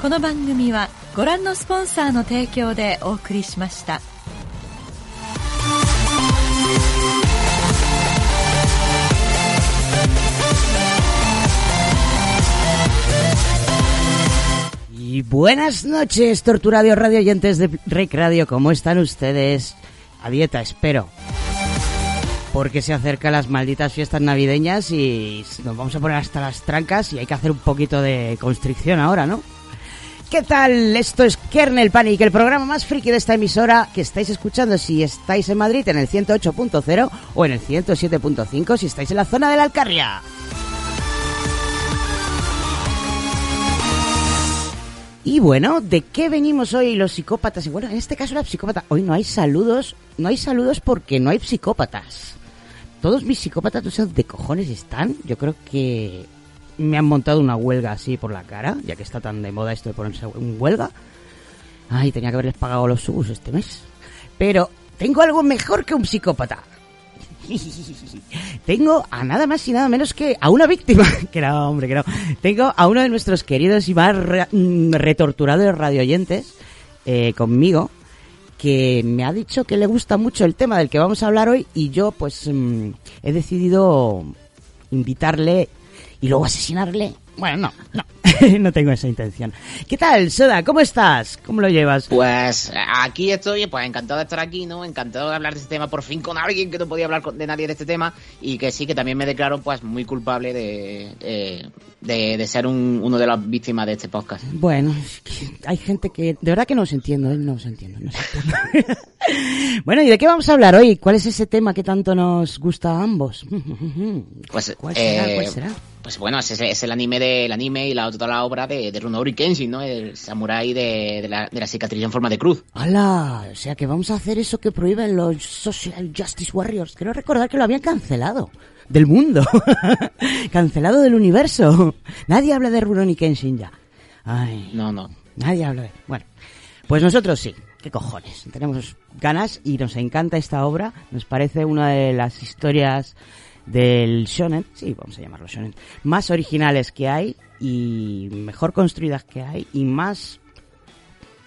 この番組はご覧のスポンサーの提供でお送りしました。 Y buenas noches, torturados radio oyentes de Rec Radio. ¿Cómo están ustedes? A dieta, espero. Porque se acercan las malditas fiestas navideñas y nos vamos a poner hasta las trancas y hay que hacer un poquito de constricción ahora, ¿no? ¿Qué tal? Esto es Kernel Panic, el programa más friki de esta emisora que estáis escuchando si estáis en Madrid en el 108.0 o en el 107.5 si estáis en la zona de la Alcarria. Y bueno, ¿de qué venimos hoy los psicópatas? Y bueno, en este caso la psicópata. Hoy no hay saludos, no hay saludos porque no hay psicópatas. Todos mis psicópatas, no sé de cojones están. Yo creo que me han montado una huelga así por la cara, ya que está tan de moda esto de ponerse en huelga. Ay, tenía que haberles pagado los subs este mes. Pero tengo algo mejor que un psicópata. Tengo a nada más y nada menos que a una víctima. Que no, hombre, que no. Tengo a uno de nuestros queridos y más re retorturados radioyentes eh, conmigo, que me ha dicho que le gusta mucho el tema del que vamos a hablar hoy y yo pues mmm, he decidido invitarle y luego asesinarle. Bueno, no, no, no tengo esa intención. ¿Qué tal, Soda? ¿Cómo estás? ¿Cómo lo llevas? Pues aquí estoy, pues encantado de estar aquí, ¿no? Encantado de hablar de este tema por fin con alguien que no podía hablar de nadie de este tema y que sí, que también me declaro pues muy culpable de, de, de, de ser un, uno de las víctimas de este podcast. Bueno, hay gente que de verdad que no os entiendo, ¿eh? no os entiendo, no os entiendo. bueno, ¿y de qué vamos a hablar hoy? ¿Cuál es ese tema que tanto nos gusta a ambos? Pues, ¿Cuál será? eh, ¿Cuál será? Pues bueno, es, es, el anime de el anime y la, toda la obra de, de Runouri Kenshin, ¿no? El samurái de, de, la, de la cicatriz en forma de cruz. ¡Hala! O sea que vamos a hacer eso que prohíben los Social Justice Warriors. Quiero recordar que lo habían cancelado. Del mundo. cancelado del universo. Nadie habla de Rurouni Kenshin ya. Ay. No, no. Nadie habla de... Bueno, pues nosotros sí. ¿Qué cojones? Tenemos ganas y nos encanta esta obra. Nos parece una de las historias del shonen, sí, vamos a llamarlo shonen, más originales que hay y mejor construidas que hay y más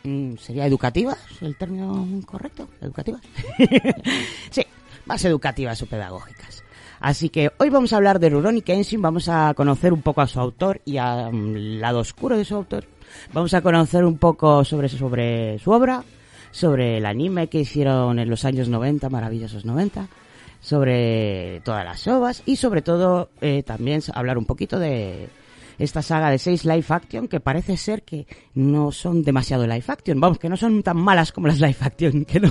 mm, sería educativas, el término correcto, educativas. sí, más educativas o pedagógicas. Así que hoy vamos a hablar de Rurouni Kenshin, vamos a conocer un poco a su autor y al um, lado oscuro de su autor. Vamos a conocer un poco sobre, sobre su obra, sobre el anime que hicieron en los años 90, maravillosos 90 sobre todas las ovas y sobre todo eh, también hablar un poquito de esta saga de seis live action que parece ser que no son demasiado live action, vamos, que no son tan malas como las live action que no,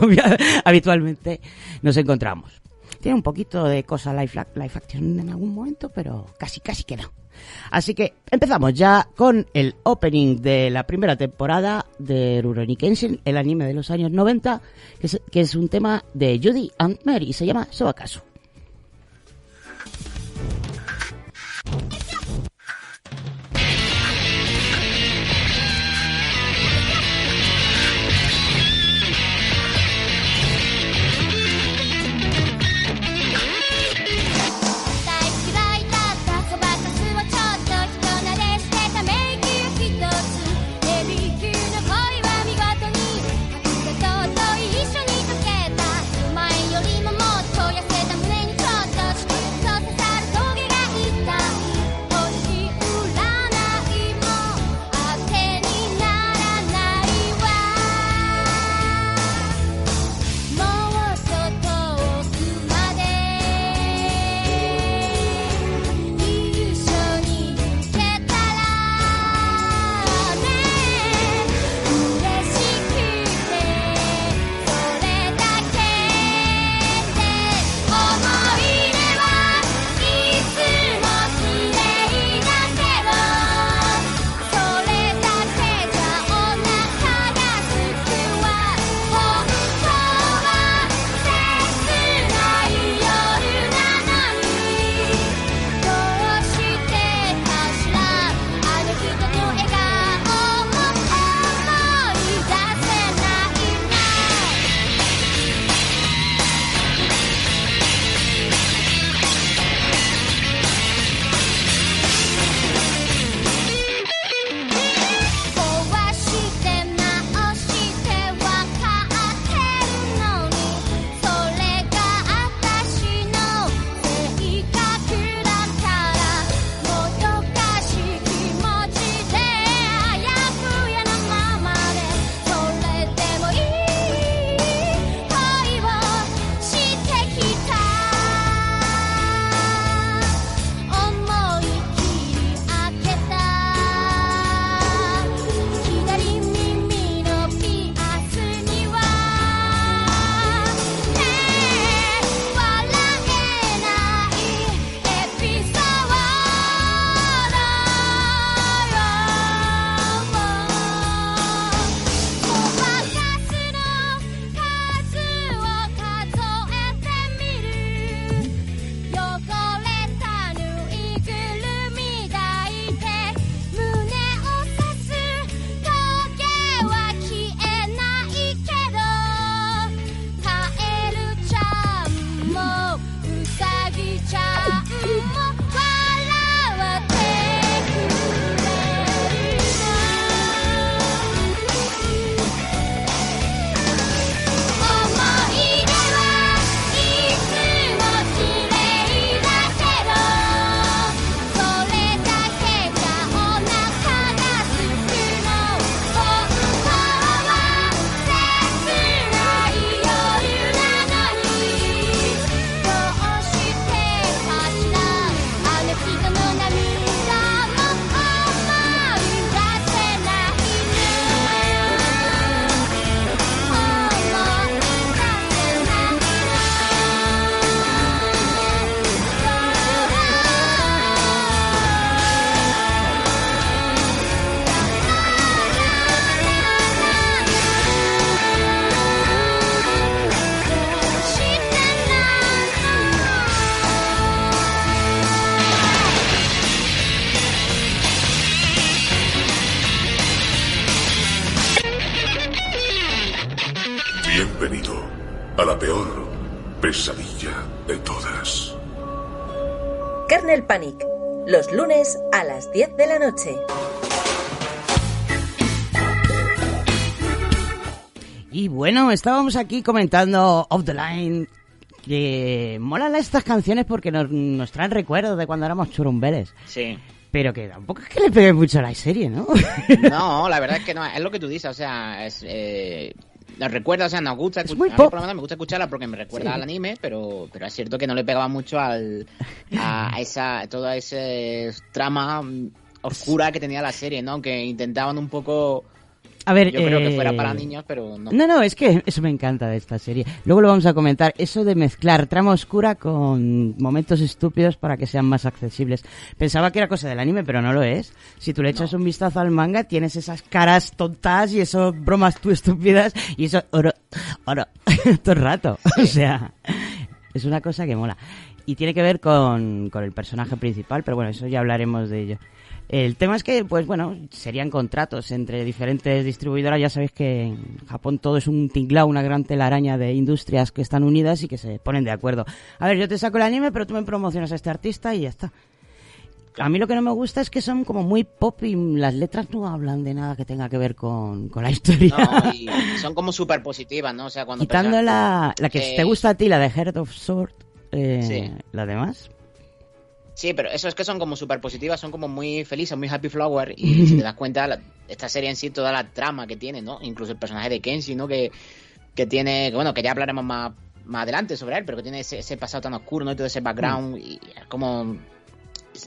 habitualmente nos encontramos. Tiene un poquito de cosa live, live action en algún momento, pero casi, casi que no. Así que empezamos ya con el opening de la primera temporada de Rurouni Kenshin, el anime de los años 90, que es, es un tema de Judy and Mary, se llama Sobakasu. Kernel Panic, los lunes a las 10 de la noche. Y bueno, estábamos aquí comentando Off the Line que molan estas canciones porque nos, nos traen recuerdos de cuando éramos churumbeles. Sí. Pero que tampoco es que le pegue mucho a la serie, ¿no? No, la verdad es que no, es lo que tú dices, o sea, es, eh, nos recuerda, o sea, nos gusta escuchar, me gusta escucharla porque me recuerda Sí. al anime, pero, pero es cierto que no le pegaba mucho al, a esa, toda esa trama mm, oscura que tenía la serie, ¿no? Que intentaban un poco, A ver, yo creo que eh, fuera para niños, pero no. No, no, es que eso me encanta de esta serie. Luego lo vamos a comentar. Eso de mezclar trama oscura con momentos estúpidos para que sean más accesibles. Pensaba que era cosa del anime, pero no lo es. Si tú le echas un vistazo al manga, tienes esas caras tontas y eso bromas tú estúpidas y eso oro, oro, todo el rato. O sea, es una cosa que mola. Y tiene que ver con, con el personaje principal, pero bueno, eso ya hablaremos de ello. El tema es que, pues bueno, serían contratos entre diferentes distribuidoras. Ya sabéis que en Japón todo es un tinglao, una gran telaraña de industrias que están unidas y que se ponen de acuerdo. A ver, yo te saco el anime, pero tú me promocionas a este artista y ya está. A mí lo que no me gusta es que son como muy pop y las letras no hablan de nada que tenga que ver con, con la historia. No, y son como súper positivas, ¿no? O sea, cuando Quitando la, la que te gusta a ti, la de Heart of Sword, eh, Sí. la demás. Sí, pero eso es que son como súper positivas, son como muy felices, muy happy flower. Y si te das cuenta, la- esta serie en sí, toda la trama que tiene, ¿no? Incluso el personaje de Kenshi, ¿no? Que, que tiene, que bueno, que ya hablaremos más, más adelante sobre él, pero que tiene ese, ese pasado tan oscuro, ¿no? Y todo ese background, y es como.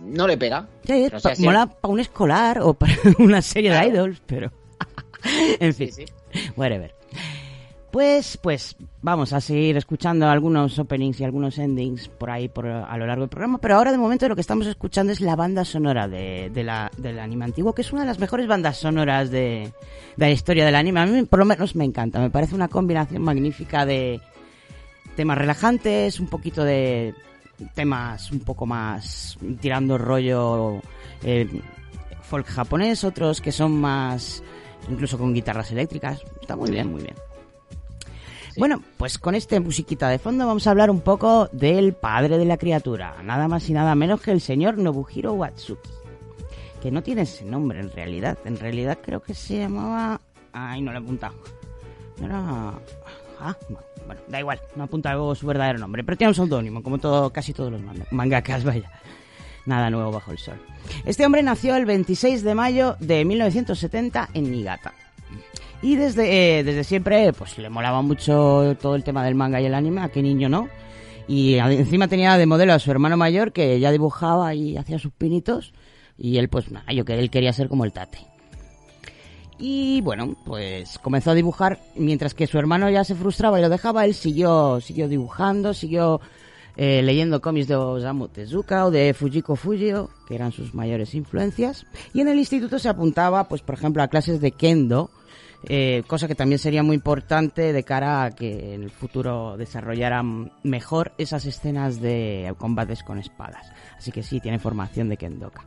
No le pega. Sí, Pero, o sea, pa- sí- mola para un escolar o para una serie de idols, pero... en fin, Sí, sí. whatever. Pues, pues vamos a seguir escuchando algunos openings y algunos endings por ahí por, a lo largo del programa, pero ahora de momento lo que estamos escuchando es la banda sonora de, la, del anime antiguo, que es una de las mejores bandas sonoras de, de la historia del anime. A mí por lo menos me encanta, me parece una combinación magnífica de temas relajantes, un poquito de temas un poco más tirando rollo eh, folk japonés, otros que son más incluso con guitarras eléctricas. Está muy bien, muy bien. Bueno, pues con este musiquita de fondo vamos a hablar un poco del padre de la criatura, nada más y nada menos que el señor Nobuhiro Watsuki, que no tiene ese nombre en realidad, en realidad creo que se llamaba... Ay, no lo he apuntado. Era... Ah, no. bueno, da igual, no apunta luego su verdadero nombre, pero tiene un seudónimo, como todo, casi todos los manga- mangakas, vaya. Nada nuevo bajo el sol. Este hombre nació el 26 de mayo de 1970 en Niigata. Y desde, eh, desde siempre, pues le molaba mucho todo el tema del manga y el anime, a qué niño no. Y encima tenía de modelo a su hermano mayor que ya dibujaba y hacía sus pinitos. Y él, pues nada, yo que él quería ser como el tate. Y bueno, pues comenzó a dibujar mientras que su hermano ya se frustraba y lo dejaba, él siguió, siguió dibujando, siguió eh, leyendo cómics de Osamu Tezuka o de Fujiko Fujio, que eran sus mayores influencias. Y en el instituto se apuntaba, pues por ejemplo, a clases de kendo, eh, cosa que también sería muy importante de cara a que en el futuro desarrollaran mejor esas escenas de combates con espadas. Así que sí, tiene formación de kendoka.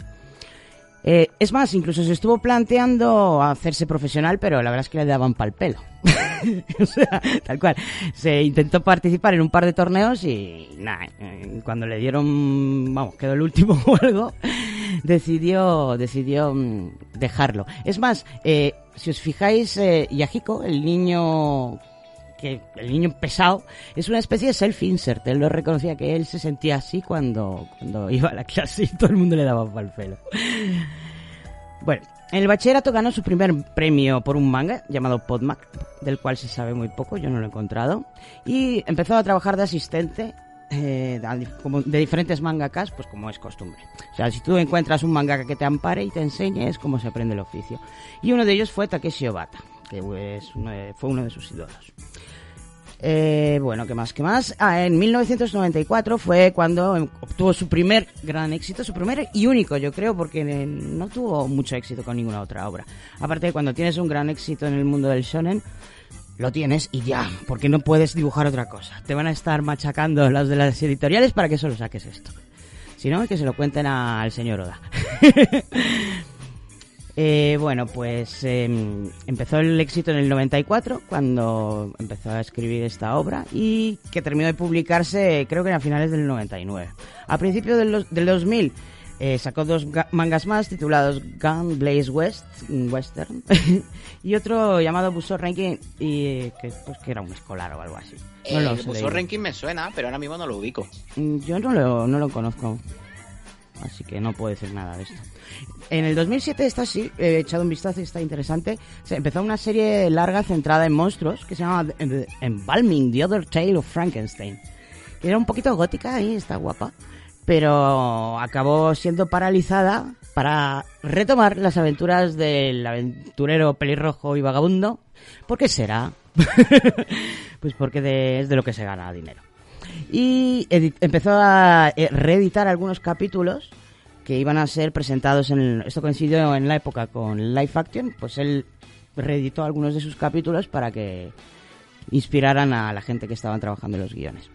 Eh, es más, incluso se estuvo planteando hacerse profesional, pero la verdad es que le daban pal pelo. o sea, tal cual. Se intentó participar en un par de torneos y nada, eh, cuando le dieron, vamos, quedó el último o algo, decidió, decidió mm, dejarlo. Es más, eh, si os fijáis, eh, el niño que el niño pesado es una especie de self-insert. Él lo reconocía que él se sentía así cuando, cuando iba a la clase y todo el mundo le daba pal pelo. Bueno, en el bachillerato ganó su primer premio por un manga llamado Podmac, del cual se sabe muy poco, yo no lo he encontrado. Y empezó a trabajar de asistente eh, de, diferentes mangakas, pues como es costumbre. O sea, si tú encuentras un mangaka que te ampare y te enseñe, es como se aprende el oficio. Y uno de ellos fue Takeshi Obata, que es fue uno de sus ídolos. Eh, bueno, ¿qué más? ¿Qué más? Ah, en 1994 fue cuando obtuvo su primer gran éxito, su primer y único, yo creo, porque eh, no tuvo mucho éxito con ninguna otra obra. Aparte de cuando tienes un gran éxito en el mundo del shonen, lo tienes y ya, porque no puedes dibujar otra cosa. Te van a estar machacando las de las editoriales para que solo saques esto. Si no, que se lo cuenten al señor Oda. Eh, bueno, pues em, empezó el éxito en el 94, cuando empezó a escribir esta obra, y que terminó de publicarse creo que a finales del 99. A principios del, del 2000 eh, sacó dos ga- mangas más titulados Gun Blaze West, un western, y otro llamado Busor Ranking, y que, pues, que era un escolar o algo así. No Eh, leído. Ranking me suena, pero ahora mismo no lo ubico. Mm, Yo no lo, no lo conozco. Así que no puedo decir nada de esto. En el 2007, esta sí, he echado un vistazo y está interesante. Se empezó una serie larga centrada en monstruos que se llama Embalming, The Other Tale of Frankenstein. Que era un poquito gótica y está guapa. Pero acabó siendo paralizada para retomar las aventuras del aventurero pelirrojo y vagabundo. ¿Por qué será? pues porque de- es de lo que se gana dinero y empezó a eh, reeditar algunos capítulos que iban a ser presentados en el- esto coincidió en la época con Live Action pues él reeditó algunos de sus capítulos para que inspiraran a la gente que estaban trabajando en los guiones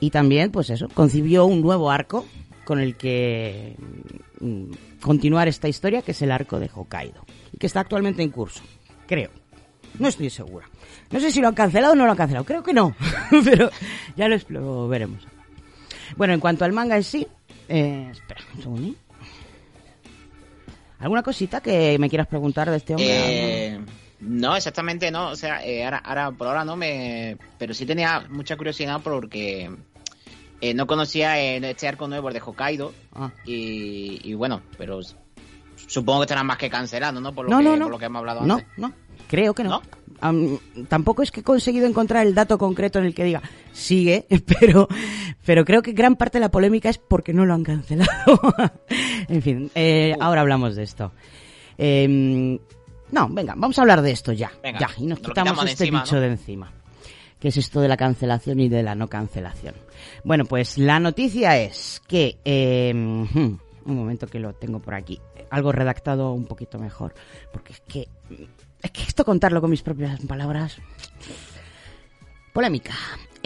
y también pues eso concibió un nuevo arco con el que mm, continuar esta historia que es el arco de Hokkaido y que está actualmente en curso creo no estoy segura. No sé si lo han cancelado o no lo han cancelado. Creo que no. Pero ya lo, lo veremos. Bueno, en cuanto al manga en sí... eh, espera, un segundín. ¿Alguna cosita que me quieras preguntar de este hombre? Eh, no, exactamente no. O sea, eh, ahora, ahora por ahora no me. Pero sí tenía mucha curiosidad porque eh, no conocía eh, este arco nuevo de Hokkaido. Ah. Y, y bueno, pero supongo que estarán más que cancelando, ¿no? Por lo, No, que, no, no. por lo que hemos hablado No, antes. no. Creo que no. ¿No? Am, tampoco es que he conseguido encontrar el dato concreto en el que diga sigue, pero, pero creo que gran parte de la polémica es porque no lo han cancelado. en fin, eh, ahora hablamos de esto. Em, no, venga, vamos a hablar de esto ya. Venga, ya, y nos quitamos este encima, bicho ¿no? de encima. ¿Qué es esto de la cancelación y de la no cancelación? Bueno, pues la noticia es que... hmm, un momento que lo tengo por aquí. Algo redactado un poquito mejor. Porque es que... Es que esto contarlo con mis propias palabras... Polémica.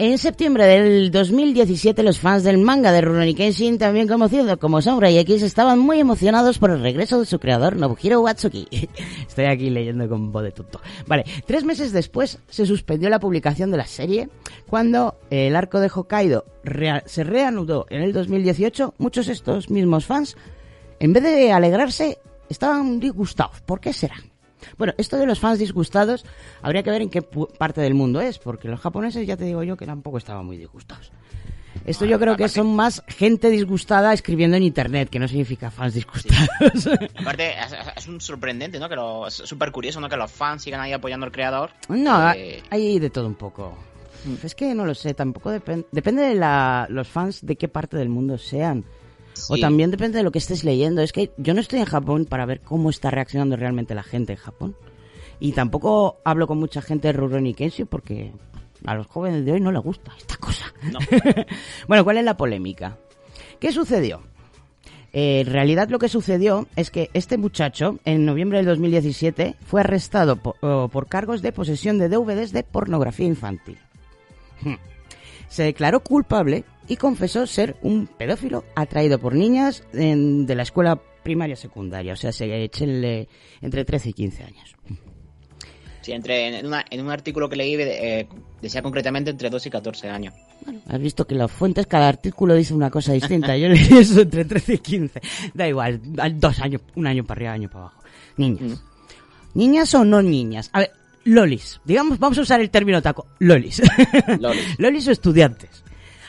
En septiembre del 2017 los fans del manga de Rurouni Kenshin, también conocido como Samurai X, estaban muy emocionados por el regreso de su creador Nobuhiro Watsuki. Estoy aquí leyendo con voz de tonto. Vale, tres meses después se suspendió la publicación de la serie. Cuando el arco de Hokkaido se reanudó en el 2018, muchos de estos mismos fans, en vez de alegrarse, estaban disgustados. ¿Por qué será? Bueno, esto de los fans disgustados habría que ver en qué parte del mundo es, porque los japoneses ya te digo yo que tampoco estaban muy disgustados. Esto yo creo que son más gente disgustada escribiendo en internet, que no significa fans disgustados. Aparte, es, es- un sorprendente, ¿no? Que lo, es súper curioso, ¿no? Que los fans sigan ahí apoyando al creador. no, Eh, hay de todo un poco. Es que no lo sé, tampoco depen- depende de la, los fans de qué parte del mundo sean. O también depende de lo que estés leyendo. Es que yo no estoy en Japón para ver cómo está reaccionando realmente la gente en Japón. Y tampoco hablo con mucha gente de Rurouni Kenshin porque a los jóvenes de hoy no les gusta esta cosa. No. bueno, ¿cuál es la polémica? ¿Qué sucedió? Eh, en realidad lo que sucedió es que este muchacho, en noviembre del 2017, fue arrestado po- oh, por, cargos de posesión de DVDs de pornografía infantil. Hmm. Se declaró culpable y confesó ser un pedófilo atraído por niñas en- de la escuela primaria secundaria, o sea, se échenle entre 13 y 15 años. Sí, entre, en, una- en un artículo que leí eh, decía concretamente entre 2 y 14 años. Has visto que las fuentes, cada artículo dice una cosa distinta. Yo leí eso entre 13 y 15. Da igual, dos años, un año para arriba, año para abajo. Niñas. ¿Niñas o no niñas? A ver, lolis. Digamos, vamos a usar el término taco. Lolis. Lolis. lolis o estudiantes.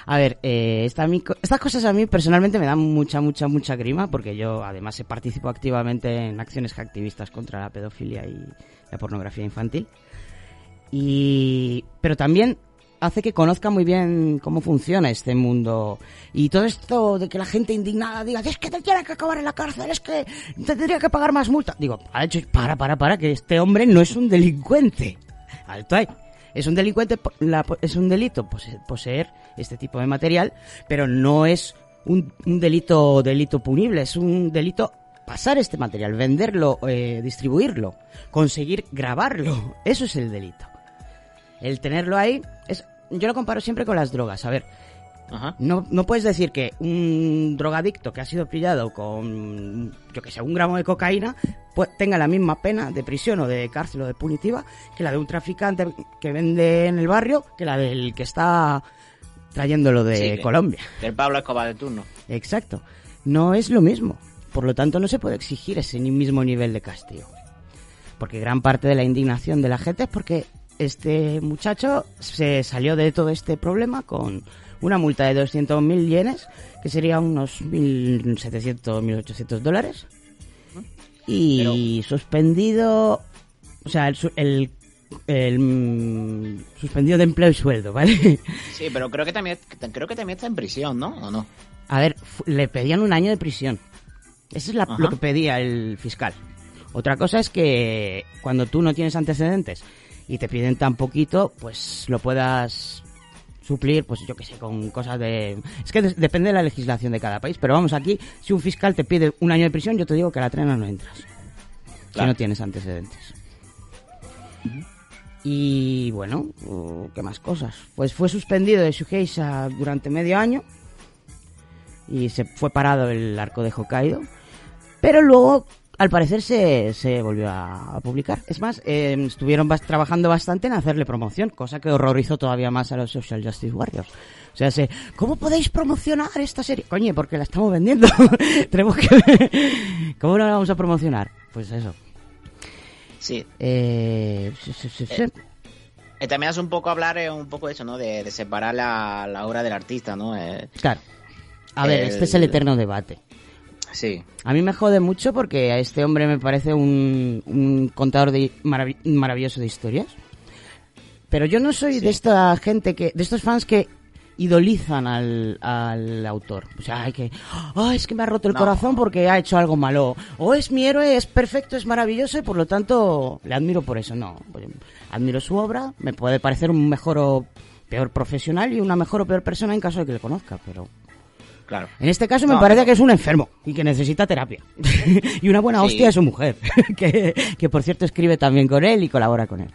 A ver, eh, esta- estas cosas a mí personalmente me dan mucha, mucha, mucha grima porque yo además he participado activamente en acciones activistas contra la pedofilia y la pornografía infantil. Y, pero también hace que conozca muy bien cómo funciona este mundo. Y todo esto de que la gente indignada diga, es que te tiene que acabar en la cárcel, es que te tendría que pagar más multa. Digo, ha hecho, para, para, para, que este hombre no es un delincuente. Alto ahí. Es un delincuente, la- es un delito pose- poseer este tipo de material, pero no es un, un delito, delito punible, es un delito pasar este material, venderlo, eh, distribuirlo, conseguir grabarlo. Eso es el delito. El tenerlo ahí es, yo lo comparo siempre con las drogas. A ver, Ajá. No, no puedes decir que un drogadicto que ha sido pillado con, yo que sé, un gramo de cocaína, pues tenga la misma pena de prisión o de cárcel o de punitiva que la de un traficante que vende en el barrio, que la del que está trayéndolo de Sí, Colombia. Del Pablo Escobar de turno. Exacto. No es lo mismo. Por lo tanto, no se puede exigir ese mismo nivel de castigo. Porque gran parte de la indignación de la gente es porque este muchacho se salió de todo este problema con una multa de 200.000 yenes, que sería unos 1.700, 1.800 dólares. Y suspendido, o sea, el, el, el, mm, suspendido de empleo y sueldo, ¿vale? Sí, pero creo que también creo que también está en prisión, ¿no? ¿O no? A ver, le pedían un año de prisión. Eso es la- lo que pedía el fiscal. Otra cosa es que cuando tú no tienes antecedentes y te piden tan poquito, pues lo puedas suplir, pues yo que sé, con cosas de... Es que depende de la legislación de cada país, pero vamos, aquí, si un fiscal te pide un año de prisión, yo te digo que a la trena no entras. Si Claro. no tienes antecedentes. Y bueno, uh, ¿qué más cosas? Pues fue suspendido de Shueisha durante medio año y se fue parado el arco de Hokkaido, pero luego al parecer se, se volvió a, a publicar. Es más, eh, estuvieron bas- trabajando bastante en hacerle promoción, cosa que horrorizó todavía más a los Social Justice Warriors. O sea, se, ¿cómo podéis promocionar esta serie? Coño, porque la estamos vendiendo. Tenemos que... ¿Cómo no la vamos a promocionar? Pues eso. Sí. Eh, sí, sí, sí. Eh, también hace un poco hablar eh, un poco de eso, ¿no? De, de separar la, la obra del artista, ¿no? Eh, Claro. A ver, El- este es el eterno debate. Sí. A mí me jode mucho porque a este hombre me parece un, un contador de maravi- maravilloso de historias. Pero yo no soy de esta gente que, de estos fans que idolizan al, al autor. O sea, hay que, "Ah, es que me ha roto el No. corazón porque ha hecho algo malo. O es mi héroe, es perfecto, es maravilloso y por lo tanto le admiro por eso. No, pues, admiro su obra, me puede parecer un mejor o peor profesional y una mejor o peor persona en caso de que le conozca, pero Claro. en este caso me No, parece que es un enfermo y que necesita terapia. y una buena Sí. hostia de su mujer, que, que por cierto escribe también con él y colabora con él.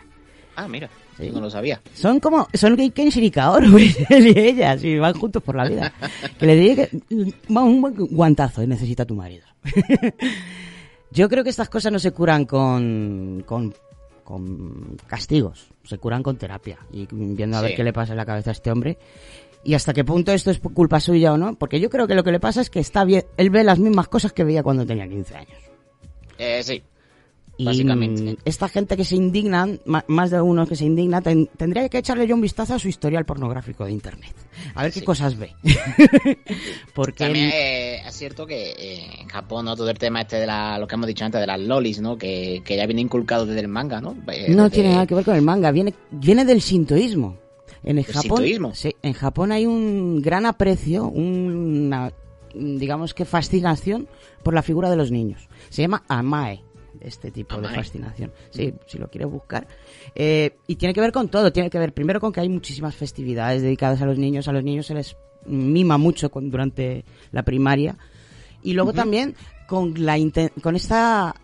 Ah, mira. Sí. No lo sabía. Son como, son Kenshin y Kaoru, él y ella, si van juntos por la vida. Que le diga que, va, un buen guantazo y necesita tu marido. Yo creo que estas cosas no se curan con, con, con castigos, se curan con terapia y viendo a ver qué le pasa en la cabeza a este hombre y hasta qué punto esto es culpa suya o no, porque yo creo que lo que le pasa es que está bien, él ve las mismas cosas que veía cuando tenía 15 años. Eh, sí. Y Básicamente. esta gente que se indigna, ma- más de uno que se indigna, ten- tendría que echarle yo un vistazo a su historial pornográfico de internet. A ver qué cosas ve. Porque También eh, es cierto que eh, en Japón, ¿no? Todo el tema este de la, lo que hemos dicho antes, de las lolis, ¿no? Que, que ya viene inculcado desde el manga, ¿no? Eh, no tiene nada que ver con el manga, viene, viene del sintoísmo. En el ¿Del Japón, sintoísmo? sí, en Japón hay un gran aprecio, una, digamos que fascinación por la figura de los niños. Se llama amae, este tipo de fascinación. Sí, si lo quieres buscar. Eh, y tiene que ver con todo, tiene que ver primero con que hay muchísimas festividades dedicadas a los niños, a los niños se les mima mucho con- durante la primaria. Y luego también con, la inten- con esta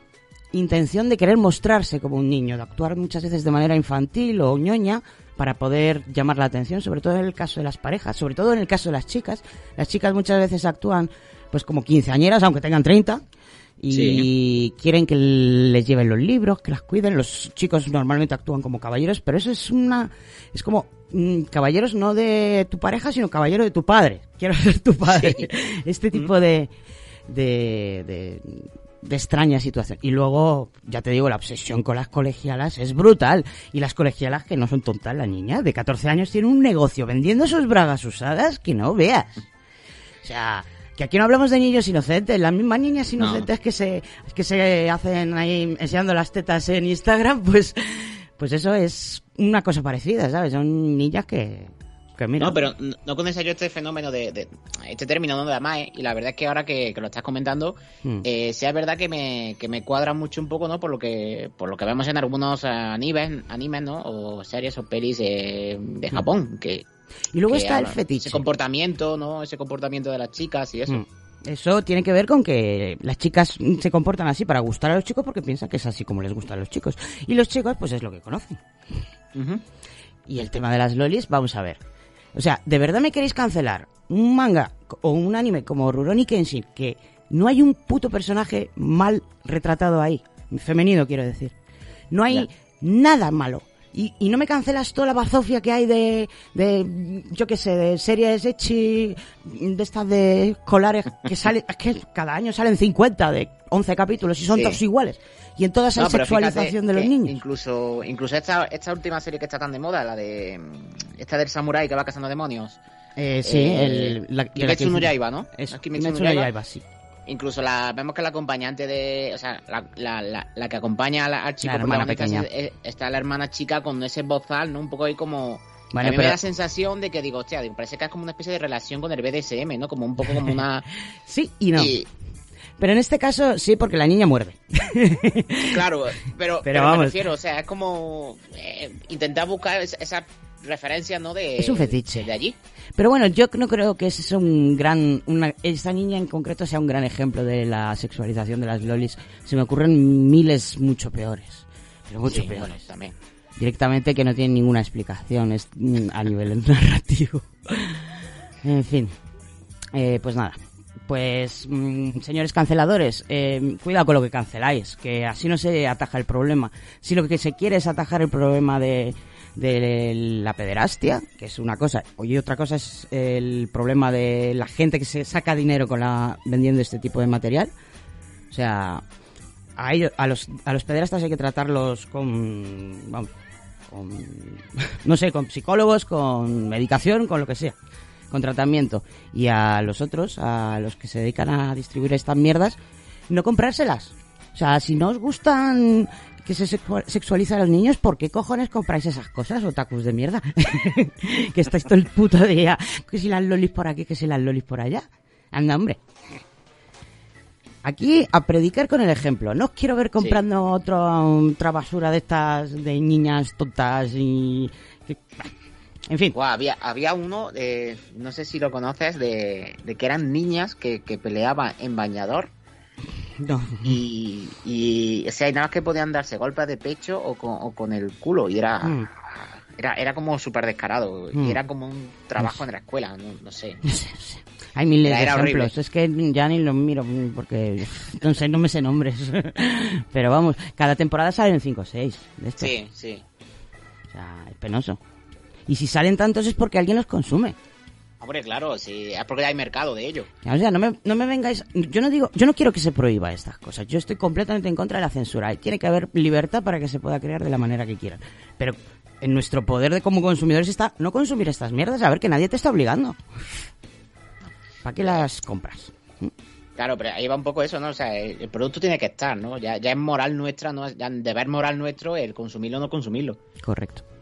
intención de querer mostrarse como un niño, de actuar muchas veces de manera infantil o ñoña para poder llamar la atención, sobre todo en el caso de las parejas, sobre todo en el caso de las chicas. Las chicas muchas veces actúan pues como quinceañeras, aunque tengan 30, y Sí. quieren que les lleven los libros, que las cuiden. Los chicos normalmente actúan como caballeros, pero eso es una... es como mm, caballeros no de tu pareja, sino caballero de tu padre. Quiero ser tu padre. Sí. Este tipo de, de, de, de extraña situación. Y luego, ya te digo, la obsesión con las colegialas es brutal. Y las colegialas que no son tontas, la niña de 14 años tiene un negocio vendiendo sus bragas usadas que no veas. O sea, que aquí no hablamos de niños inocentes, las mismas niñas inocentes que se que se hacen ahí enseñando las tetas en Instagram, pues pues eso es una cosa parecida, ¿sabes? Son niñas que que mira, No, pero no no conocía yo este fenómeno de, de- este término ¿no? de Amae, y la verdad es que ahora que, que lo estás comentando, Hmm. eh, sí es verdad que me, que me cuadra mucho un poco, ¿no? Por lo que, por lo que vemos en algunos animes, animes, ¿no? O series o pelis eh, de Japón, que, y luego que está el fetiche. Ese comportamiento, ¿no? Ese comportamiento de las chicas y eso. Mm. Eso tiene que ver con que las chicas se comportan así para gustar a los chicos porque piensan que es así como les gustan a los chicos. Y los chicos, pues es lo que conocen. Y el tema de las lolis, vamos a ver. O sea, ¿de verdad me queréis cancelar un manga o un anime como Rurouni Kenshin que no hay un puto personaje mal retratado ahí? Femenino, quiero decir. No hay nada malo. Y, y no me cancelas toda la bazofia que hay de, de yo qué sé, de series echi, de estas de escolares que salen, es que cada año salen 50 de 11 capítulos y son Sí. todos iguales. Y en No, pero sexualización de los niños. Incluso, incluso esta, esta última serie que está tan de moda, la de. mm, Esta del samurái que va cazando demonios. Eh, sí, Eh, el, la, Kimetsu no Yaiba, ¿no? Eso, Es Kimetsu no. Yaiba, sí. Incluso la vemos que la acompañante de. O sea, la, la, la, la que acompaña a la- al chico protagonista es- es- está la hermana chica con ese bozal, ¿no? Un poco ahí como. Bueno, a mí pero- me da la sensación de que digo, hostia, digo, parece que es como una especie de relación con el BDSM, ¿no? Como un poco como una. Sí y no. y- Pero en este caso sí, porque la niña muerde. claro, pero, pero, vamos. me refiero, o sea, es como eh, intentar buscar esa, esa referencia, ¿no? De, Es un fetiche. De allí. Pero bueno, yo no creo que sea un gran, una, esta niña en concreto sea un gran ejemplo de la sexualización de las lolis. Se me ocurren miles mucho peores. Pero mucho Sí, peores. bueno, también. Directamente que no tienen ninguna explicación es, a nivel narrativo. En fin. Eh, pues nada. Pues, mm, señores canceladores, eh, cuidado con lo que canceláis, que así no se ataja el problema. Si lo que se quiere es atajar el problema de, de la pederastia, que es una cosa, y otra cosa es el problema de la gente que se saca dinero con la vendiendo este tipo de material. O sea, a, ellos, a, los, a los pederastas hay que tratarlos con, vamos, con, no sé, con psicólogos, con medicación, con lo que sea, con tratamiento. Y a los otros, a los que se dedican a distribuir estas mierdas, no comprárselas. O sea, si no os gustan que se sexua- sexualiza a los niños, ¿por qué cojones compráis esas cosas, otakus de mierda? que estáis todo el puto día, que si las lolis por aquí, que si las lolis por allá. Anda, hombre. Aquí a predicar con el ejemplo. No os quiero ver comprando otro, otra basura de estas de niñas tontas y... En fin. Había, había uno, eh, no sé si lo conoces, de, de que eran niñas que, que peleaban en bañador No. y, y, o sea, y nada más que podían darse golpes de pecho o con, o con el culo y era... Mm. Era, era como súper descarado Mm. y era como un trabajo en la escuela, no, no sé. Hay miles Era- de horrible. ejemplos. Es que ya ni los miro porque no sé, no me sé nombres. Pero vamos, cada temporada salen 5 o 6 de estos. Sí, sí. O sea, es penoso. Y si salen tantos es porque alguien los consume. Hombre, claro, sí, es porque hay mercado de ello. O sea, no me, no me vengáis. Yo no digo, yo no quiero que se prohíba estas cosas. Yo estoy completamente en contra de la censura. Y Tiene que haber libertad para que se pueda crear de la manera que quieran. Pero en nuestro poder de como consumidores está no consumir estas mierdas, a ver que nadie te está obligando. ¿Para qué las compras? Claro, pero ahí va un poco eso, ¿no? O sea, el, el producto tiene que estar, ¿no? Ya, ya es moral nuestra, ¿no? Ya deber moral nuestro el consumirlo o no consumirlo. Correcto.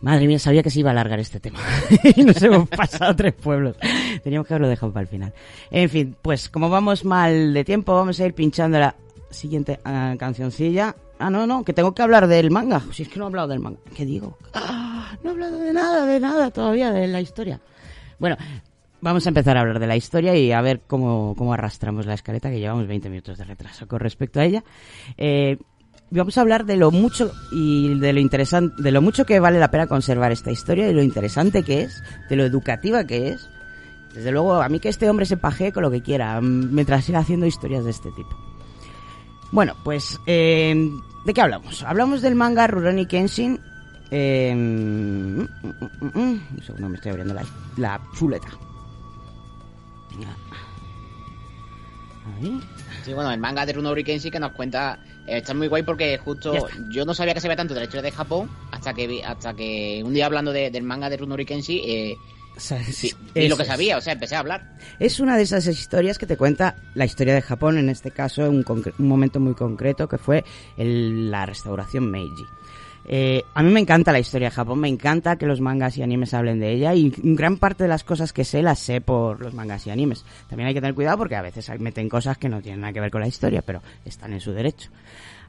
Madre mía, sabía que se iba a alargar este tema. y nos hemos pasado tres pueblos. Teníamos que haberlo dejado para el final. En fin, pues como vamos mal de tiempo, vamos a ir pinchando la siguiente ah, cancioncilla. Ah, no, no, que tengo que hablar del manga. Si es que no he hablado del manga. ¿Qué digo? Ah, no he hablado de nada, de nada todavía, de la historia. Bueno, vamos a empezar a hablar de la historia y a ver cómo, cómo arrastramos la escaleta, que llevamos 20 minutos de retraso con respecto a ella. Eh, vamos a hablar de lo mucho y de lo interesante, de lo mucho que vale la pena conservar esta historia, de lo interesante que es, de lo educativa que es. Desde luego, a mí que este hombre se pajee con lo que quiera, mm, mientras siga haciendo historias de este tipo. Bueno, pues, eh, ¿de qué hablamos? Hablamos del manga Rurouni Kenshin. eh, mm, mm, mm, mm, un segundo, me estoy abriendo la, la chuleta. Ahí. Sí, bueno, el manga de Runori Kenshi que nos cuenta eh, está muy guay porque justo yo no sabía que se ve tanto de la historia de Japón hasta que vi- hasta que un día hablando de- del manga de Runori Kenshi eh, O sea, es- sí, vi lo que sabía, o sea, empecé a hablar. Es una de esas historias que te cuenta la historia de Japón, en este caso un, un momento muy concreto que fue el- la restauración Meiji. Eh, a mí me encanta la historia de Japón, me encanta que los mangas y animes hablen de ella y gran parte de las cosas que sé las sé por los mangas y animes. También hay que tener cuidado porque a veces meten cosas que no tienen nada que ver con la historia, pero están en su derecho.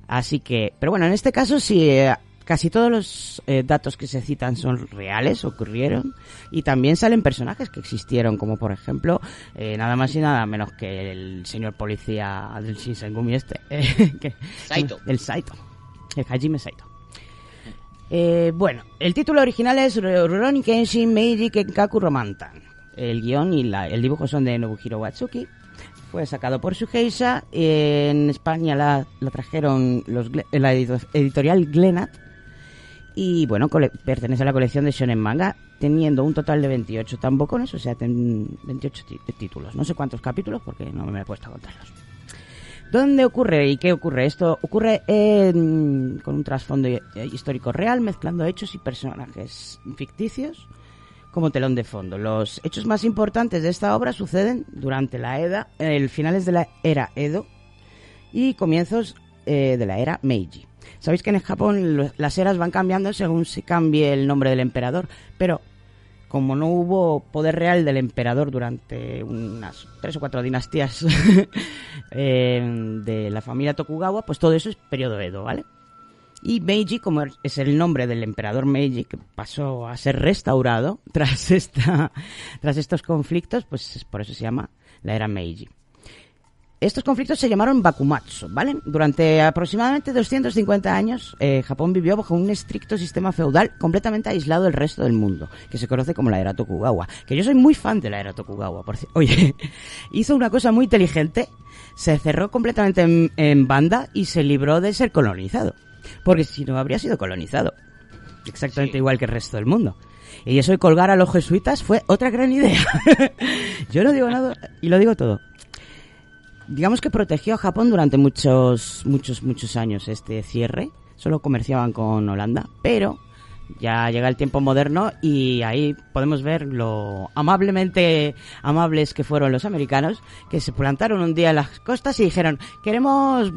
Así que, pero bueno, en este caso sí, eh, casi todos los eh, datos que se citan son reales, ocurrieron, y también salen personajes que existieron, como por ejemplo, eh, nada más y nada menos que el señor policía del Shinsengumi este, que- Saito. el Saito, el Hajime Saito. Eh, bueno, el título original es Rurouni Kenshin Meiji Kenkaku Romantan. El guion y la- el dibujo son de Nobuhiro Watsuki. Fue sacado por Shueisha. En España la, la trajeron los, Gle- la edito- editorial Glenat. Y bueno, pertenece a la colección de Shonen Manga, teniendo un total de 28 tambocones, o sea, ten 28 ti- títulos. No sé cuántos capítulos porque no me he puesto a contarlos. ¿Dónde ocurre y qué ocurre? Esto ocurre en- con un trasfondo histórico real, mezclando hechos y personajes ficticios como telón de fondo. Los hechos más importantes de esta obra suceden durante la Edad, el finales de la era Edo y comienzos eh, de la era Meiji. Sabéis que en Japón las eras van cambiando según se cambie el nombre del emperador, pero como no hubo poder real del emperador durante unas tres o cuatro dinastías eh, de la familia Tokugawa, pues todo eso es periodo Edo, ¿vale? Y Meiji, como es el nombre del emperador Meiji, que pasó a ser restaurado tras, esta, tras estos conflictos, pues es- por eso se llama la era Meiji. Estos conflictos se llamaron Bakumatsu, ¿vale? Durante aproximadamente 250 años, eh, Japón vivió bajo un estricto sistema feudal completamente aislado del resto del mundo, que se conoce como la era Tokugawa. Que yo soy muy fan de la era Tokugawa, por Oye, hizo una cosa muy inteligente, se cerró completamente en, en banda y se libró de ser colonizado. Porque si no, habría sido colonizado. Exactamente Sí. igual que el resto del mundo. Y eso de colgar a los jesuitas fue otra gran idea. yo no digo nada y lo digo todo digamos que protegió a Japón durante muchos, muchos, muchos años este cierre. Solo comerciaban con Holanda, pero ya llega el tiempo moderno y ahí podemos ver lo amablemente amables que fueron los americanos, que se plantaron un día en las costas y dijeron, queremos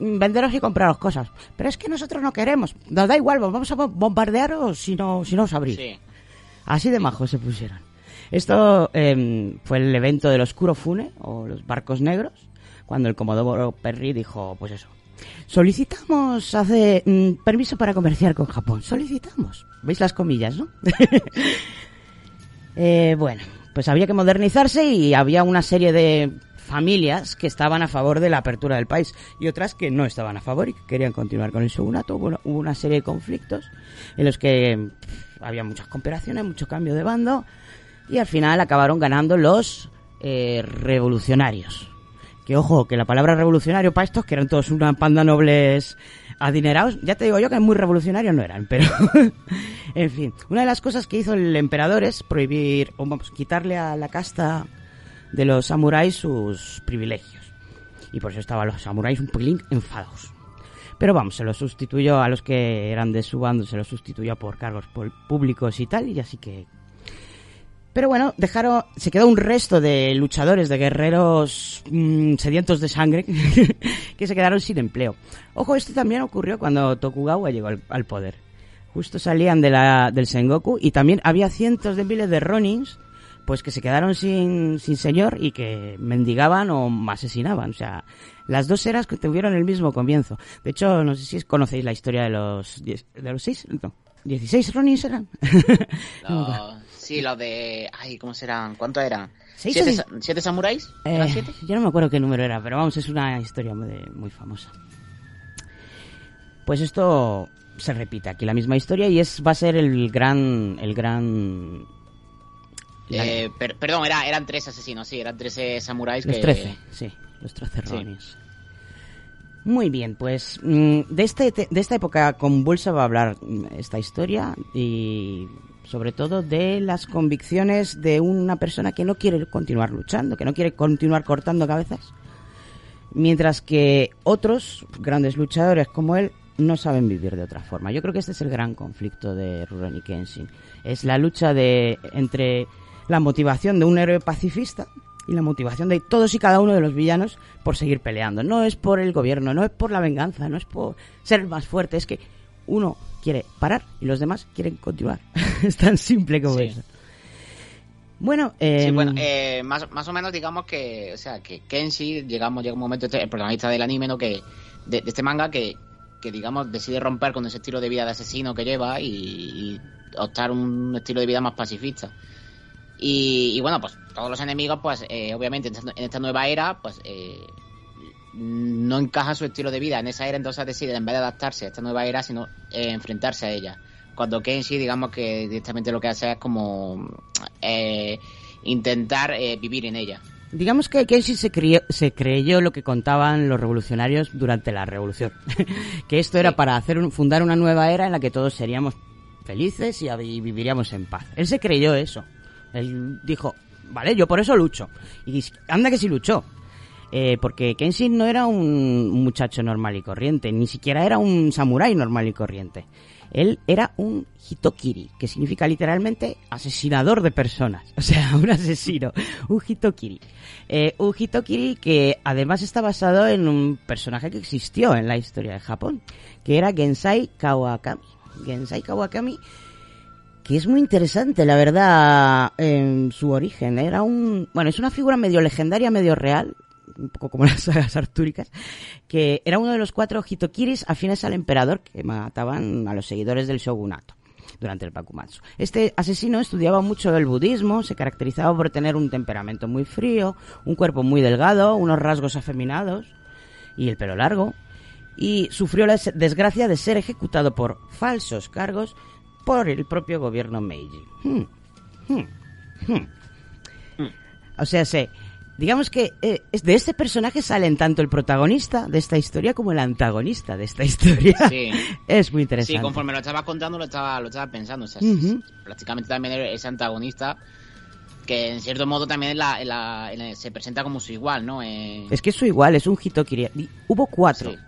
venderos y compraros cosas, pero es que nosotros no queremos, nos da igual, vamos a bombardearos si no, si no os abrís. Sí. Así de majos se pusieron. Esto eh, fue el evento del Oscuro Fune, o los barcos negros, cuando el Comodoro Perry dijo, pues eso, solicitamos hace mm, permiso para comerciar con Japón. Solicitamos. ¿Veis las comillas, no? Eh, bueno, pues había que modernizarse y había una serie de familias que estaban a favor de la apertura del país y otras que no estaban a favor y que querían continuar con el shogunato. Bueno, hubo una serie de conflictos en los que había muchas cooperaciones, mucho cambio de bando y al final acabaron ganando los eh, revolucionarios. Que ojo, que la palabra revolucionario para estos, que eran todos una panda nobles adinerados, ya te digo yo que muy revolucionarios no eran, pero en fin, una de las cosas que hizo el emperador es prohibir, o vamos, quitarle a la casta de los samuráis sus privilegios. Y por eso estaban los samuráis un pelín enfadados. Pero vamos, se los sustituyó a los que eran de su bando, se los sustituyó por cargos públicos y tal, y así que pero bueno, dejaron, se quedó un resto de luchadores, de guerreros mm, sedientos de sangre, que se quedaron sin empleo. Ojo, esto también ocurrió cuando Tokugawa llegó al, poder. Justo salían de la, del Sengoku y también había cientos de miles de Ronins, pues que se quedaron sin, sin señor y que mendigaban o asesinaban. O sea, las dos eras tuvieron el mismo comienzo. De hecho, no sé si conocéis la historia de los, diez- de los seis, no, 16 Ronins eran. sí, los de... Ay, ¿cómo serán? ¿Cuántos eran? ¿Seis ¿Siete, sa- ¿Siete samuráis? ¿Eran Eh, siete? yo no me acuerdo qué número era, pero vamos, es una historia muy, muy famosa. Pues esto se repite aquí, la misma historia, y es va a ser el gran... El gran Eh, per- perdón, era, eran tres asesinos, sí, eran 13 samuráis los que... 13, sí, los 13 Sí. Muy bien, pues mm, de, este, te- de esta época convulsa va a hablar mm, esta historia y sobre todo de las convicciones de una persona que no quiere continuar luchando, que no quiere continuar cortando cabezas, mientras que otros grandes luchadores como él no saben vivir de otra forma. Yo creo que este es el gran conflicto de Rurouni Kenshin. Es la lucha de entre la motivación de un héroe pacifista y la motivación de todos y cada uno de los villanos por seguir peleando. No es por el gobierno, no es por la venganza, no es por ser más fuerte, es que uno quiere parar y los demás quieren continuar. es tan simple como Sí. eso. Bueno, Sí, em, bueno, eh, más, más o menos digamos que, o sea, que Kenshi, llegamos, llega un momento, este- el protagonista del anime, ¿no? Que, de, de este manga, que, que digamos decide romper con ese estilo de vida de asesino que lleva y, y optar un estilo de vida más pacifista. Y, y bueno, pues todos los enemigos, pues eh, obviamente en esta, en esta nueva era, pues eh, no encaja su estilo de vida en esa era, entonces decide en vez de adaptarse a esta nueva era, sino eh, enfrentarse a ella. Cuando Kenshi, digamos que directamente lo que hace es como eh, intentar eh, vivir en ella. Digamos que Kenshi se, crió- se creyó lo que contaban los revolucionarios durante la revolución. que esto era Sí. para hacer un- fundar una nueva era en la que todos seríamos felices y, y viviríamos en paz. Él se creyó eso. Él dijo, vale, yo por eso lucho. Y anda que sí luchó. Eh, porque Kenshin no era un muchacho normal y corriente, ni siquiera era un samurái normal y corriente. Él era un hitokiri, que significa literalmente asesinador de personas. O sea, un asesino, un hitokiri. Eh, un hitokiri que además está basado en un personaje que existió en la historia de Japón, que era Gensai Kawakami. Gensai Kawakami que es muy interesante, la verdad, en su origen. Era un, bueno, es una figura medio legendaria, medio real, un poco como las sagas artúricas, que era uno de los cuatro hitokiris afines al emperador que mataban a los seguidores del shogunato durante el Bakumatsu. Este asesino estudiaba mucho el budismo, se caracterizaba por tener un temperamento muy frío, un cuerpo muy delgado, unos rasgos afeminados y el pelo largo, y sufrió la desgracia de ser ejecutado por falsos cargos por el propio gobierno Meiji. Hmm, hmm, hmm. O sea, se, digamos que eh, es- de este personaje salen tanto el protagonista de esta historia como el antagonista de esta historia. Sí. es muy interesante. Sí, conforme lo estaba contando, lo estaba, lo estaba pensando. O sea, Ujú. prácticamente también ese antagonista que en cierto modo también en la- en la- en la- se presenta como su igual, ¿no? Eh, Es que es su igual, es un Hitokiri. Hubo cuatro. Sí.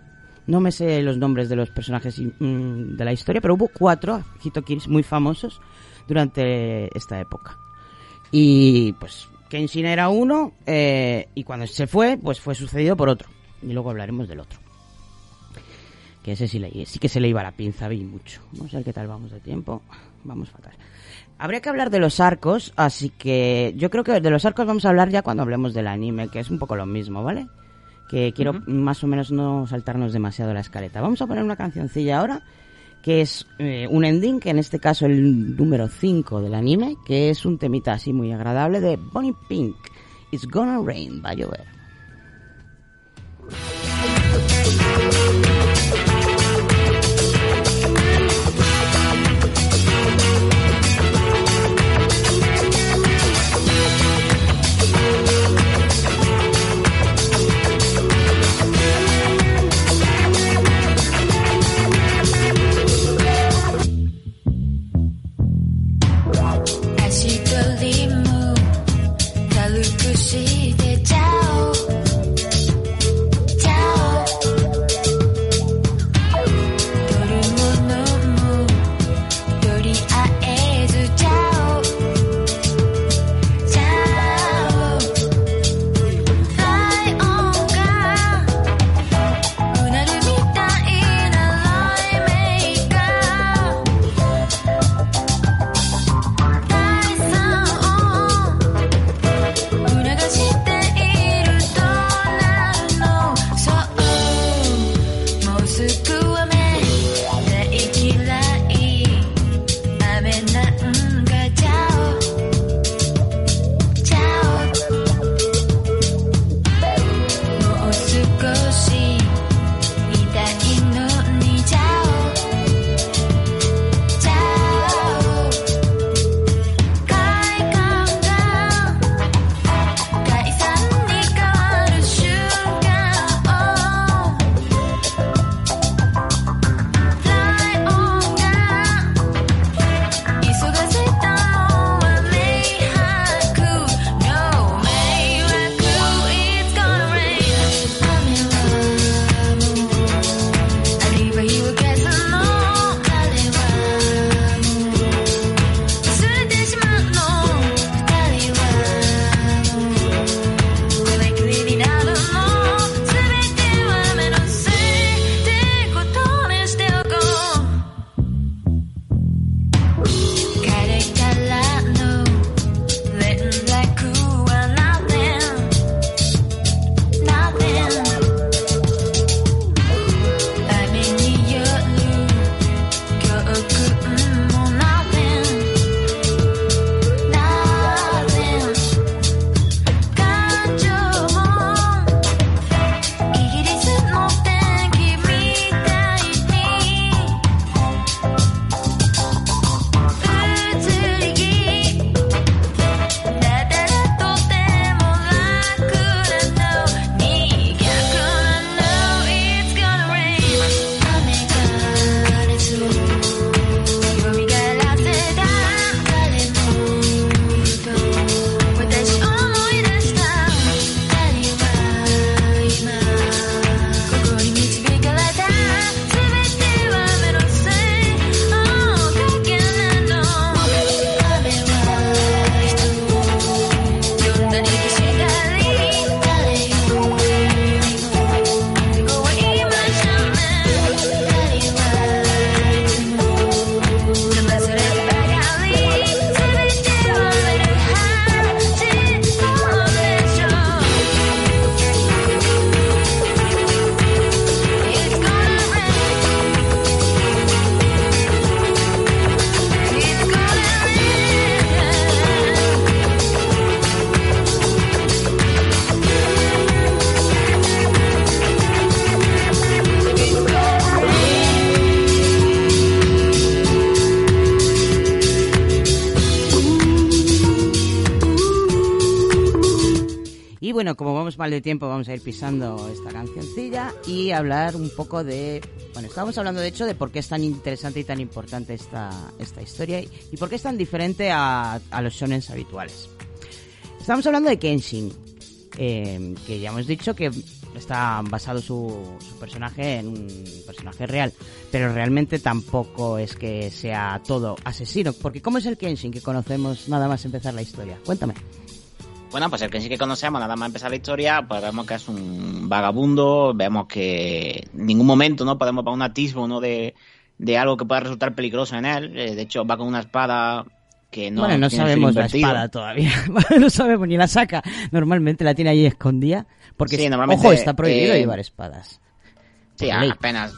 No me sé los nombres de los personajes mm, de la historia, pero hubo cuatro Hitokiris muy famosos durante esta época. Y pues Kenshin era uno eh, y cuando se fue, pues fue sucedido por otro. Y luego hablaremos del otro. Que ese sí, le, sí que se le iba la pinza, vi mucho. Vamos a ver qué tal vamos de tiempo. Vamos fatal. Habría que hablar de los arcos, así que yo creo que de los arcos vamos a hablar ya cuando hablemos del anime, que es un poco lo mismo, ¿vale? Que quiero más o menos no saltarnos demasiado la escaleta. Vamos a poner una cancioncilla ahora, que es eh, un ending, que en este caso el número 5 del anime, que es un temita así muy agradable de Bonnie Pink. It's Gonna Rain, va a llover. De tiempo, vamos a ir pisando esta cancioncilla y hablar un poco de... Bueno, estábamos hablando de hecho de por qué es tan interesante y tan importante esta, esta historia y, y por qué es tan diferente a, a los shonens habituales. Estamos hablando de Kenshin, eh, que ya hemos dicho que está basado su, su personaje en un personaje real, pero realmente tampoco es que sea todo asesino, porque ¿cómo es el Kenshin que conocemos nada más empezar la historia? Cuéntame. Bueno, pues el que sí que conocemos, nada más empezar la historia, pues vemos que es un vagabundo, vemos que en ningún momento no podemos ver un atisbo ¿no? de, de algo que pueda resultar peligroso en él. Eh, De hecho, va con una espada que no bueno, no sabemos la espada todavía. no sabemos ni la saca. Normalmente la tiene ahí escondida. Porque, Sí, normalmente, ojo, está prohibido eh, llevar espadas. Sí, apenas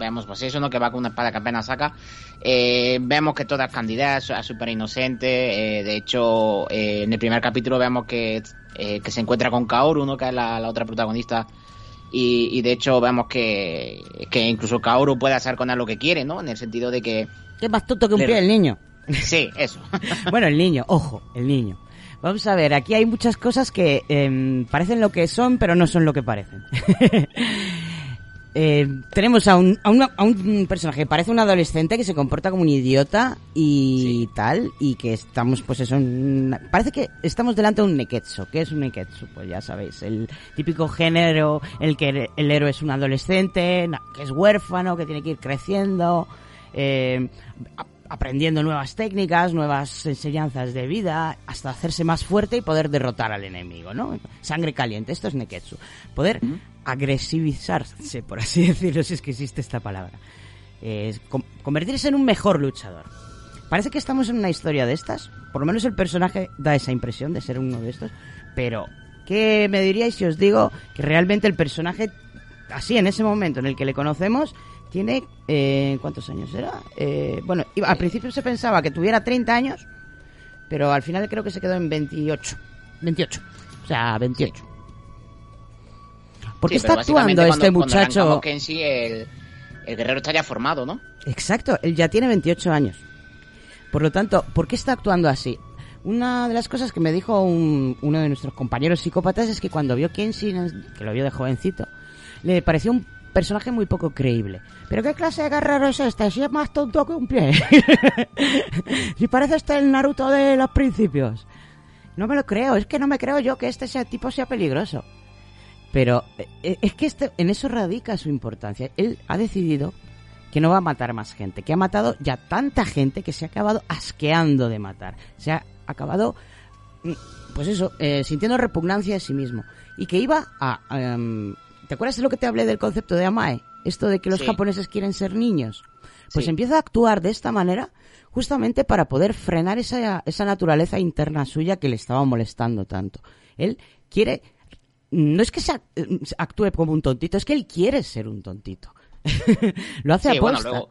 vemos pues eso, ¿no? Que va con una espada que apenas saca. Eh, vemos que toda es candidata, es súper inocente. eh, de hecho, eh, en el primer capítulo vemos que, que se encuentra con Kaoru, ¿no? Que es la, la otra protagonista. Y, y de hecho vemos que, que incluso Kaoru puede hacer con él lo que quiere, ¿no? En el sentido de que... ¿Qué más tonto que un pie el niño? Sí, eso. bueno, el niño, ojo, el niño. Vamos a ver, aquí hay muchas cosas que em, parecen lo que son, pero no son lo que parecen. Eh, tenemos a un, a, una- a un personaje que parece un adolescente que se comporta como un idiota y tal, y que estamos, pues eso, una- parece que estamos delante de un neketsu. ¿Qué es un neketsu? Pues ya sabéis, el típico género en el que el héroe es un adolescente, que es huérfano, que tiene que ir creciendo, eh, a- aprendiendo nuevas técnicas, nuevas enseñanzas de vida, hasta hacerse más fuerte y poder derrotar al enemigo, ¿no? Sangre caliente, esto es neketsu. Poder agresivizarse, por así decirlo, si es que existe esta palabra. Convertirse en un mejor luchador. Parece que estamos en una historia de estas, por lo menos el personaje da esa impresión de ser uno de estos, pero ¿qué me diríais si os digo que realmente el personaje, así en ese momento en el que le conocemos, tiene, eh, ¿cuántos años era? Eh, bueno, al principio se pensaba que tuviera 30 años, pero al final creo que se quedó en 28. 28. O sea, 28. ¿Por qué Sí, está actuando este cuando- cuando muchacho? en sí el, el guerrero está ya formado, ¿no? Exacto, él ya tiene 28 años. Por lo tanto, ¿por qué está actuando así? Una de las cosas que me dijo un- uno de nuestros compañeros psicópatas es que cuando vio Kenshin, que lo vio de jovencito, le pareció un personaje muy poco creíble. ¿Pero qué clase de guerrero es este? Si es más tonto que un pie. si parece este el Naruto de los principios. No me lo creo, es que no me creo yo que este sea, tipo sea peligroso. Pero eh, es que este, en eso radica su importancia. Él ha decidido que no va a matar más gente, que ha matado ya tanta gente que se ha acabado asqueando de matar. Se ha acabado, mm, pues eso, eh, sintiendo repugnancia de sí mismo. Y que iba a... em, ¿Te acuerdas de lo que te hablé del concepto de Amae? Esto de que los Sí. japoneses quieren ser niños. Pues Sí. empieza a actuar de esta manera justamente para poder frenar esa, esa naturaleza interna suya que le estaba molestando tanto. Él quiere... No es que se eh, actúe como un tontito, es que él quiere ser un tontito. lo hace Sí, bueno, aposta. luego,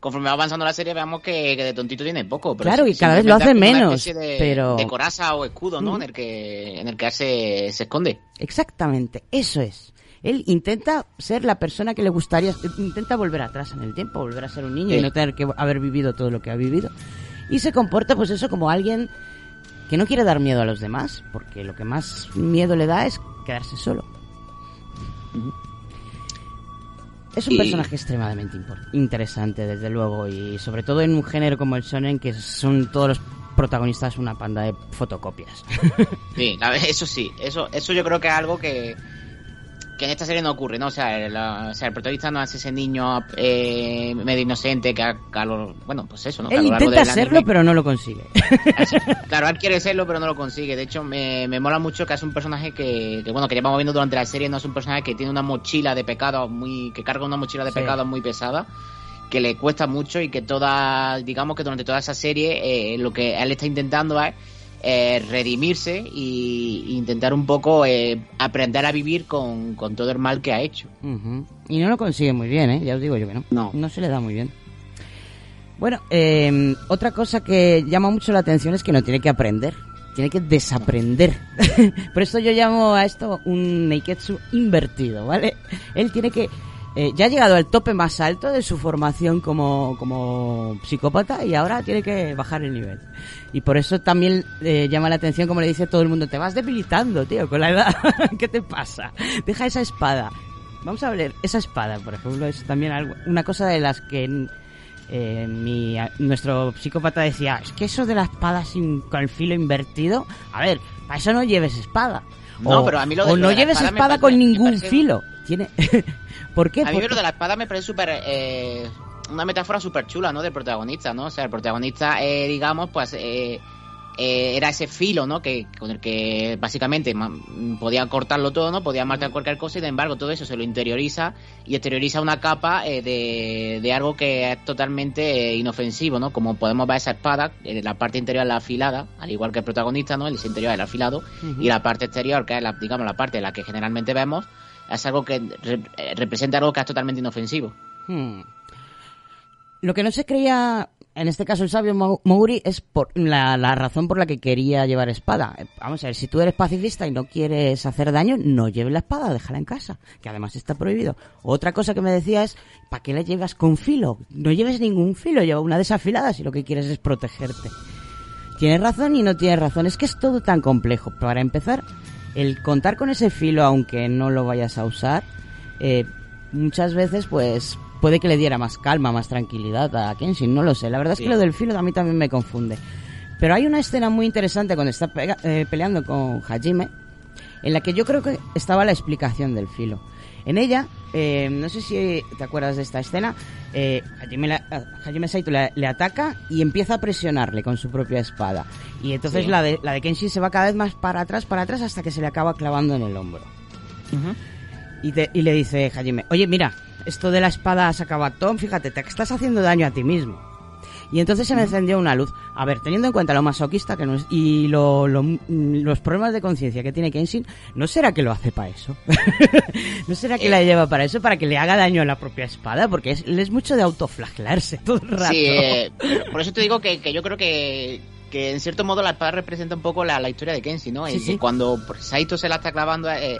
conforme va avanzando la serie, veamos que, que de tontito tiene poco. Pero Claro, y cada vez lo hace menos, de, pero- De coraza o escudo, ¿no? En el que, en el que se, se esconde. Exactamente, eso es. Él intenta ser la persona que le gustaría, intenta volver atrás en el tiempo, volver a ser un niño Sí. y no tener que haber vivido todo lo que ha vivido. Y se comporta pues eso como alguien que no quiere dar miedo a los demás, porque lo que más miedo le da es quedarse solo. Es un Y- personaje extremadamente interesante, desde luego, y sobre todo en un género como el shonen, que son todos los protagonistas una panda de fotocopias. Sí, eso sí, eso, eso yo creo que es algo que, que en esta serie no ocurre, ¿no? O sea, el, o sea, el protagonista no es ese niño eh, medio inocente que a, a lo, bueno, pues eso, ¿no? Él intenta anime- pero no lo consigue. Así, claro, él quiere serlo, pero no lo consigue. De hecho, me, me mola mucho que es un personaje que, que, bueno, que llevamos viendo durante la serie, no es un personaje que tiene una mochila de pecado muy, que carga una mochila de Sí. pecado muy pesada, que le cuesta mucho y que toda, digamos que durante toda esa serie, eh, lo que él está intentando es eh, redimirse y, y intentar un poco eh, aprender a vivir con, con todo el mal que ha hecho. Y no lo consigue muy bien, ¿eh? Ya os digo yo que no. No. No se le da muy bien. Bueno, eh, otra cosa que llama mucho la atención es que no tiene que aprender. Tiene que desaprender. Por eso yo llamo a esto un Neiketsu invertido, ¿vale? Él tiene que eh, ya ha llegado al tope más alto de su formación como, como psicópata y ahora tiene que bajar el nivel. Y por eso también eh, llama la atención como le dice todo el mundo, te vas debilitando, tío, con la edad. ¿Qué te pasa? Deja esa espada. Vamos a ver, esa espada, por ejemplo, es también algo, una cosa de las que eh, mi, nuestro psicópata decía, es que eso de la espada sin, con el filo invertido, a ver, para eso no lleves espada. No, o, pero a mí lo de- o no de lleves espada con ningún parece- filo. Tiene... ¿Por qué? A mí lo de la espada me parece súper... eh, una metáfora súper chula, ¿no? Del protagonista, ¿no? O sea, el protagonista, eh, digamos, pues... Eh, eh, era ese filo, ¿no? Que con el que básicamente podía cortarlo todo, ¿no? Podía marcar cualquier cosa y, sin embargo, todo eso se lo interioriza y exterioriza una capa eh, de, de algo que es totalmente eh, inofensivo, ¿no? Como podemos ver esa espada, eh, la parte interior es la afilada, al igual que el protagonista, ¿no? El interior es el afilado y la parte exterior, que es la, digamos, la parte en la que generalmente vemos, es algo que eh, representa algo que es totalmente inofensivo. Hmm. Lo que no se creía, en este caso el sabio Mo- Mouri, es por la, la razón por la que quería llevar espada. Eh, Vamos a ver, si tú eres pacifista y no quieres hacer daño, no lleves la espada, déjala en casa, que además está prohibido. Otra cosa que me decía es, ¿para qué la llevas con filo? No lleves ningún filo, lleva una desafilada si lo que quieres es protegerte. Tienes razón y no tienes razón, es que es todo tan complejo. Para empezar, el contar con ese filo, aunque no lo vayas a usar, eh, muchas veces pues puede que le diera más calma, más tranquilidad a Kenshin, no lo sé. La verdad es Sí. que lo del filo a mí también me confunde. Pero hay una escena muy interesante cuando está pega- eh, peleando con Hajime, en la que yo creo que estaba la explicación del filo. En ella, eh, no sé si te acuerdas de esta escena, eh, Hajime, la- a- Hajime Saito le, le ataca y empieza a presionarle con su propia espada. Y entonces Sí. la, de, la de Kenshin se va cada vez más para atrás, para atrás, hasta que se le acaba clavando en el hombro. Y, te- y le dice Hajime, oye, mira, esto de la espada sacabatón, fíjate, te estás haciendo daño a ti mismo. Y entonces se me encendió una luz. A ver, teniendo en cuenta lo masoquista que no es, y lo- lo- mm, los problemas de conciencia que tiene Kenshin, ¿no será que lo hace para eso? ¿No será que la lleva para eso? Para que le haga daño a la propia espada, porque es, es mucho de autoflagelarse todo el rato. Sí, eh, por eso te digo que, que yo creo que, que en cierto modo la espada representa un poco la, la historia de Kenshi, ¿no? Sí, y sí. que cuando Saito se la está clavando, eh,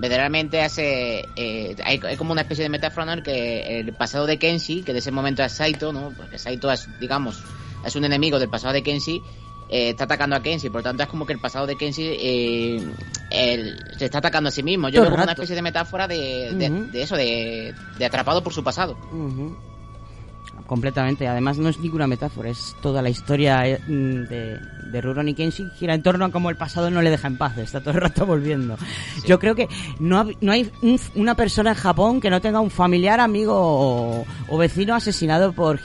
verdaderamente hace, eh, hay, hay como una especie de metáfora en el que el pasado de Kenshi, que de ese momento es Saito, ¿no? Porque Saito es, digamos, es un enemigo del pasado de Kenshi, eh, está atacando a Kenshi, por lo tanto es como que el pasado de Kenshi eh, él se está atacando a sí mismo. Yo Todo veo como una especie de metáfora de, de, eso, de, de atrapado por su pasado. Completamente. Además, no es ninguna metáfora, es toda la historia eh, de, de Rurouni Kenshin gira en torno a cómo el pasado no le deja en paz, está todo el rato volviendo. Yo creo que no, no hay un- una persona en Japón que no tenga un familiar, amigo o, o vecino asesinado por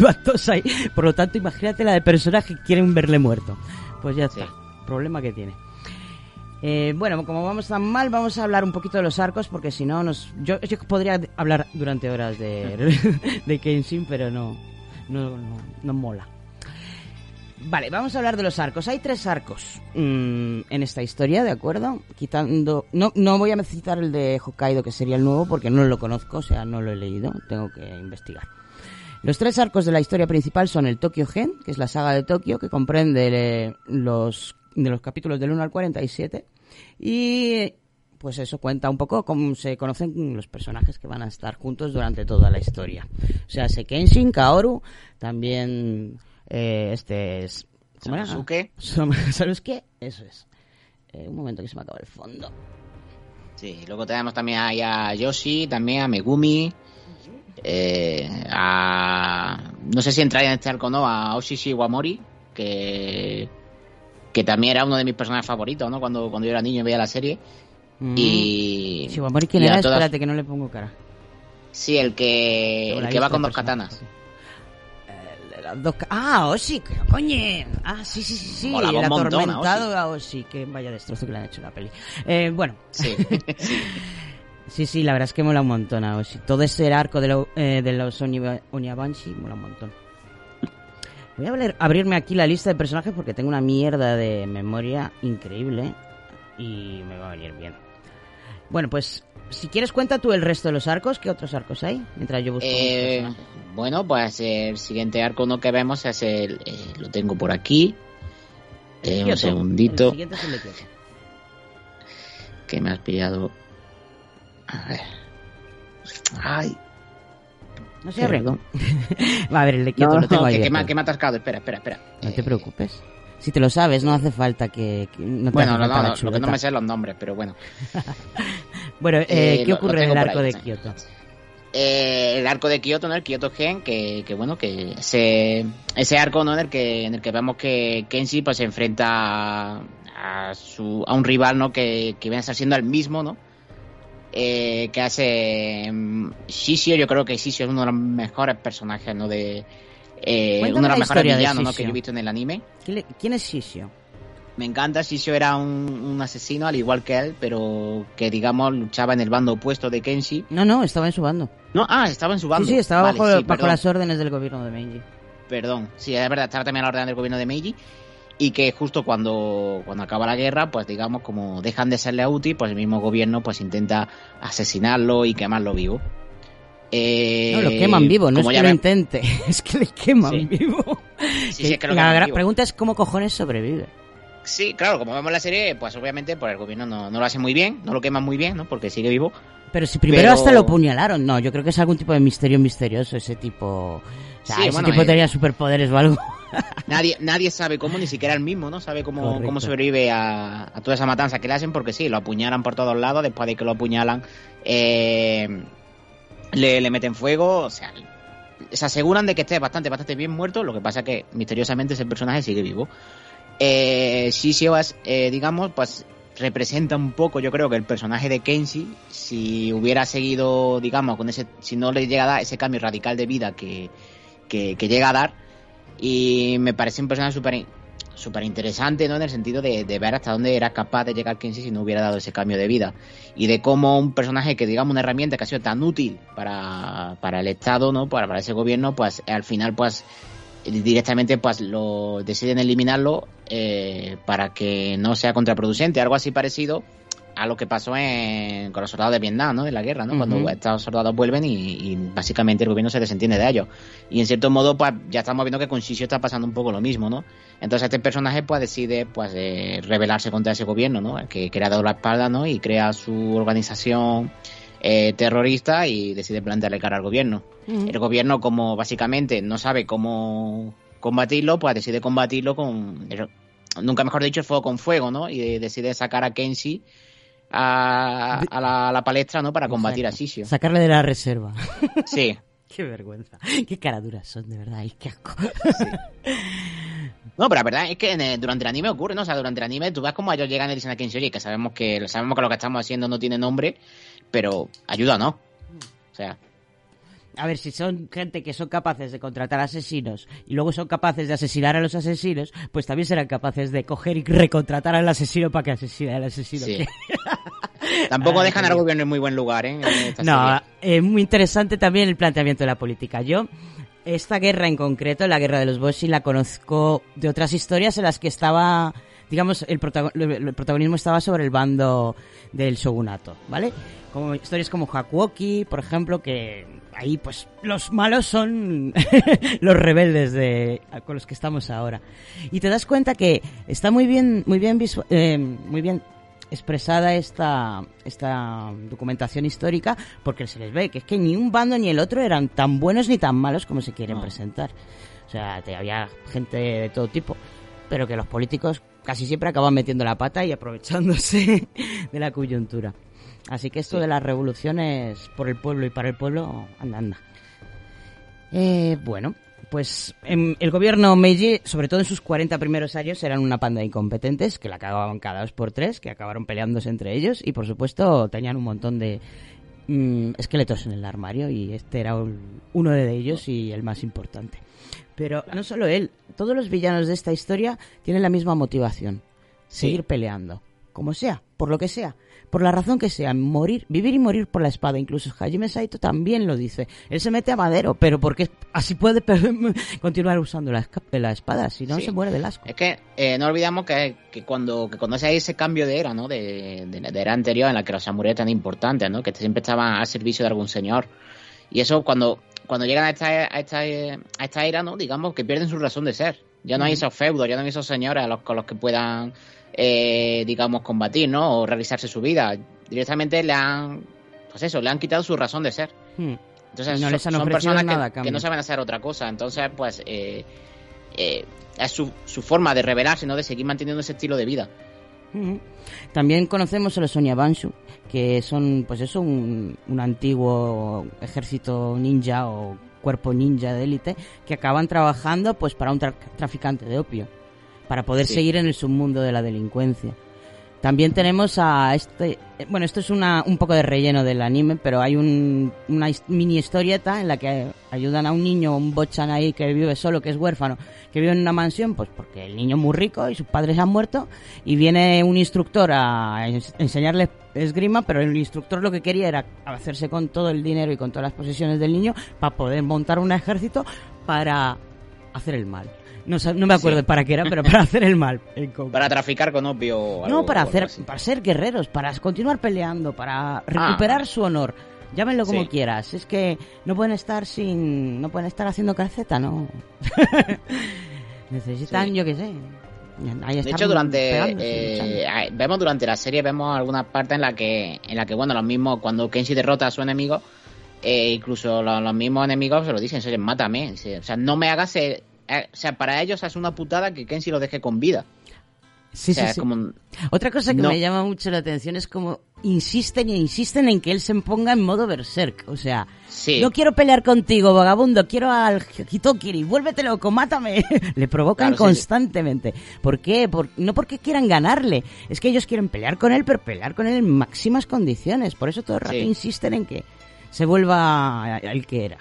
Batosai. Por lo tanto, imagínate la de personas que quieren verle muerto. Pues ya está, Sí. problema que tiene. Eh, bueno, como vamos tan mal, vamos a hablar un poquito de los arcos, porque si no, nos, yo, podría hablar durante horas de, de Kenshin, pero no, no, no, no mola. Vale, vamos a hablar de los arcos. Hay tres arcos mm, en esta historia, ¿de acuerdo? Quitando... No, no voy a citar el de Hokkaido, que sería el nuevo, porque no lo conozco, o sea, no lo he leído, tengo que investigar. Los tres arcos de la historia principal son el Tokyo Gen, que es la saga de Tokio, que comprende eh, los, de los capítulos del 1 al 47. Y pues eso cuenta un poco cómo se conocen los personajes que van a estar juntos durante toda la historia. O sea, se Kenshin, Kaoru, también eh, este es... ¿Cómo era? Sanosuke. Som- Sanosuke, eso es. Eh, un momento que se me acaba el fondo. Sí, luego tenemos también ahí a Yoshi, también a Megumi, eh, a... No sé si entraría en este arco o no, a Oshishi Iwamori, que, que también era uno de mis personajes favoritos, ¿no? Cuando, cuando yo era niño y veía la serie. Mm. Y... Shiwamori, ¿quién y a era? todas- Espérate que no le pongo cara. Sí, el que, el que va con dos katanas. dos Ah, Oshi, que coño. Ah, sí, sí, sí, sí. Molaba el un montón a atormentado a Oshi. Que vaya destrozo que le han hecho la peli. Eh, bueno, Sí, sí. sí, sí, la verdad es que mola un montón a Oshi. Todo ese arco de, lo- eh, de los Onyabanshi mola un montón. Voy a abrir- abrirme aquí la lista de personajes porque tengo una mierda de memoria increíble y me va a venir bien. Bueno, pues si quieres cuenta tú el resto de los arcos, ¿qué otros arcos hay? Mientras yo busco Eh, bueno, pues el siguiente arco ¿no? que vemos es el... eh, lo tengo por aquí. Eh, un segundito. El siguiente es el de Kioto. que me has pillado. A ver. Ay, No sé, perdón. Va a ver, el de Kioto No, lo tengo no, ahí. que, me, ha- todo. que me ha atascado. Espera, espera, espera. No te Eh, preocupes. Si te lo sabes, no hace falta que... que- no te Bueno, no, no, lo que no me sé los nombres, pero bueno. Bueno, eh, Eh, ¿qué lo- ocurre lo en el arco ahí, de. Kioto? Eh, el arco de Kyoto, ¿no? El Kyoto Gen, que, que bueno, que ese, ese arco, ¿no? En el que, en el que vemos que Kenshi pues se enfrenta a, a su, a un rival, ¿no? Que, que viene a estar siendo el mismo, ¿no? Eh, que hace mm, Shishio, yo creo que Shishio es uno de los mejores personajes, ¿no? De, eh, uno de los mejores villanos, ¿no? Que yo he visto en el anime. ¿Quién le- ¿Quién es Shishio? Me encanta, Shishio era un, un asesino, al igual que él, pero que, digamos, luchaba en el bando opuesto de Kenshi. No, no, estaba en su bando. No, ah, estaba en su bando. Sí, sí, estaba Vale, bajo, sí, bajo las órdenes del gobierno de Meiji. Perdón, sí, es verdad, estaba también a la orden del gobierno de Meiji. Y que justo cuando, cuando acaba la guerra, pues digamos, como dejan de serle útil, pues el mismo gobierno pues intenta asesinarlo y quemarlo vivo. Eh, No, lo queman vivo, no es que lo intente, es que le queman Sí. vivo. Sí, sí, es que lo la gran vivo. pregunta es cómo cojones sobrevive. Sí, claro, como vemos la serie, pues obviamente pues el gobierno no, no lo hace muy bien, no lo queman muy bien, ¿no? Porque sigue vivo. Pero si primero Pero- hasta lo apuñalaron, no, yo creo que es algún tipo de misterio misterioso, ese tipo... O sea, Sí, ese bueno, tipo eh, tenía superpoderes o algo. Nadie, nadie sabe cómo, ni siquiera él mismo, ¿no? Sabe cómo, Correcto. cómo sobrevive a, a toda esa matanza que le hacen, porque sí, lo apuñalan por todos lados, después de que lo apuñalan, eh, le, le meten fuego, o sea, se aseguran de que esté bastante, bastante bien muerto, lo que pasa que misteriosamente ese personaje sigue vivo. Eh, Shishio es, eh, digamos, pues representa un poco, yo creo que el personaje de Kenshi, si hubiera seguido, digamos, con ese, si no le llega a dar ese cambio radical de vida que, que, que llega a dar, y me parece un personaje súper interesante, ¿no? En el sentido de, de ver hasta dónde era capaz de llegar Kenshi si no hubiera dado ese cambio de vida. Y de cómo un personaje que, digamos, una herramienta que ha sido tan útil para, para el Estado, ¿no? Para, para ese gobierno, pues al final, pues directamente pues lo deciden eliminarlo eh, para que no sea contraproducente. Algo así parecido a lo que pasó en, con los soldados de Vietnam, ¿no? De la guerra, ¿no? Cuando estos soldados vuelven y, y básicamente el gobierno se desentiende de ellos. Y en cierto modo, pues ya estamos viendo que con Shishio está pasando un poco lo mismo, ¿no? Entonces este personaje pues decide pues eh, rebelarse contra ese gobierno, ¿no? Que, que le ha dado la espalda, ¿no? Y crea su organización eh, terrorista y decide plantearle cara al gobierno. El gobierno, como básicamente no sabe cómo combatirlo, pues decide combatirlo con, nunca mejor dicho, fuego con fuego, ¿no? Y decide sacar a Kenshi a, a la, a la palestra, ¿no? Para combatir a. Shishio. Sacarle de la reserva. Sí. qué vergüenza. Qué caraduras son, de verdad. y qué asco. No, pero la verdad es que en el- durante el anime ocurre, ¿no? O sea, durante el anime tú ves como ellos llegan y dicen a Kenshi, oye, que sabemos que sabemos que lo que estamos haciendo no tiene nombre, pero ayuda, ¿no? O sea, A ver, si son gente que son capaces de contratar asesinos y luego son capaces de asesinar a los asesinos, pues también serán capaces de coger y recontratar al asesino para que asesine al asesino. sí. Tampoco dejan al gobierno en muy buen lugar, ¿eh? No, es muy interesante también el planteamiento de la política. Yo, esta guerra en concreto, la guerra de los Boshi, la conozco de otras historias en las que estaba, digamos, el, protago- el protagonismo estaba sobre el bando del shogunato, ¿vale? Como historias como Hakuoki, por ejemplo, que ahí pues los malos son los rebeldes de con los que estamos ahora. Y te das cuenta que está muy bien, muy bien eh, muy bien expresada esta, esta documentación histórica porque se les ve que es que ni un bando ni el otro eran tan buenos ni tan malos como se quieren No. presentar. O sea, te, había gente de todo tipo, pero que los políticos casi siempre acaban metiendo la pata y aprovechándose de la coyuntura. Así que esto Sí. de las revoluciones por el pueblo y para el pueblo, anda, anda. Eh, bueno, pues em, el gobierno Meiji, sobre todo en sus 40 primeros años, eran una panda de incompetentes que la cagaban cada dos por tres, que acabaron peleándose entre ellos y por supuesto tenían un montón de mm, esqueletos en el armario y este era un- uno de ellos y el más importante. Pero no solo él, todos los villanos de esta historia tienen la misma motivación, Sí. seguir peleando, como sea, por lo que sea, por la razón que sea, morir, vivir y morir por la espada. Incluso Hajime Saito también lo dice. Él se mete a madero, pero porque así puede continuar usando la, espada, si no Sí. se muere del asco. Es que eh, no olvidamos que, que cuando que cuando se hay ese cambio de era, ¿no? De, de, de era anterior en la que los samuráis eran importantes, ¿no? Que siempre estaban al servicio de algún señor. Y eso cuando cuando llegan a esta, a esta, a esta era, ¿no? Digamos que pierden su razón de ser. Ya no hay esos feudos, ya no hay esos señores a los, con los que puedan, eh, digamos, combatir, ¿no? O realizarse su vida. Directamente le han pues eso, le han quitado su razón de ser. Hmm. Entonces, No son- les han son ofrecido personas nada que no saben hacer otra cosa. Entonces, pues, eh, eh, es su, su forma de rebelarse, ¿no? De seguir manteniendo ese estilo de vida. También conocemos a los Sonia Banshu, que son, pues eso, un, un antiguo ejército ninja o cuerpo ninja de élite que acaban trabajando, pues, para un tra- traficante de opio, para poder Sí. seguir en el submundo de la delincuencia. También tenemos a este, bueno, esto es una, un poco de relleno del anime, pero hay un, una mini historieta en la que ayudan a un niño, un bochan ahí que vive solo, que es huérfano, que vive en una mansión, pues porque el niño es muy rico y sus padres han muerto, y viene un instructor a ens- enseñarle esgrima, pero el instructor lo que quería era hacerse con todo el dinero y con todas las posesiones del niño para poder montar un ejército para hacer el mal. No, no me acuerdo Sí. para qué era, pero para hacer el mal. Para traficar con opio o algo- No, para hacer, para ser guerreros, para continuar peleando, para recuperar su honor. Llámenlo como Sí. quieras. Es que no pueden estar sin, no pueden estar haciendo calceta, no. Necesitan, Sí. yo qué sé. ahí De hecho, durante eh, ah, vemos durante la serie vemos algunas partes en la que en la que bueno los mismos cuando Kenshi derrota a su enemigo eh, incluso los, los mismos enemigos se lo dicen, oye, mátame, o sea, no me hagas eh, o sea, para ellos es una putada que Kenshi lo deje con vida. Sí, o sea, sí, es sí. como Otra cosa que No. me llama mucho la atención es como insisten e insisten en que él se ponga en modo berserk. O sea, Sí. no quiero pelear contigo, vagabundo, quiero al Hitokiri, vuélvete loco, mátame. Le provocan Claro, sí, sí. constantemente. ¿Por qué? Por- no porque quieran ganarle, es que ellos quieren pelear con él, pero pelear con él en máximas condiciones. Por eso todo el rato insisten en que se vuelva el que era.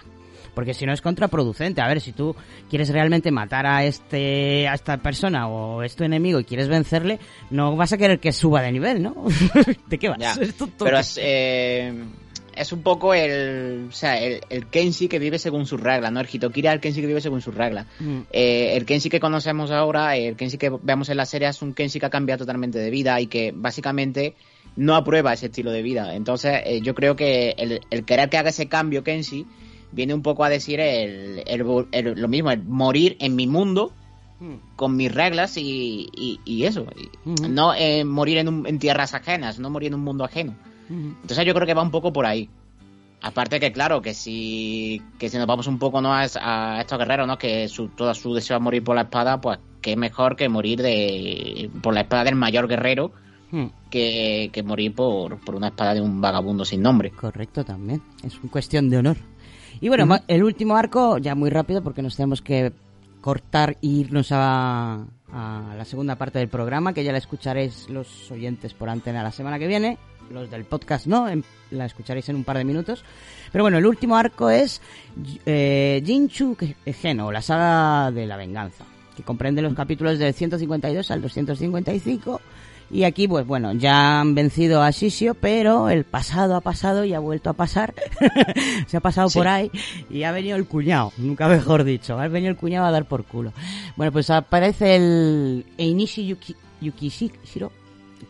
Porque si no es contraproducente. A ver, si tú quieres realmente matar a este a esta persona o es tu enemigo y quieres vencerle, no vas a querer que suba de nivel, ¿no? ¿De qué vas? Ya. Pero es, eh, es un poco el, o sea, el, el Kenshi que vive según sus reglas, ¿no? El Hitokiri es el Kenshi que vive según sus reglas. Mm. Eh, el Kenshi que conocemos ahora, el Kenshi que vemos en la serie es un Kenshi que ha cambiado totalmente de vida y que básicamente no aprueba ese estilo de vida. Entonces, eh, yo creo que el, el querer que haga ese cambio Kenshi viene un poco a decir el, el- el- lo mismo, el morir en mi mundo con mis reglas y, y- y eso. Y Ujú. No eh, morir en, un- en tierras ajenas, no morir en un mundo ajeno. Ujú. Entonces yo creo que va un poco por ahí. Aparte que claro, que si, que si nos vamos un poco ¿no? a, a estos guerreros, ¿no? que su, todo su deseo es morir por la espada, pues qué mejor que morir de por la espada del mayor guerrero que, que morir por, por una espada de un vagabundo sin nombre. Correcto también. Es una cuestión de honor. Y bueno, el último arco, ya muy rápido porque nos tenemos que cortar e irnos a, a la segunda parte del programa, que ya la escucharéis los oyentes por antena la semana que viene. Los del podcast no, en- la escucharéis en un par de minutos. Pero bueno, el último arco es eh, Jinchu Geno, la saga de la venganza, que comprende los capítulos del 152 al 255. Y aquí, pues bueno, ya han vencido a Shishio, pero el pasado ha pasado y ha vuelto a pasar. Se ha pasado Sí. por ahí y ha venido el cuñado, nunca mejor dicho. Ha venido el cuñado a dar por culo. Bueno, pues aparece el Einishi Yuki, Yukishiro,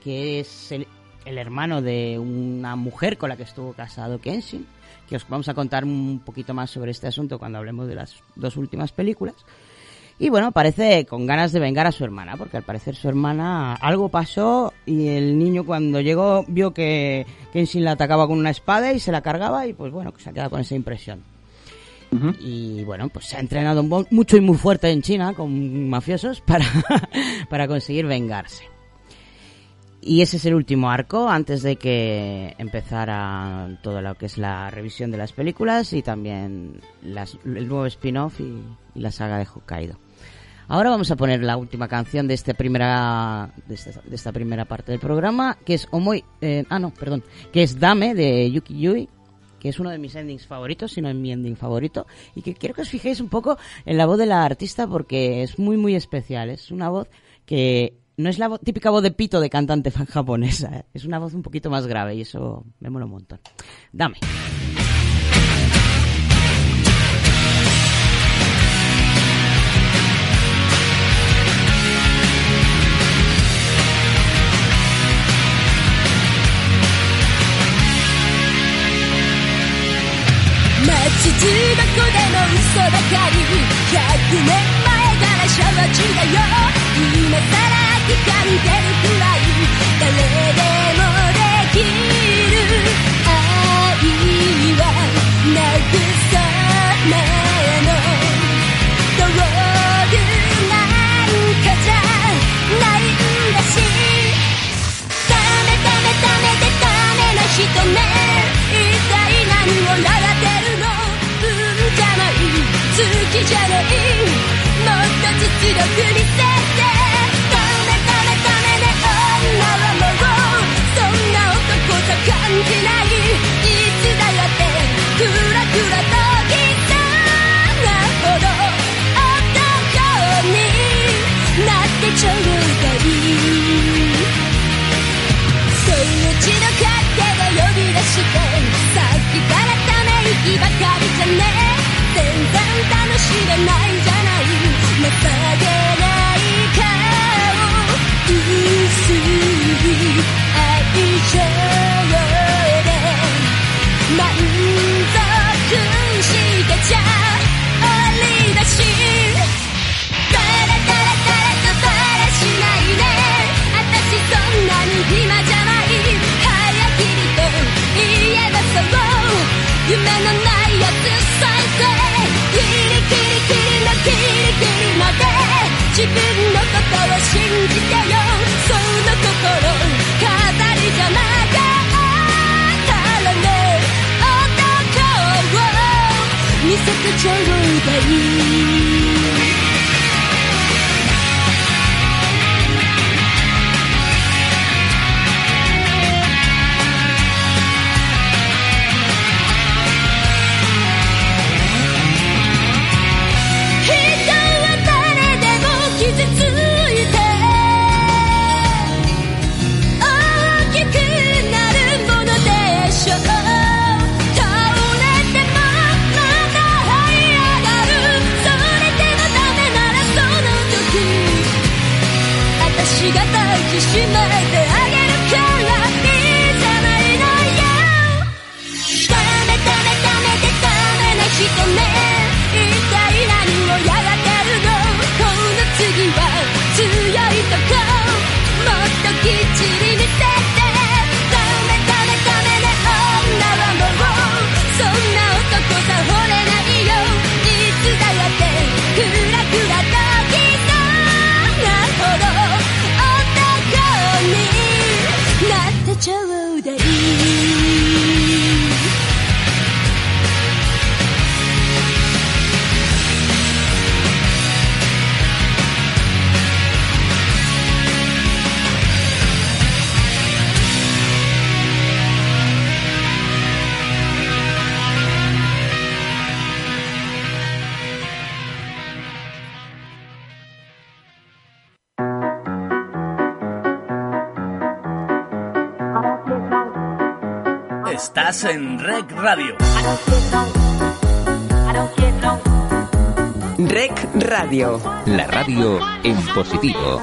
que es el, el hermano de una mujer con la que estuvo casado Kenshin, que os vamos a contar un poquito más sobre este asunto cuando hablemos de las dos últimas películas. Y bueno, parece con ganas de vengar a su hermana, porque al parecer su hermana algo pasó y el niño cuando llegó vio que Kenshin la atacaba con una espada y se la cargaba y pues bueno, que se ha quedado con esa impresión. Y bueno, pues se ha entrenado mu- mucho y muy fuerte en China con mafiosos para, para conseguir vengarse. Y ese es el último arco antes de que empezara todo lo que es la revisión de las películas y también las- el nuevo spin-off y, y la saga de Hokkaido. Ahora vamos a poner la última canción de esta primera de esta, primera parte del programa, que es Omoi, eh, ah no, perdón, que es Dame de Yuki Yui, que es uno de mis endings favoritos, si no es mi ending favorito, y que quiero que os fijéis un poco en la voz de la artista porque es muy muy especial, es una voz que no es la vo- típica voz de pito de cantante fan japonesa, ¿eh? es una voz un poquito más grave y eso me mola un montón. Dame. 町中箱での嘘ばかり100年前から承知だよ今さら光出るくらい誰でもできる愛は慰めの道具なんかじゃないんだしためためためでダメな人ねばかりじゃね。全 を見せてちょうだい Radio. La radio en positivo.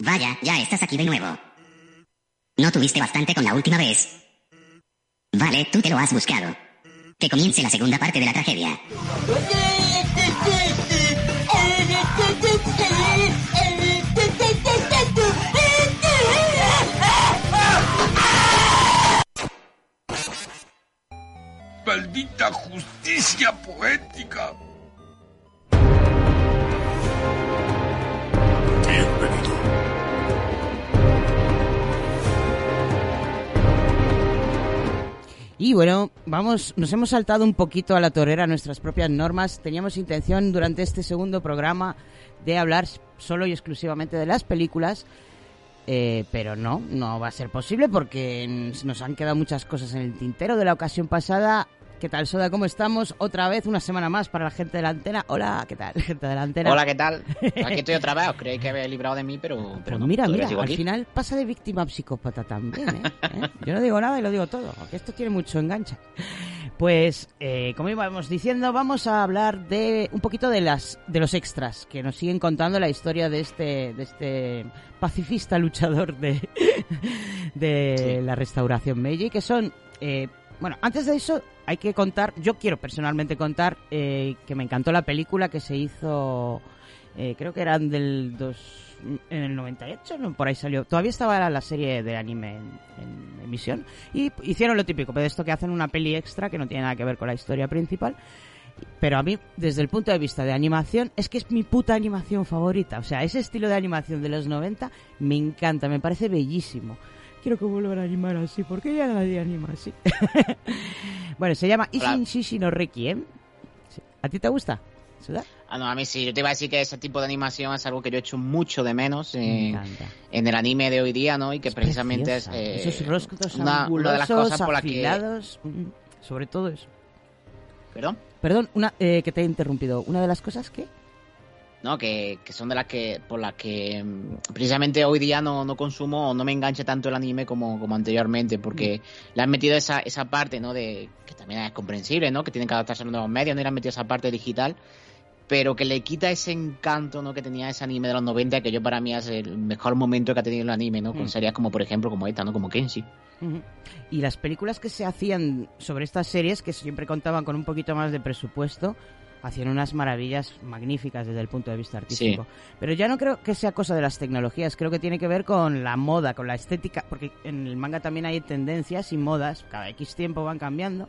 Vaya, ya estás aquí de nuevo. ¿No tuviste bastante con la última vez? Vale, tú te lo has buscado. Que comience la segunda parte de la tragedia. Maldita justicia poética. Bienvenido. Y bueno, vamos, nos hemos saltado un poquito a la torera nuestras propias normas. Teníamos intención durante este segundo programa de hablar solo y exclusivamente de las películas, eh, pero no, no va a ser posible porque nos han quedado muchas cosas en el tintero de la ocasión pasada. ¿Qué tal, Soda? ¿Cómo estamos? Otra vez, una semana más para la gente de la antena. Hola, ¿qué tal, gente de la antena? Hola, ¿qué tal? Aquí estoy otra vez. Os creéis que habéis librado de mí, pero, pero Pues no. mira, mira, al aquí. final pasa de víctima a psicópata también, ¿eh? ¿Eh? Yo no digo nada y lo digo todo, porque esto tiene mucho enganche. Pues, eh, como íbamos diciendo, vamos a hablar de un poquito de las de los extras que nos siguen contando la historia de este de este pacifista luchador de de la restauración Meiji, que son eh, bueno, antes de eso hay que contar, yo quiero personalmente contar eh, que me encantó la película que se hizo, eh, creo que eran del dos, en el 98, no, por ahí salió. Todavía estaba la serie de anime en, en emisión y hicieron lo típico, pero esto que hacen una peli extra que no tiene nada que ver con la historia principal. Pero a mí, desde el punto de vista de animación, es que es mi puta animación favorita. O sea, ese estilo de animación de los 90 me encanta, me parece bellísimo. Quiero que vuelvan a animar así, porque ya nadie anima así. bueno, se llama Ishin Shishi no Requiem. Sí. ¿A ti te gusta? ¿Sudar? Ah, no, a mí sí. Yo te iba a decir que ese tipo de animación es algo que yo he hecho mucho de menos Me en, el anime de hoy día, ¿no? Y que precisamente es eh, Esos rostros una, una de las angulosos, cosas por las que... afilados, mm, sobre todo eso. ¿Perdón? Perdón, una, eh, que te he interrumpido. ¿Una de las cosas que? ¿No? Que, que son de las que, por las que mm, precisamente hoy día no, no consumo o no me enganche tanto el anime como, como anteriormente, porque le han metido esa, esa parte, ¿no? De, que también es comprensible, ¿no? Que tienen que adaptarse a los nuevos medios, ¿no? Y le han metido esa parte digital, pero que le quita ese encanto, ¿no? Que tenía ese anime de los 90, que yo para mí es el mejor momento que ha tenido el anime, ¿no? Con Mm. series como, por ejemplo, como esta, ¿no? Como Kenshi. Y las películas que se hacían sobre estas series, que siempre contaban con un poquito más de presupuesto, hacían unas maravillas magníficas desde el punto de vista artístico. Pero ya no creo que sea cosa de las tecnologías, creo que tiene que ver con la moda, con la estética, porque en el manga también hay tendencias y modas, cada X tiempo van cambiando.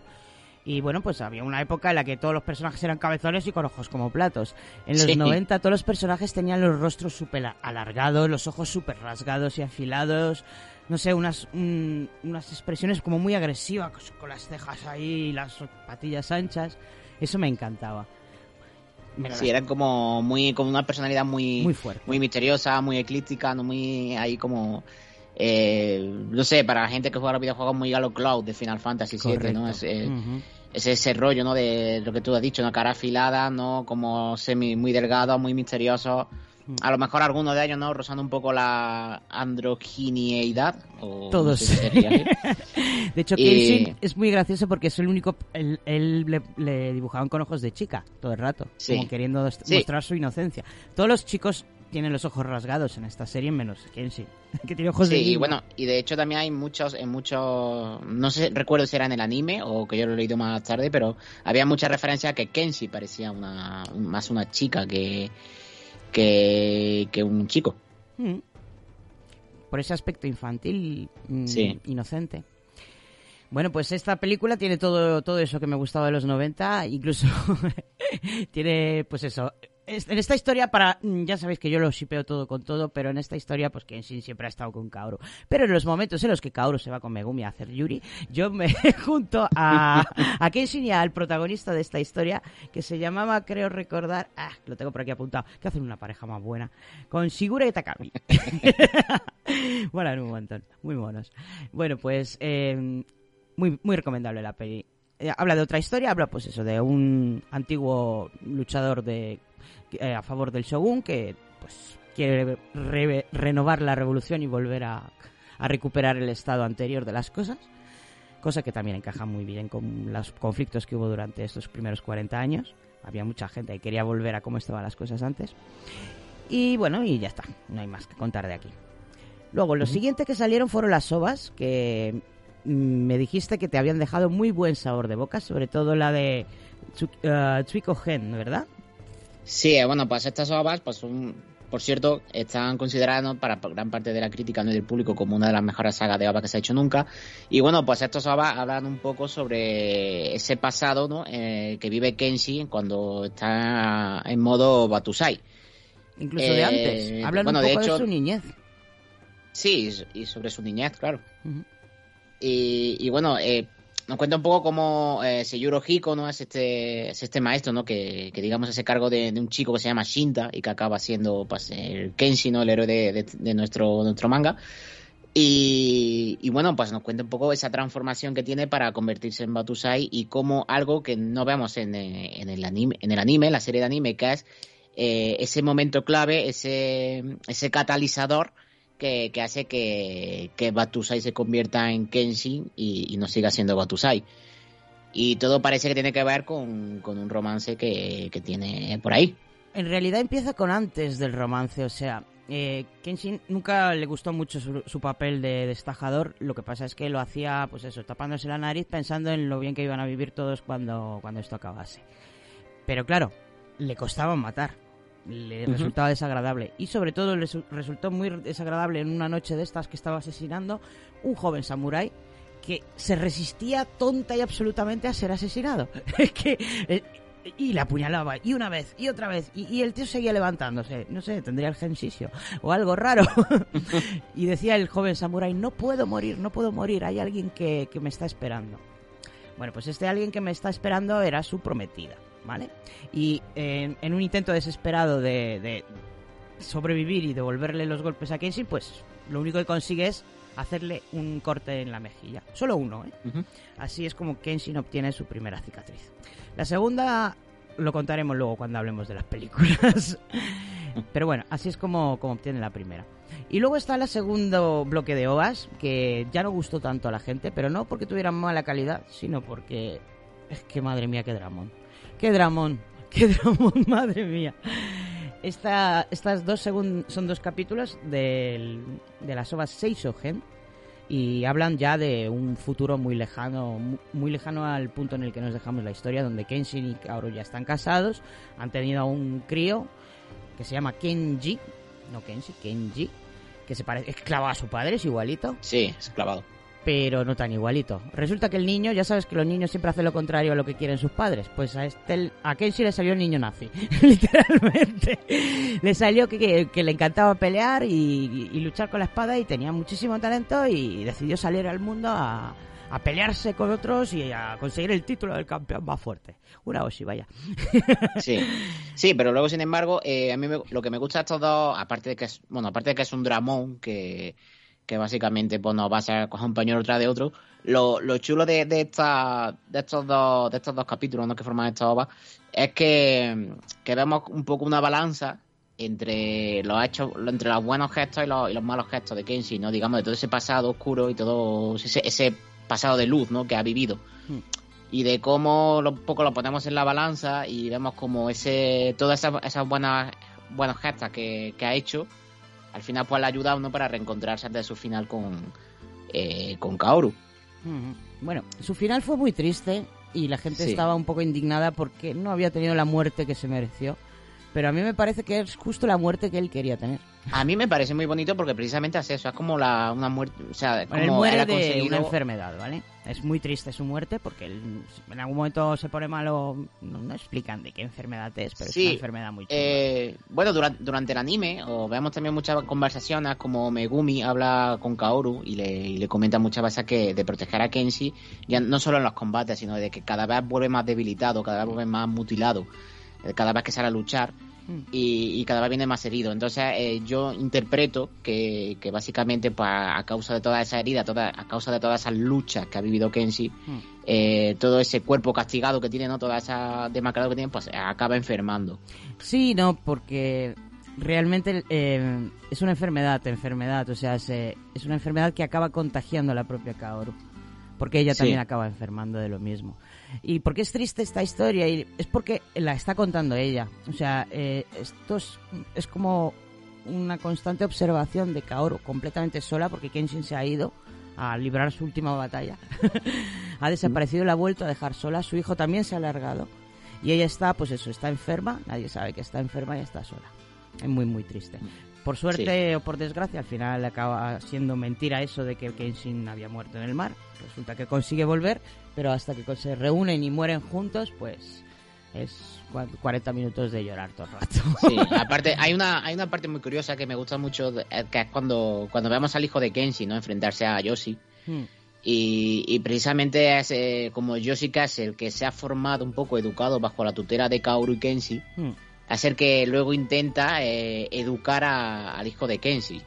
Y bueno, pues había una época en la que todos los personajes eran cabezones y con ojos como platos. En los Sí. 90 todos los personajes tenían los rostros súper alargados, los ojos súper rasgados y afilados. No sé, unas, un- unas expresiones como muy agresivas, con las cejas ahí y las patillas anchas. Eso me encantaba. Me- Sí, eran como muy, con una personalidad muy, Muy fuerte. muy misteriosa, muy eclíptica, no muy ahí como eh, no sé, para la gente que juega los videojuegos muy Galo Cloud de Final Fantasy VII, ¿no? Es, eh, es ese rollo, ¿no? De lo que tú has dicho, ¿no? Cara afilada, ¿no? Como semi muy delgado, muy misterioso. A lo mejor algunos de ellos, ¿no? Rozando un poco la androgineidad. O, no Todos. sé si. De hecho, Kenshin es muy gracioso porque es el único. Él, él le, le dibujaban con ojos de chica todo el rato, Sí. como queriendo Sí. mostrar su inocencia. Todos los chicos tienen los ojos rasgados en esta serie, menos Kenshin, que tiene ojos de Sí, y bueno, y de hecho también hay muchos, en muchos, no sé, recuerdo si era en el anime o que yo lo he leído más tarde, pero había muchas referencias a que Kenshi parecía una, un- más una chica que, que, que un chico. Mm. Por ese aspecto infantil, mm, Sí. inocente. Bueno, pues esta película tiene todo, todo eso que me gustaba de los 90, incluso tiene, pues eso. En esta historia, para mm, ya sabéis que yo lo shipeo todo con todo, pero en esta historia, pues Kenshin siempre ha estado con Kaoru. Pero en los momentos en los que Kaoru se va con Megumi a hacer Yuri, yo me junto a, a Kenshin y al protagonista de esta historia, que se llamaba, creo recordar, ah, lo tengo por aquí apuntado, que hacen una pareja más buena, con Shigure y Takami. Molan un montón, muy monos. Bueno, pues eh, muy, muy recomendable la peli. Eh, habla de otra historia, habla pues eso, de un antiguo luchador de eh, a favor del shogun que pues quiere re- renovar la revolución y volver a, a recuperar el estado anterior de las cosas. Cosa que también encaja muy bien con los conflictos que hubo durante estos primeros 40 años. Había mucha gente que quería volver a cómo estaban las cosas antes. Y bueno, y ya está. No hay más que contar de aquí. Luego, lo siguiente que salieron fueron las ovas, que mm, me dijiste que te habían dejado muy buen sabor de boca, sobre todo la de Tsu- eh, Tsuiko Gen, ¿verdad? Sí, eh, bueno, pues estas ovas, pues son, por cierto, están consideradas para gran parte de la crítica ¿no? y del público como una de las mejores sagas de ovas que se ha hecho nunca. Y bueno, pues estos ovas hablan un poco sobre ese pasado ¿no? eh, que vive Kenshi cuando está en modo Batusai. Incluso de Eh, antes. Hablan bueno, un poco de, hecho- su niñez. Sí, y sobre su niñez, claro. Y, y bueno, eh, nos cuenta un poco cómo eh, Seiyuro Hiko ¿no? es, este, es este maestro ¿no? que, que digamos ese cargo de, un chico que se llama Shinta y que acaba siendo pues, el Kenshi, ¿no? el héroe de, de- de nuestro, nuestro manga. Y, y bueno, pues nos cuenta un poco esa transformación que tiene para convertirse en Batusai y cómo algo que no vemos en, eh, en el anime, en el anime, la serie de anime, que es eh, ese momento clave, ese, ese catalizador que, hace que, que Batusai se convierta en Kenshin y, y no siga siendo Batusai. Y todo parece que tiene que ver con, con un romance que, que tiene por ahí. En realidad empieza con antes del romance, o sea, eh, Kenshin nunca le gustó mucho su, su papel de destajador, lo que pasa es que lo hacía, pues eso, tapándose la nariz pensando en lo bien que iban a vivir todos cuando, cuando esto acabase. Pero claro, le costaba matar, le resultaba desagradable y sobre todo le su- resultó muy desagradable en una noche de estas que estaba asesinando un joven samurái que se resistía tonta y absolutamente a ser asesinado. Es que eh, y le apuñalaba, y una vez, y otra vez, y, y el tío seguía levantándose. No sé, tendría el gensisio o algo raro. y decía el joven samurái, no puedo morir, no puedo morir, hay alguien que, que me está esperando. Bueno, pues este alguien que me está esperando era su prometida, ¿vale? Y eh, en un intento desesperado de, de sobrevivir y devolverle los golpes a Kenshin, pues lo único que consigue es hacerle un corte en la mejilla. Solo uno, ¿eh? Así es como Kenshin obtiene su primera cicatriz. La segunda lo contaremos luego cuando hablemos de las películas. Pero bueno, así es como, como obtiene la primera. Y luego está el segundo bloque de OVAs, que ya no gustó tanto a la gente, pero no porque tuvieran mala calidad, sino porque... Es que madre mía, qué dramón. Qué dramón, qué dramón, madre mía. Esta, estas dos son dos capítulos del- de las ovas Seisogen y hablan ya de un futuro muy lejano, mu- muy lejano al punto en el que nos dejamos la historia, donde Kenshin y Kaoru ya están casados, han tenido un crío que se llama Kenji, no Kenshi, Kenji, que se parece, es clavado a su padre, es igualito. Sí, es clavado. Pero no tan igualito. Resulta que el niño, ya sabes que los niños siempre hacen lo contrario a lo que quieren sus padres. Pues a este, a Kenshi le salió el niño nazi, literalmente. Le salió que, le encantaba pelear y, luchar con la espada y tenía muchísimo talento y decidió salir al mundo a, pelearse con otros y a conseguir el título del campeón más fuerte. Una Oshi, vaya. Sí, sí, pero luego, sin embargo, eh, a mí lo que me gusta de estos dos, aparte de que es, bueno, aparte de que es un dramón que, que básicamente pues nos va a ser coger un pañuelo tras de otro, lo, lo chulo de, de, esta, de estos dos, de estos dos capítulos ¿no? que forman esta obra es que, que vemos un poco una balanza entre los hechos, entre los buenos gestos y los, y los malos gestos de Kenshi, ¿no? Digamos, de todo ese pasado oscuro y todo ese, ese pasado de luz, ¿no? Que ha vivido y de cómo lo- un poco lo ponemos en la balanza y vemos como ese todas esas, esas buenas buenas gestas que, que ha hecho al final pues le ha ayudado ¿no? para reencontrarse antes de su final con eh, con Kaoru. Bueno, su final fue muy triste y la gente Sí. estaba un poco indignada porque no había tenido la muerte que se mereció. Pero a mí me parece que es justo la muerte que él quería tener. A mí me parece muy bonito porque precisamente es eso es como la una muerte o sea Bueno, él como muere él ha de una enfermedad, ¿vale? Es muy triste su muerte porque él en algún momento se pone malo. No, no explican de qué enfermedad es, pero es una enfermedad muy chunga. Eh, bueno, durante, durante el anime, o vemos también muchas conversaciones como Megumi habla con Kaoru y le, y le comenta muchas veces que de proteger a Kenshi, ya no solo en los combates, sino de que cada vez vuelve más debilitado, cada vez vuelve más mutilado, eh, cada vez que sale a luchar y, y cada vez viene más herido. Entonces eh, yo interpreto que, que básicamente pues, a causa de toda esa herida, toda, a causa de todas esas luchas que ha vivido Kenshi, eh, todo ese cuerpo castigado que tiene, no toda esa demacrado que tiene, pues acaba enfermando. Sí, no, porque realmente eh, es una enfermedad, enfermedad, o sea, se- es una enfermedad que acaba contagiando a la propia Kaoru, porque ella Sí. también acaba enfermando de lo mismo. ¿Y por qué es triste esta historia? Y es porque la está contando ella, o sea, eh, esto es, es como una constante observación de Kaoru completamente sola, porque Kenshin se ha ido a librar su última batalla. ha desaparecido, la ha vuelto a dejar sola, su hijo también se ha alargado. Y ella está, pues eso, está enferma, nadie sabe que está enferma y está sola. Es muy, muy triste. Por suerte o por desgracia, al final acaba siendo mentira eso de que Kenshin había muerto en el mar. Resulta que consigue volver, pero hasta que se reúnen y mueren juntos, pues es cua- 40 minutos de llorar todo el rato. Sí, aparte hay una hay una parte muy curiosa que me gusta mucho eh, que es cuando cuando vemos al hijo de Kenshi, ¿no? enfrentarse a Yoshi Hmm. y, y precisamente es eh, como Yoshi es el que se ha formado un poco educado bajo la tutela de Kaoru y Kenshi, Hmm. es el que luego intenta eh, educar a- al hijo de Kenshi.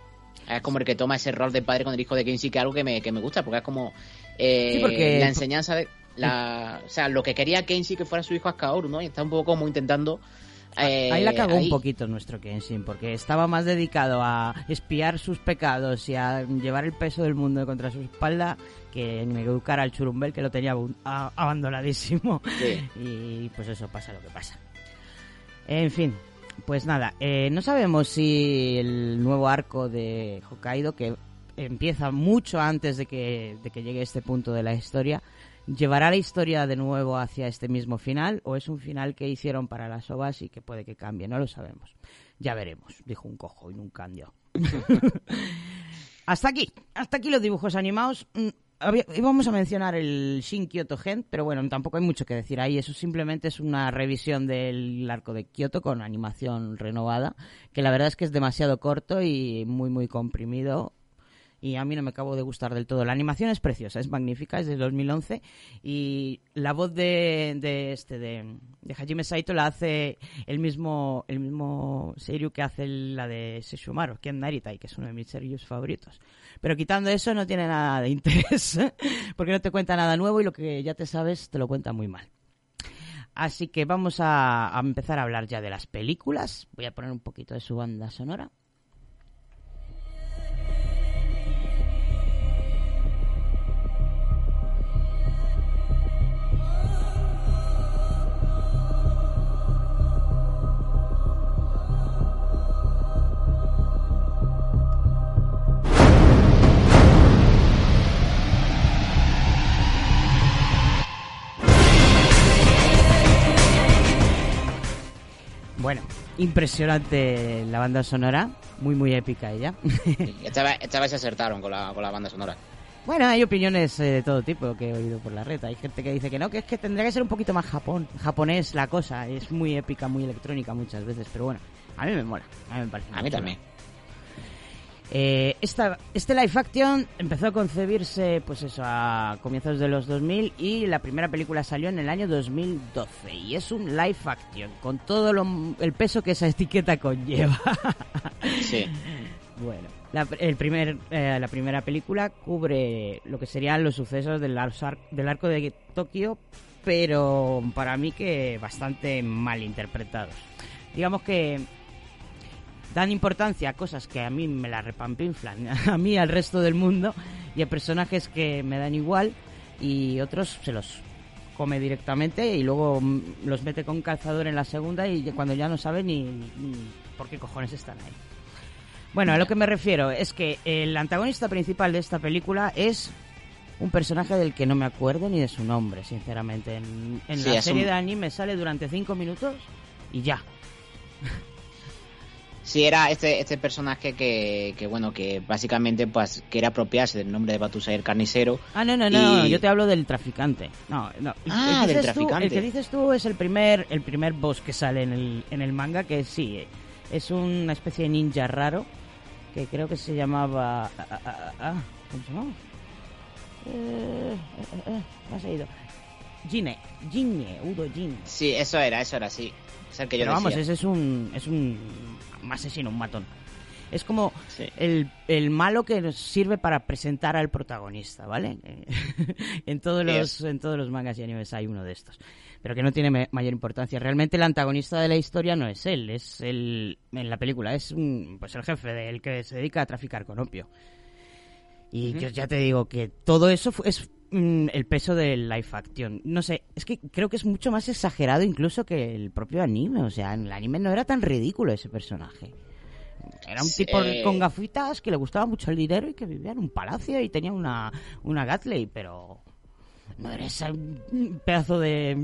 Es como el que toma ese rol de padre con el hijo de Kenshi, que es algo que me, que me gusta, porque es como eh, Sí, porque- la enseñanza de... La, o sea, lo que quería Kenshi que fuera su hijo es Kaoru, ¿no? Y está un poco como intentando... eh, Ahí la cagó ahí. un poquito nuestro Kenshin, porque estaba más dedicado a espiar sus pecados y a llevar el peso del mundo contra su espalda que en educar al churumbel que lo tenía abandonadísimo. Sí. Y pues eso pasa lo que pasa. En fin, pues nada, eh, no sabemos si el nuevo arco de Hokkaido, que empieza mucho antes de que, de que llegue este punto de la historia, llevará la historia de nuevo hacia este mismo final o es un final que hicieron para las ovas y que puede que cambie, no lo sabemos. Ya veremos, dijo un cojo y nunca cambió. hasta aquí, hasta aquí los dibujos animados. Mm, íbamos a mencionar el Shin Kyoto Gen, pero bueno, tampoco hay mucho que decir ahí. Eso simplemente es una revisión del arco de Kyoto con animación renovada, que la verdad es que es demasiado corto y muy, muy comprimido. Y a mí no me acabo de gustar del todo. La animación es preciosa, es magnífica, es de 2011. Y la voz de, de este, de, Hajime Saito la hace el mismo, el mismo Seiryu que hace la de Sesshomaru, Ken Naritai, que es uno de mis Seiryus favoritos. Pero quitando eso no tiene nada de interés, porque no te cuenta nada nuevo y lo que ya te sabes te lo cuenta muy mal. Así que vamos a empezar a hablar ya de las películas. Voy a poner un poquito de su banda sonora. Bueno, impresionante la banda sonora, muy muy épica ella. Esta vez, esta vez se acertaron con la, con la banda sonora. Bueno, hay opiniones eh, de todo tipo que he oído por la red. Hay gente que dice que no, que es que tendría que ser un poquito más Japón, japonés la cosa. Es muy épica, muy electrónica muchas veces, pero bueno, a mí me mola. A mí me parece. A mí también. Eh, esta, este live action empezó a concebirse, pues eso, a comienzos de los 2000 y la primera película salió en el año 2012 y es un live action con todo lo- el peso que esa etiqueta conlleva. Sí. Bueno, la, el primer, eh, la primera película cubre lo que serían los sucesos del, ar- del arco de Tokio, pero para mí que bastante mal interpretados. Digamos que dan importancia a cosas que a mí me la repampinflan, a mí al resto del mundo, y a personajes que me dan igual, y otros se los come directamente y luego mm, los mete con calzador en la segunda y cuando ya no sabe ni, ni por qué cojones están ahí. Bueno, a lo que me refiero es que el antagonista principal de esta película es un personaje del que no me acuerdo ni de su nombre, sinceramente. En, en Sí, la serie un- de anime sale durante cinco minutos y ya. Sí, era este, este personaje que, que, bueno, que básicamente pues quiere apropiarse del nombre de Batusai el carnicero. Ah, no, no, no, Y- yo te hablo del traficante. No, no. Ah, del tú- traficante. el que dices tú es el primer, el primer boss que sale en el, en el manga, que sí, es una especie de ninja raro, que creo que se llamaba... ah, ah, ah, ¿Cómo se llamaba? Eh, eh, eh, me ha salido. Gine, Gine, Udo Gine. Sí, eso era, eso era, sí. Es el que yo Pero vamos, decía. ese es un, es un asesino, un matón. Es como Sí. el, el malo que nos sirve para presentar al protagonista, ¿vale? en, todos los, en todos los mangas y animes hay uno de estos. Pero que no tiene mayor importancia. Realmente el antagonista de la historia no es él, es el, en la película, es un, pues el jefe del que se dedica a traficar con opio. Y yo ya te digo que todo eso es mm, el peso del live action. No sé, es que creo que es mucho más exagerado incluso que el propio anime. O sea, en el anime no era tan ridículo ese personaje. Era un Sí. tipo con gafitas que le gustaba mucho el dinero y que vivía en un palacio y tenía una, una Gatley, pero no era ese mm, pedazo de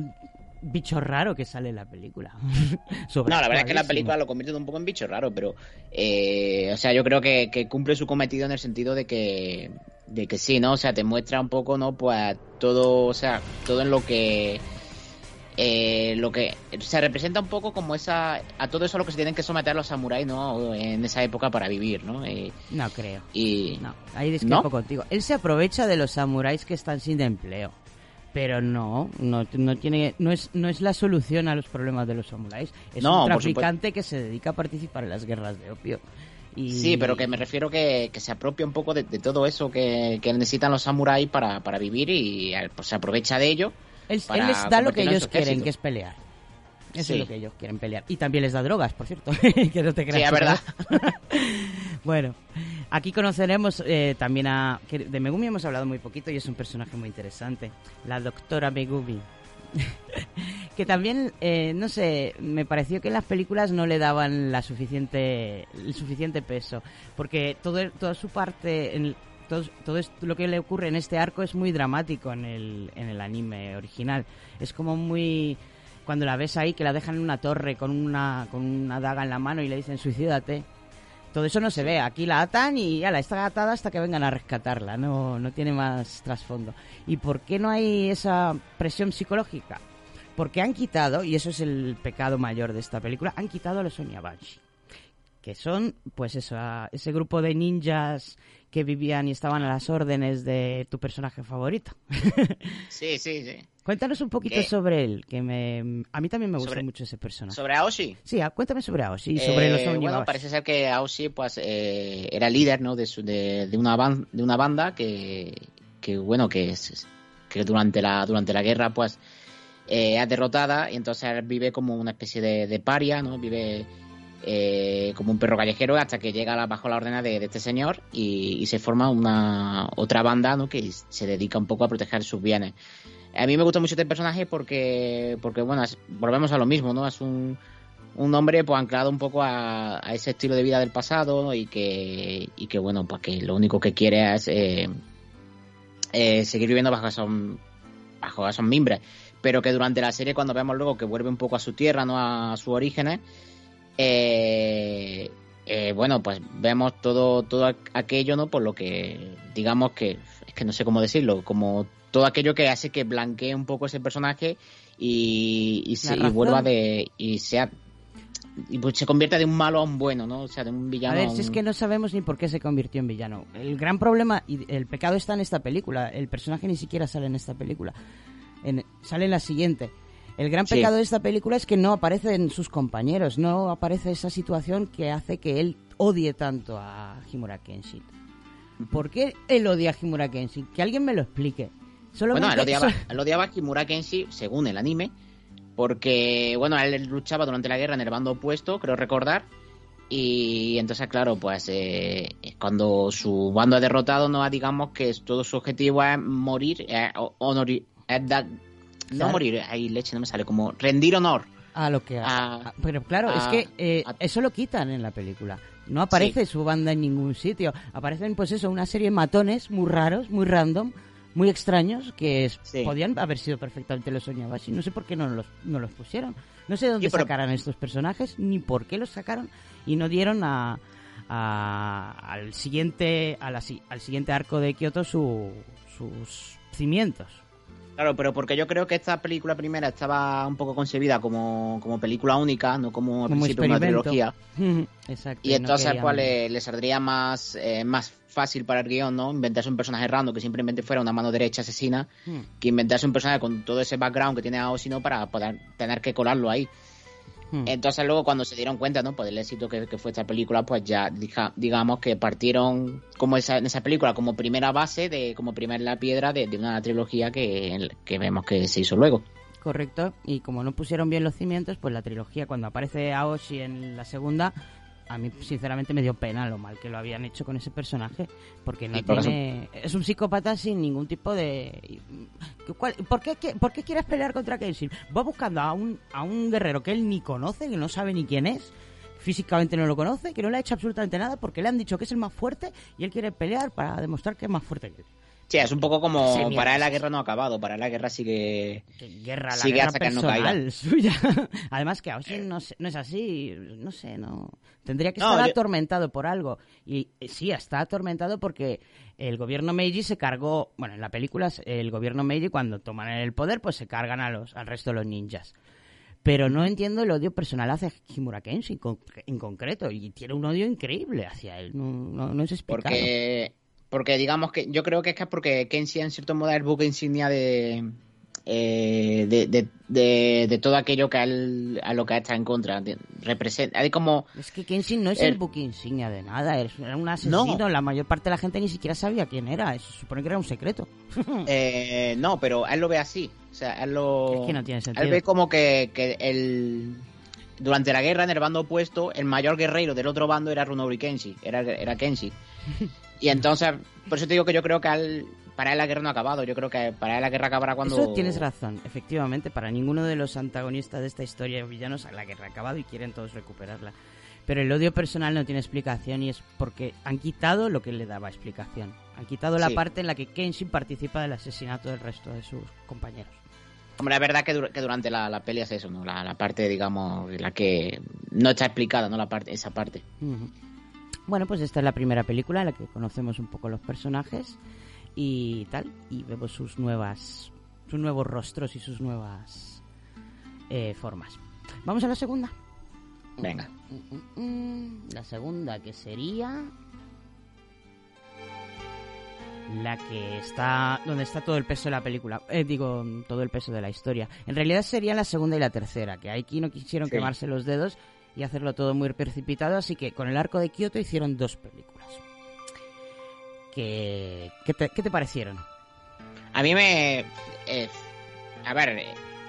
bicho raro que sale en la película. No, la verdad es que la película lo convierte un poco en bicho raro, pero eh, o sea, yo creo que, que cumple su cometido en el sentido de que de que sí, ¿no? O sea, te muestra un poco, ¿no? Pues todo, o sea, todo en lo que eh, lo que se representa un poco como esa a todo eso a lo que se tienen que someter los samuráis, ¿no? En esa época para vivir, ¿no? Eh, No creo. y No, ahí discrepo ¿No? contigo. Él se aprovecha de los samuráis que están sin empleo. Pero no, no, no tiene, no es, no es la solución a los problemas de los samuráis. Es No, un traficante que se dedica a participar en las guerras de opio. Y... Sí, pero que me refiero que, que se apropia un poco de, de todo eso que, que necesitan los samuráis para, para vivir y eh, pues, se aprovecha de ello. Él, él les da lo que ellos quieren, que es pelear. Eso Sí. es lo que ellos quieren pelear. Y también les da drogas, por cierto. que no te creas. Sí, es verdad. no. bueno, aquí conoceremos eh, también a... que de Megumi hemos hablado muy poquito y es un personaje muy interesante. La doctora Megumi. que también, eh, no sé, me pareció que en las películas no le daban la suficiente, el suficiente peso. Porque todo, toda su parte... En, todo, todo esto- lo que le ocurre en este arco es muy dramático en el, en el anime original. Es como muy... Cuando la ves ahí, que la dejan en una torre con una, con una daga en la mano y le dicen suicídate. Todo eso no se ve. Aquí la atan y ya la está atada hasta que vengan a rescatarla. No, no tiene más trasfondo. ¿Y por qué no hay esa presión psicológica? Porque han quitado, y eso es el pecado mayor de esta película, han quitado a los Onyabashi. Que son, pues eso, a- ese grupo de ninjas que vivían y estaban a las órdenes de tu personaje favorito. Sí, sí, sí. Cuéntanos un poquito ¿Qué? sobre él, que me, a mí también me gusta Sobre- mucho ese personaje. ¿Sobre Aoshi? Sí, ah, cuéntame sobre Aoshi y sobre Eh, los Bueno, Onyabashi. parece ser que Aoshi pues, eh, era líder ¿no? de, su- de, de una ban- de una banda que, que bueno, que, es- que durante, la, durante la guerra pues eh, es derrotada y entonces vive como una especie de, de paria, ¿no? Vive eh, como un perro callejero hasta que llega bajo la orden de, este señor y, se forma una otra banda ¿no? que se dedica un poco a proteger sus bienes. A mí me gusta mucho este personaje porque, porque bueno, volvemos a lo mismo, ¿no? Es un, un hombre pues anclado un poco a, a ese estilo de vida del pasado y que, y que bueno, pues que lo único que quiere es eh, eh, seguir viviendo bajo esos, bajo esos mimbres. Pero que durante la serie, cuando vemos luego que vuelve un poco a su tierra, ¿no? A sus orígenes, eh, eh, bueno, pues vemos todo, todo aqu- aquello, ¿no? Por lo que, digamos que, es que no sé cómo decirlo, como todo aquello que hace que blanquee un poco ese personaje y, y, se, y vuelva de, y sea, y pues se convierte de un malo a un bueno, ¿no? O sea, de un villano A ver, a si es que no sabemos ni por qué se convirtió en villano. El gran problema y el pecado está en esta película. El personaje ni siquiera sale en esta película. En- sale en la siguiente. El gran Sí. pecado de esta película es que no aparecen sus compañeros, no aparece esa situación que hace que él odie tanto a Himura Kenshin. ¿Por qué él odia a Himura Kenshin? Que alguien me lo explique. Solamente- Bueno, él odiaba, él odiaba a Kimura Kenshi, según el anime, porque, bueno, él luchaba durante la guerra en el bando opuesto, creo recordar, y entonces, claro, pues eh, cuando su bando es derrotado, no digamos que todo su objetivo es morir, eh, honor- es no morir, ahí leche no me sale, como rendir honor. a lo que a- a- pero claro es que eh, eso lo quitan en la película. No aparece su banda en ningún sitio. Aparecen pues eso una serie de matones muy raros muy random muy extraños que Sí. podían haber sido perfectamente los Onyabashi no sé por qué no los no los pusieron. No sé de dónde Sí, pero- sacaran estos personajes ni por qué los sacaron y no dieron a, a- al siguiente a la al siguiente arco de Kioto su, sus cimientos Claro, pero porque yo creo que esta película primera estaba un poco concebida como, como película única, no como al como principio una trilogía. exacto Y entonces pues le, le saldría más, eh, más fácil para el guion, ¿no? Inventarse un personaje random que simplemente fuera una mano derecha asesina, Hmm. que inventarse un personaje con todo ese background que tiene Aoshi, ¿no? Para poder tener que colarlo ahí. Hmm. Entonces luego cuando se dieron cuenta, ¿no? Pues del éxito que, que fue esta película, pues ya dija- digamos que partieron como esa, en esa película como primera base, de como primera piedra de, de una trilogía que, que vemos que se hizo luego. Correcto, y como no pusieron bien los cimientos, pues la trilogía, cuando aparece Aoshi en la segunda, a mí sinceramente me dio pena lo mal que lo habían hecho con ese personaje, porque no tiene... Es un psicópata sin ningún tipo de... ¿Cuál- ¿Por qué, qué- ¿Por qué quieres pelear contra Kenshin? Va buscando a un, a un guerrero que él ni conoce, que no sabe ni quién es, físicamente no lo conoce, que no le ha hecho absolutamente nada, porque le han dicho que es el más fuerte y él quiere pelear para demostrar que es más fuerte que él. Sí, es un poco como Sí, para él la guerra no ha acabado, para él la guerra sigue... guerra, la sigue guerra hasta que no personal caiga. suya. Además que Aoshi no, es- no es así, no sé, no tendría que No, estar yo- atormentado por algo y eh, sí está atormentado porque el gobierno Meiji se cargó, bueno, en la película el gobierno Meiji cuando toman el poder pues se cargan a los al resto de los ninjas. Pero no entiendo el odio personal hacia Himura Kenshi en, con- en concreto y tiene un odio increíble hacia él, no, no, no es explicado. Porque, porque digamos que yo creo que es que es porque Kenshi en cierto modo es el buque insignia de, eh, de, de, de, de todo aquello que a, él, a lo que está en contra. Representa, hay como... Es que Kenshin no es El- el buque insignia de nada, es- era un asesino, No. la mayor parte de la gente ni siquiera sabía quién era, se supone que era un secreto. eh, no, pero él lo ve así. O sea, él lo... Es que no tiene sentido. Él ve como que, que el... Durante la guerra, en el bando opuesto, el mayor guerrero del otro bando era Runori Kenshi, era, era Kenshi. Y entonces, por eso te digo que yo creo que al- para él la guerra no ha acabado. Yo creo que para él la guerra acabará cuando... Eso tienes razón, efectivamente, para ninguno de los antagonistas de esta historia de villanos la guerra ha acabado y quieren todos recuperarla. Pero el odio personal no tiene explicación y es porque han quitado lo que le daba explicación. Han quitado la parte en la que Kenshin participa del asesinato del resto de sus compañeros. Hombre, la verdad que, dur- que durante la, la pelea es eso, ¿no? La, la parte, digamos, la que no está explicada, ¿no? La parte, esa parte. Bueno, pues esta es la primera película en la que conocemos un poco los personajes y tal, y vemos sus nuevas, sus nuevos rostros y sus nuevas eh, formas. Vamos a la segunda. Venga. Mm, mm, La segunda que sería la que está donde está todo el peso de la película, eh, digo todo el peso de la historia. En realidad sería la segunda y la tercera, que aquí no quisieron Sí. quemarse los dedos y hacerlo todo muy precipitado, así que con el arco de Kioto hicieron dos películas. ¿Qué, qué, te, qué te parecieron? A mí me. eh, a ver,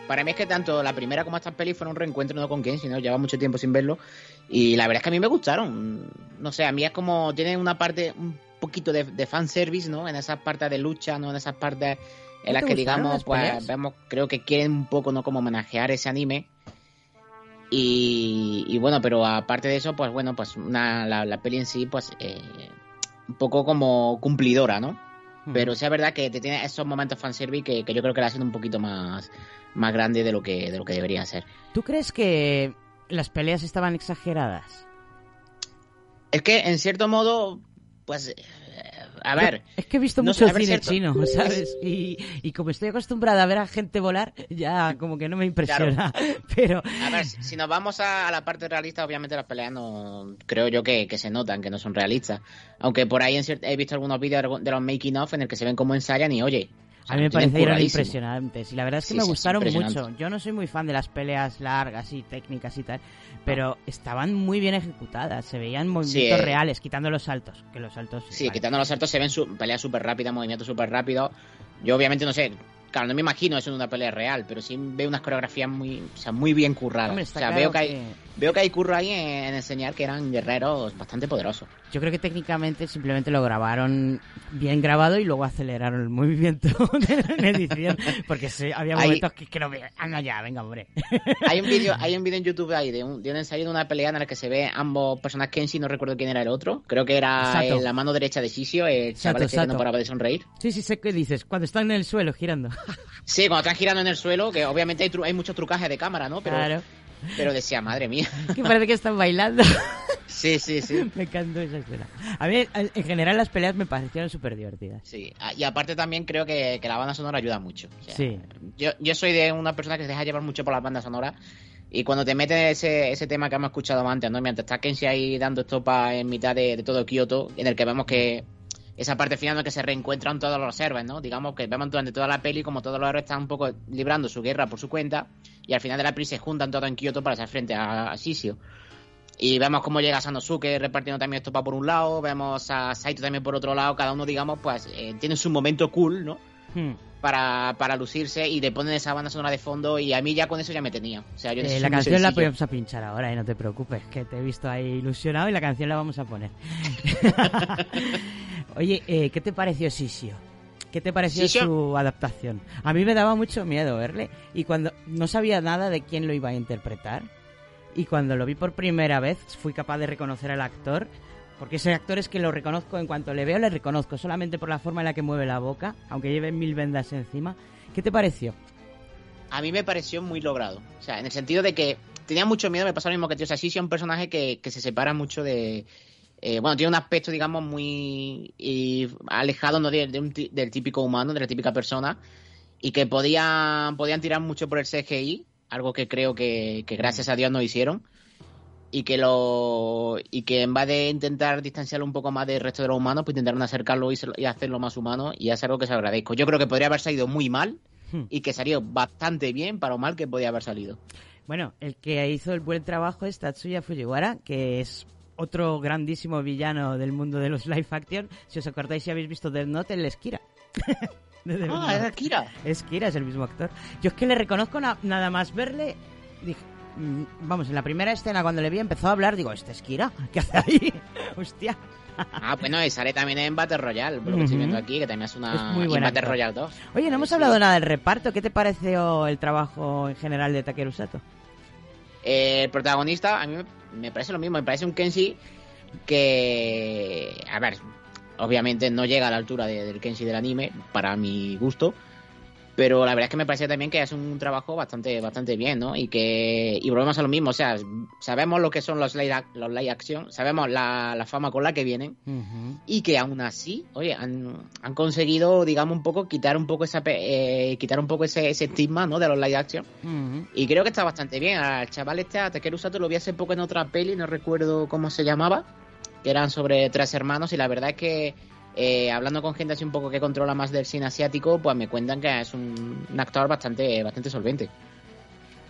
para mí es que tanto la primera como esta peli fueron un reencuentro no con Ken, sino lleva mucho tiempo sin verlo. Y la verdad es que a mí me gustaron. No sé, a mí es como. Tiene una parte un poquito de, de fanservice, ¿no? En esas partes de lucha, ¿no? En esas partes en las te que, digamos, pues peleas? vemos, creo que quieren un poco, ¿no? Como homenajear ese anime. Y, y bueno, pero aparte de eso, pues bueno, pues una, la, la peli en sí, pues eh, un poco como cumplidora, ¿no? Pero sí es verdad que te tiene esos momentos fanservice que, que yo creo que la hacen un poquito más, más grande de lo que de lo que debería ser. ¿Tú crees que las peleas estaban exageradas? Es que en cierto modo, pues eh, a ver, Es que he visto no mucho sé, cine chino, ¿sabes? Y, y como estoy acostumbrada a ver a gente volar, ya como que no me impresiona. Pero a ver, si nos vamos a, la parte realista, obviamente las peleas no creo yo que, que se notan, que no son realistas. Aunque por ahí en cier- he visto algunos vídeos de los making of en el que se ven cómo ensayan y oye, sea, a mí me parecieron impresionantes. Y la verdad es que Sí, me gustaron mucho. Yo no soy muy fan de las peleas largas y técnicas y tal, pero estaban muy bien ejecutadas. Se veían movimientos reales, quitando los saltos. Que los saltos. Sí, vale. quitando los saltos se ven su, peleas súper rápidas, movimientos súper rápidos. Yo obviamente no sé, claro, no me imagino eso en una pelea real, pero sí veo unas coreografías muy, o sea, muy bien curradas. Hombre, o está sea, claro veo que, hay, que- veo que hay curro ahí en, en enseñar que eran guerreros bastante poderosos. Yo creo que técnicamente simplemente lo grabaron bien grabado y luego aceleraron el movimiento en edición. Porque se- había momentos que, que no veía. Anda ya, venga, hombre. Hay un vídeo, hay un vídeo en YouTube ahí de un, de un ensayo de una pelea en la que se ve ambos personajes Kenshi, no recuerdo quién era el otro. Creo que era Sato. eh, la mano derecha de Shishio, el chaval Sato, ese que no Sato. paraba de sonreír. Sí, sí, sé qué dices. Cuando están en el suelo girando. Sí, cuando están girando en el suelo, que obviamente hay, tru- hay muchos trucajes de cámara, ¿no? Pero, Claro. Pero decía, madre mía. que parece que están bailando. Sí, sí, sí. me encantó esa escena. A mí, en general, las peleas me parecieron súper divertidas. Sí, ah, y aparte también creo que, que la banda sonora ayuda mucho. O sea, Sí. yo, yo soy de una persona que se deja llevar mucho por las bandas sonoras. Y cuando te metes ese, ese tema que hemos escuchado antes, ¿no? Mientras está Kenshi ahí dando estopa en mitad de, de todo Kioto, en el que vemos que esa parte final en la que se reencuentran todos los héroes, ¿no? Digamos que vemos durante toda la peli como todos los héroes están un poco librando su guerra por su cuenta y al final de la peli se juntan todos en Kioto para hacer frente a, a Shishio. Y vemos cómo llega Sanosuke repartiendo también estopa por un lado, vemos a Saito también por otro lado, cada uno, digamos, pues eh, tiene su momento cool, ¿no? Hmm. Para, para lucirse y le ponen esa banda sonora de fondo y a mí ya con eso ya me tenía. O sea, yo Eh, la canción la podemos a pinchar ahora, y no te preocupes, que te he visto ahí ilusionado y la canción la vamos a poner. Oye, eh, ¿qué te pareció Sisio? ¿Qué te pareció Sisio- su adaptación? A mí me daba mucho miedo verle y cuando no sabía nada de quién lo iba a interpretar y cuando lo vi por primera vez fui capaz de reconocer al actor porque ese actor es que lo reconozco en cuanto le veo le reconozco solamente por la forma en la que mueve la boca aunque lleve mil vendas encima ¿qué te pareció? A mí me pareció muy logrado. O sea, en el sentido de que tenía mucho miedo, me pasa lo mismo que tío. O sea, sí, sí, un personaje que, que se separa mucho de. eh, bueno, tiene un aspecto, digamos, muy y alejado ¿no? de- del típico humano, de la típica persona, y que podían, podían tirar mucho por el CGI, algo que creo que gracias a Dios no hicieron, y que lo y que en vez de intentar distanciarlo un poco más del resto de los humanos, pues intentaron acercarlo y, se- y hacerlo más humano, y es algo que se agradezco. Yo creo que podría haber salido muy mal, Hmm. y que salió bastante bien para lo mal que podía haber salido. Bueno, el que hizo el buen trabajo es Tatsuya Fujiwara, que es otro grandísimo villano del mundo de los live action. Si os acordáis si habéis visto Death Note, él es Kira. Ah, era Kira. Es Kira, es el mismo actor. Yo es que le reconozco na- nada más verle. Dije, vamos, en la primera escena cuando le vi empezó a hablar, digo, este es Kira, ¿qué hace ahí? Hostia. Ah, bueno, y sale también en Battle Royale, por lo que estoy viendo aquí, que también es una... Es muy y buen Battle actor. Royale 2. Oye, no hemos hablado nada del reparto. ¿Qué te pareció el trabajo en general de Takeru Sato? Eh, el protagonista, a mí me- me parece lo mismo, me parece un Kenshi que... A ver, obviamente no llega a la altura de- del Kenshi del anime, para mi gusto, Pero la verdad es que me parece también que es un trabajo bastante bastante bien, ¿no? Y que y volvemos a lo mismo, o sea, sabemos lo que son los live, los live action, sabemos la, la fama con la que vienen y que aún así, oye, han, han conseguido, digamos, un poco quitar un poco esa eh, quitar un poco ese, ese estigma, ¿no? De los live action. Y creo que está bastante bien. Al chaval este, a Takeru Sato, lo vi hace poco en otra peli, no recuerdo cómo se llamaba, que eran sobre tres hermanos y la verdad es que eh, hablando con gente así un poco que controla más del cine asiático, pues me cuentan que es un, un actor bastante bastante solvente.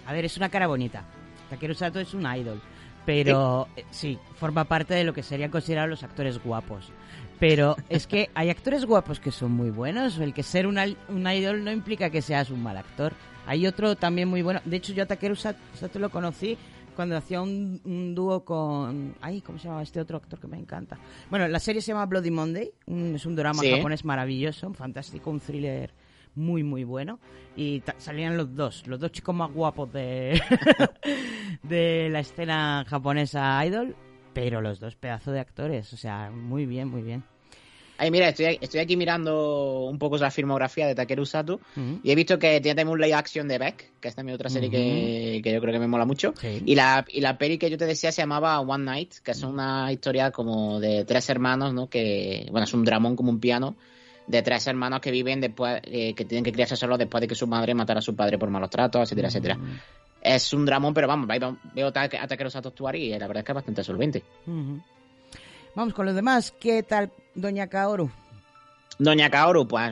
A ver, es una cara bonita. Takeru Sato es un idol. Pero eh, sí, forma parte de lo que serían considerados los actores guapos. Pero es que hay actores guapos que son muy buenos. El que ser un, un idol no implica que seas un mal actor. Hay otro también muy bueno. De hecho, yo a Takeru Sat- Sato lo conocí cuando hacía un, un dúo con... Ay, ¿cómo se llama este otro actor que me encanta? Bueno, la serie se llama Bloody Monday. un- es un drama Sí. japonés maravilloso, fantástico, un thriller muy, muy bueno. Y salían los dos, los dos chicos más guapos de, de la escena japonesa idol, pero los dos pedazos de actores, o sea, muy bien, muy bien. Ay, mira, estoy, estoy aquí mirando un poco la filmografía de Takeru Sato y he visto que tiene también un live action de Beck, que es también otra serie que, que yo creo que me mola mucho. Y la, y la peli que yo te decía se llamaba One Night, que es una historia como de tres hermanos, ¿no? Que, bueno, es un dramón como un piano, de tres hermanos que viven después, eh, que tienen que criarse solos después de que su madre matara a su padre por malos tratos, etcétera, etcétera. Es un dramón, pero vamos, ahí va- veo a Takeru Sato actuar y la verdad es que es bastante solvente. Vamos con los demás. ¿Qué tal, Doña Kaoru? Doña Kaoru, pues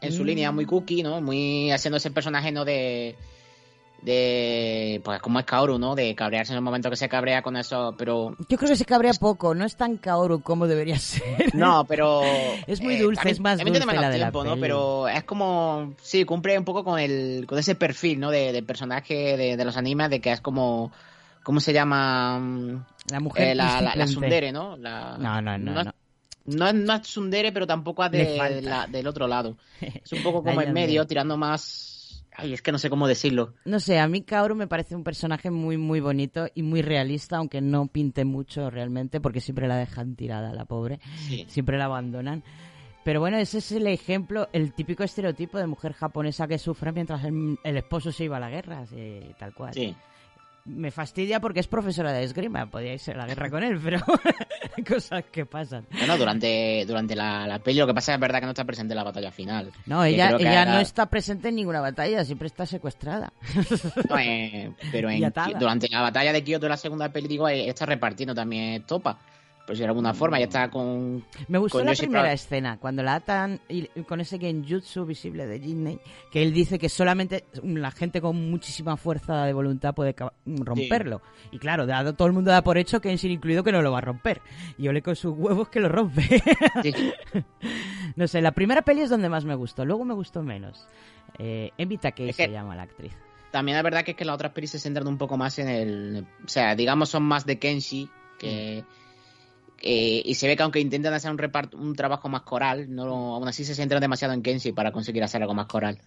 en su Mm. línea muy cookie, ¿no? Muy haciendo ese personaje, ¿no? De. De. Pues como es Kaoru, ¿no? De cabrearse en el momento que se cabrea con eso, pero. Yo creo que se cabrea poco, no es tan Kaoru como debería ser. No, pero. Es muy eh, dulce, también- es más dulce tiene la de la tiempo, ¿no? Pero es como. Sí, cumple un poco con el. Con ese perfil, ¿no? De, personaje de, de los animes, de que es como. ¿Cómo se llama? La mujer Eh, la, la, la tsundere, ¿no? La- No, no, no, no. no. No es, no es tsundere, pero tampoco es de, la- del otro lado. Es un poco como en medio, tirando más. Ay, es que no sé cómo decirlo. No sé, a mí Kaoru me parece un personaje muy, muy bonito y muy realista, aunque no pinte mucho realmente, porque siempre la dejan tirada, la pobre. Sí. Siempre la abandonan. Pero bueno, ese es el ejemplo, el típico estereotipo de mujer japonesa que sufre mientras el, el esposo se iba a la guerra, así, tal cual. Sí. Me fastidia porque es profesora de esgrima, podía irse a la guerra con él, pero cosas que pasan. Bueno, durante, durante la, la peli lo que pasa es verdad que no está presente en la batalla final. No, ella, ella era- no está presente en ninguna batalla, siempre está secuestrada. no, eh, pero en, durante la batalla de Kyoto, la segunda peli, digo, eh, está repartiendo también topa. Si de alguna forma, ya está con. Me gustó con la primera escena, cuando la atan y, con ese genjutsu visible de Jinnei, que él dice que solamente la gente con muchísima fuerza de voluntad puede romperlo. Y claro, dado, todo el mundo da por hecho, Kenshin incluido, que no lo va a romper. Y ole con sus huevos que lo rompe. no sé, la primera peli es donde más me gustó, luego me gustó menos. Eh, Es que- se llama la actriz. También es verdad que es que las otras pelis se centran un poco más en el. O sea, digamos, son más de Kenshi, que. Eh, y se ve que aunque intentan hacer un reparto, un trabajo más coral, no, aún así se centran demasiado en Kenshi para conseguir hacer algo más coral.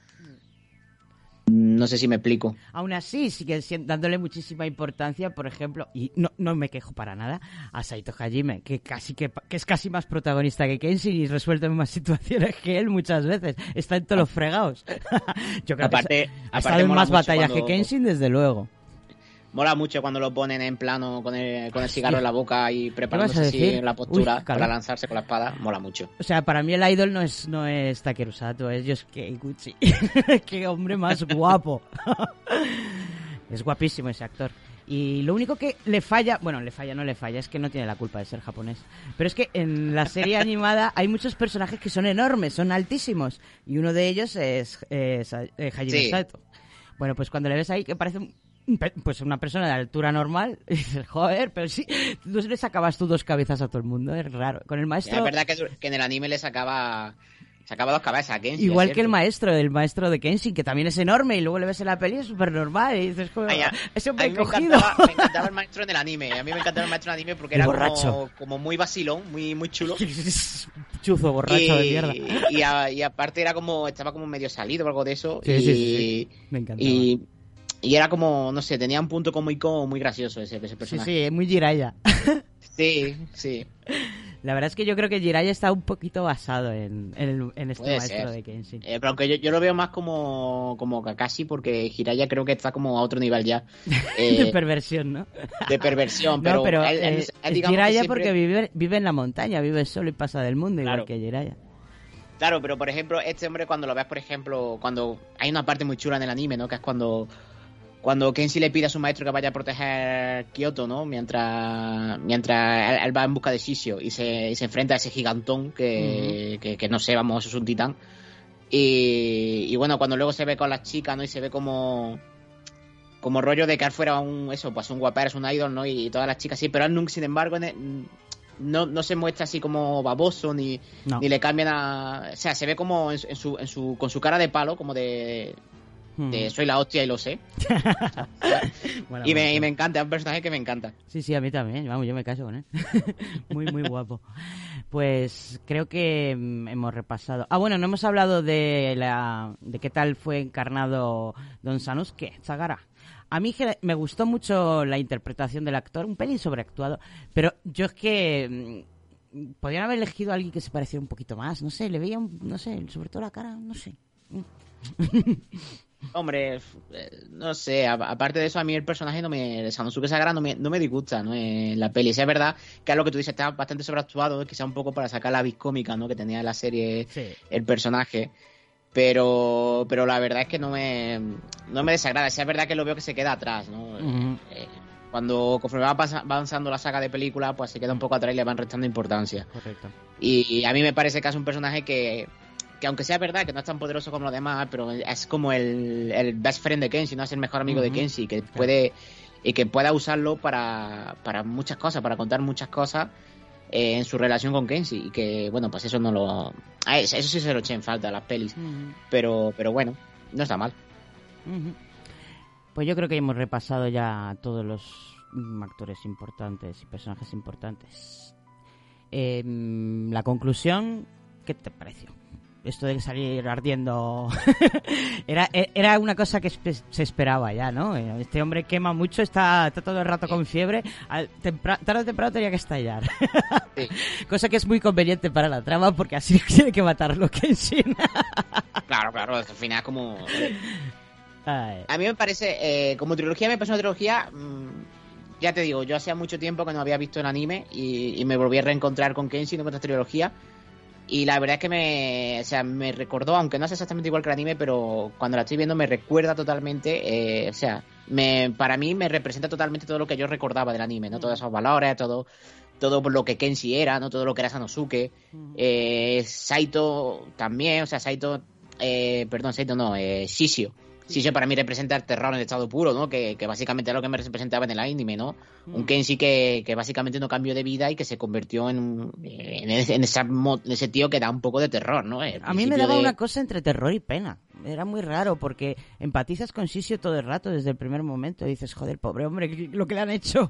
No sé si me explico. Aún así, sigue sien- dándole muchísima importancia, por ejemplo, y no, no me quejo para nada, a Saito Hajime, que casi que, que es casi más protagonista que Kenshin y resuelve más situaciones que él muchas veces. Está en todos los fregados. Yo creo Aparte- que ha aparte estado en más batallas cuando- que Kenshin, desde luego. Mola mucho cuando lo ponen en plano con el, con el cigarro en la boca y preparándose así en la postura Uy, para lanzarse con la espada. Mola mucho. O sea, para mí el idol no es, no es Takeru Sato, es Yosuke Iguchi. Qué hombre más guapo. es guapísimo ese actor. Y lo único que le falla, bueno, le falla, no le falla, es que no tiene la culpa de ser japonés. Pero es que en la serie animada hay muchos personajes que son enormes, son altísimos. Y uno de ellos es, es eh, Hajime Sí. Sato. Bueno, pues cuando le ves ahí que parece un- pues una persona de altura normal, y dices, joder, pero sí, tú le sacabas tú dos cabezas a todo el mundo, es raro. Con el maestro... Es verdad que, que en el anime le sacaba, sacaba dos cabezas a Kenshi. Igual que el maestro, el maestro de Kenshin, que también es enorme, y luego le ves en la peli es súper normal, y dices, joder, Ay, a- ese a hombre mí me cogido. encantaba, me encantaba el maestro en el anime. A mí me encantaba el maestro en el anime porque era como, como muy vacilón, muy, muy chulo. Chuzo, borracho de mierda. Y, a- y aparte era como, estaba como medio salido o algo de eso. Sí, y, sí, sí, sí. Me encantaba. Y, y era como, no sé, tenía un punto como muy, muy gracioso ese, ese Sí, personaje. sí, es muy Jiraya. Sí, sí. La verdad es que yo creo que Jiraiya está un poquito basado en, en, en este Puede maestro ser. de Kenshin. Eh, pero aunque yo, yo lo veo más como, como Kakashi, porque Hiraya creo que está como a otro nivel ya. eh, de perversión, ¿no? de perversión, no, pero, pero él- él- eh, él Jiraiya siempre- porque vive, vive en la montaña, vive solo y pasa del mundo, Claro. igual que Jiraiya. Claro, pero por ejemplo, este hombre cuando lo ves, por ejemplo, cuando hay una parte muy chula en el anime, ¿no? Que es cuando cuando Kenshi le pide a su maestro que vaya a proteger Kyoto, ¿no? Mientras mientras él, él va en busca de Shishio y se, y se enfrenta a ese gigantón que, que, que no sé, vamos, es un titán. Y, y bueno, cuando luego se ve con las chicas, ¿no? Y se ve como como rollo de que él fuera un eso, pues un guaperas, un idol, ¿no? Y todas las chicas sí, pero él nunca, sin embargo, en el- no, no se muestra así como baboso ni, No. ni le cambian a. O sea, se ve como en, en su, en su, con su cara de palo, como de. De Mm. soy la hostia y lo sé. Y, me, y me encanta, es un personaje que me encanta. Sí, sí, a mí también. Vamos, yo me caso con él. muy, muy guapo. Pues creo que mm, hemos repasado. Ah, bueno, no hemos hablado de la de qué tal fue encarnado Don Sanosuke Sagara. A mí me gustó mucho la interpretación del actor, un pelín sobreactuado, pero yo es que mm, podrían haber elegido a alguien que se pareciera un poquito más, no sé, le veía, un- no sé, sobre todo la cara, no sé. Hombre, eh, no sé, aparte de eso, a mí el personaje no me. Sanosuke Sagara no me, no me disgusta, ¿no? En la peli. Sí, es verdad que es lo que tú dices, está bastante sobreactuado, quizá un poco para sacar la vis cómica, ¿no? Que tenía en la serie Sí. el personaje. Pero, pero la verdad es que no me, no me desagrada. Sí, es verdad que lo veo que se queda atrás, ¿no? Eh, cuando conforme va avanzando la saga de películas, pues se queda un poco atrás y le van restando importancia. Correcto. Y, y a mí me parece que es un personaje que, que aunque sea verdad que no es tan poderoso como los demás, pero es como el, el best friend de Kenshi, no es el mejor amigo de. Kenshi, que puede y que pueda usarlo para, para muchas cosas, para contar muchas cosas eh, en su relación con Kenshi. Y que, bueno, pues eso no lo... ah, Eso eso sí se lo eché en falta a las pelis. Pero, pero bueno, no está mal. Pues yo creo que hemos repasado ya todos los mm, actores importantes y personajes importantes. Em, la conclusión, ¿qué te pareció? Esto de salir ardiendo era, e- era una cosa que se esperaba ya, ¿no? Eh, Este hombre quema mucho, está, está todo el rato con fiebre, al- tempra- tarde o temprano tenía que estallar. Sí. Cosa que es muy conveniente para la trama porque así tiene que matarlo Kenshin. Claro, claro, al final es como... Ay. A mí me parece, eh, como trilogía, me parece una trilogía. mm, ya te digo, yo hacía mucho tiempo que no había visto el anime y, y me volví a reencontrar con Kenshin con esta trilogía. Y la verdad es que me, o sea, me recordó, aunque no es exactamente igual que el anime, pero cuando la estoy viendo me recuerda totalmente, eh, o sea, me, para mí me representa totalmente todo lo que yo recordaba del anime, ¿no? Todos esos valores, todo, todo lo que Kenshi era, ¿no? Todo lo que era Sanosuke. Eh, Saito también, o sea, Saito, eh, perdón, Saito no, eh, Shishio. Shishio para mí representa el terror en estado puro, ¿no? Que, que básicamente es lo que me representaba en el anime, ¿no? Un Kenshi que, que básicamente no cambió de vida y que se convirtió en, en, ese, en mo- en ese tío que da un poco de terror, ¿no? El A mí me daba de- una cosa entre terror y pena. Era muy raro porque empatizas con Sisio todo el rato desde el primer momento. Y dices, joder, pobre hombre, ¿qué- lo que le han hecho.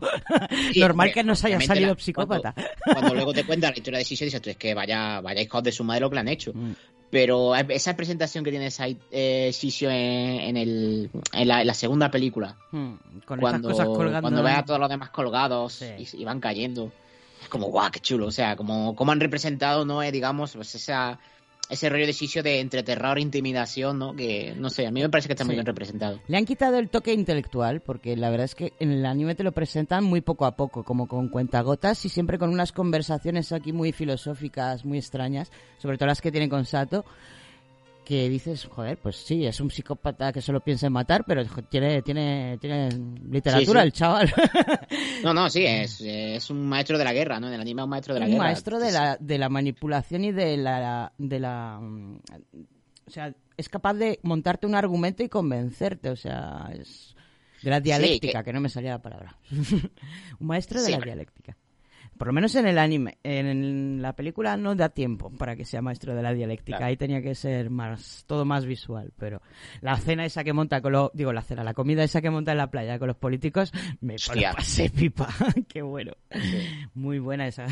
Sí, Normal hombre, que nos haya salido la- psicópata. Cuando, cuando luego te cuentan la historia de Shishio, dices tú, es que vaya, vaya hijos de su madre lo que le han hecho. Mm. Pero esa presentación que tiene eh, Shishio en, en el, en, la, en la segunda película, Hmm, Con cuando, esas cosas colgando. cuando ves a todos los demás colgados Sí. y, y van cayendo, es como, guau, qué chulo. O sea, como, como han representado, ¿no? Eh, digamos, pues esa, ese rollo de Shishio de entre terror e intimidación, ¿no? Que, no sé, a mí me parece que está muy Sí. bien representado. Le han quitado el toque intelectual porque la verdad es que en el anime te lo presentan muy poco a poco, como con cuentagotas y siempre con unas conversaciones aquí muy filosóficas, muy extrañas, sobre todo las que tienen con Sato, que dices, joder, pues sí, es un psicópata que solo piensa en matar, pero tiene, tiene, tiene literatura Sí, sí. el chaval. No, no, sí, es, es un maestro de la guerra, ¿no? En el anime es un maestro de la un guerra. maestro de la, de la manipulación y de la, de la mm, o sea es capaz de montarte un argumento y convencerte o sea es de la dialéctica que... que- no me salía la palabra un maestro de la dialéctica por lo menos en el anime en la película no da tiempo para que sea maestro de la dialéctica. Claro. ahí tenía que ser más todo más visual pero la cena esa que monta con los digo la cena la comida esa que monta en la playa con los políticos me pasé pipa. Qué bueno. Muy buena esa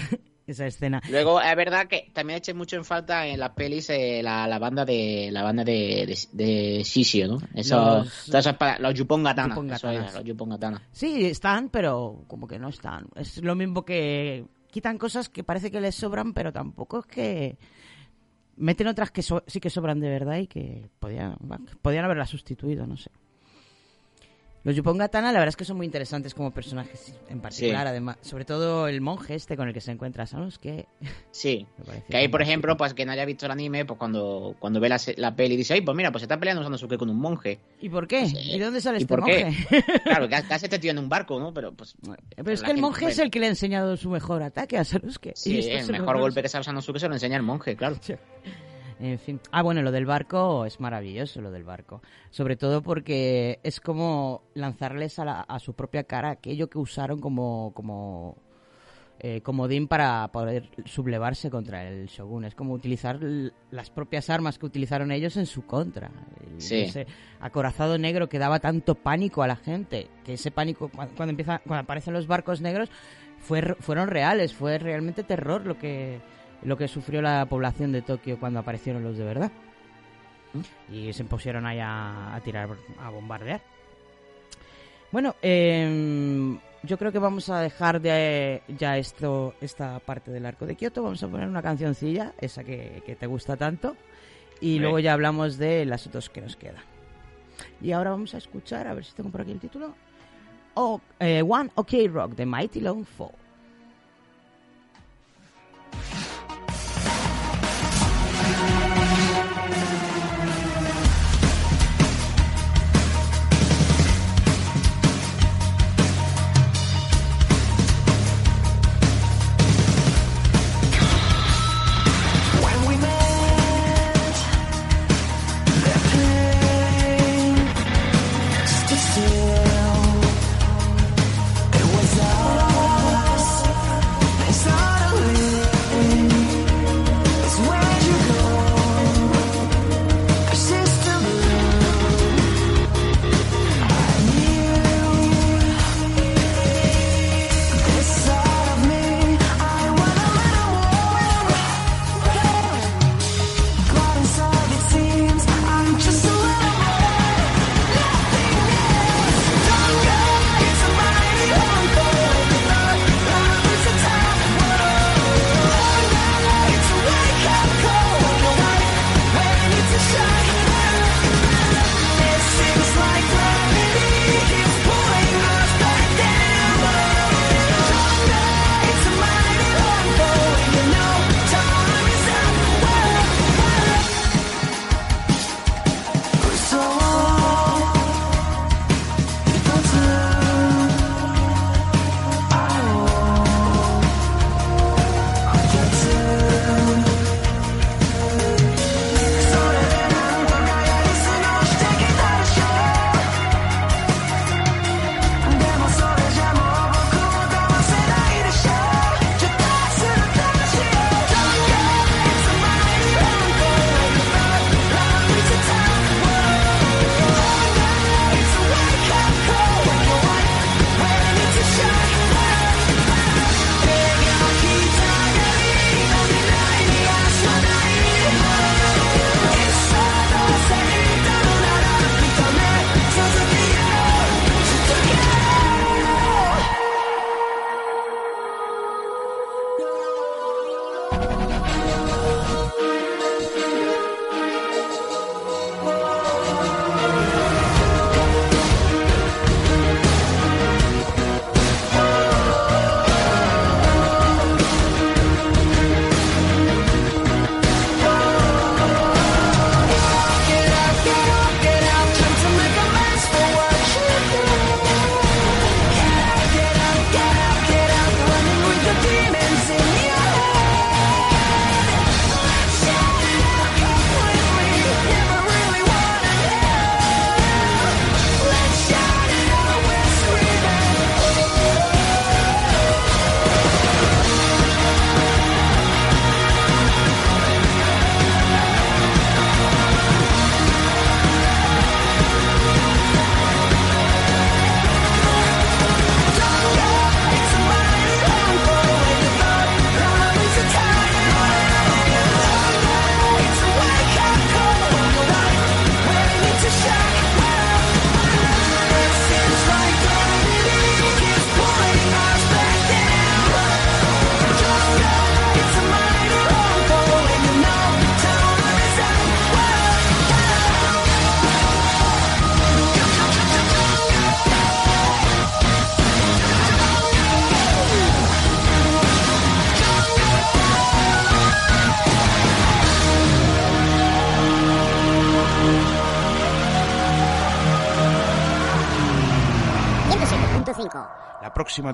esa escena Luego, es verdad que también eché mucho en falta en las pelis eh, la, la banda de la banda de, de, de Shishio, ¿no? Eso, Los- todas esas pa- los Yupon Gatana. Yupon eso Gatanas. era, los Yupon Gatana. Sí, están, pero como que no están. Es lo mismo que quitan cosas que parece que les sobran, pero tampoco es que meten otras que so- sí que sobran de verdad y que podían, podían haberlas sustituido, no sé. Los Yupongatana la verdad es que son muy interesantes como personajes en particular, Sí. además, sobre todo el monje este con el que se encuentra, ¿sabes? Que Sí. Que ahí, por ejemplo, pues que no haya visto el anime, pues cuando, cuando ve la, la peli dice, ay, pues mira, pues se está peleando Sanosuke con un monje. ¿Y por qué? Sí. ¿Y de dónde sale ¿Y este por qué? monje? Claro, que hace este tío en un barco, ¿no? Pero pues... Pero es que el monje es el que le ha enseñado su mejor ataque a Sasuke. Sí, Y el mejor golpe que sabe Sanosuke se lo enseña el monje, claro. En fin. Ah, bueno, lo del barco es maravilloso, lo del barco. Sobre todo porque es como lanzarles a, la- a su propia cara aquello que usaron como, como eh, comodín para poder sublevarse contra el shogun. Es como utilizar las propias armas que utilizaron ellos en su contra. Sí. Ese acorazado negro que daba tanto pánico a la gente, que ese pánico cuando, cuando empieza, cuando aparecen los barcos negros fue, fueron reales, fue realmente terror lo que lo que sufrió la población de Tokio cuando aparecieron los de verdad. Y se pusieron ahí a, a tirar, a bombardear. Bueno, em, yo creo que vamos a dejar de ya esto, esta parte del arco de Kioto. Vamos a poner una cancioncilla, esa que, que te gusta tanto. Y Sí. luego ya hablamos de las dos que nos quedan. Y ahora vamos a escuchar, a ver si tengo por aquí el título. Oh, eh, One OK Rock, de Mighty Long Fall.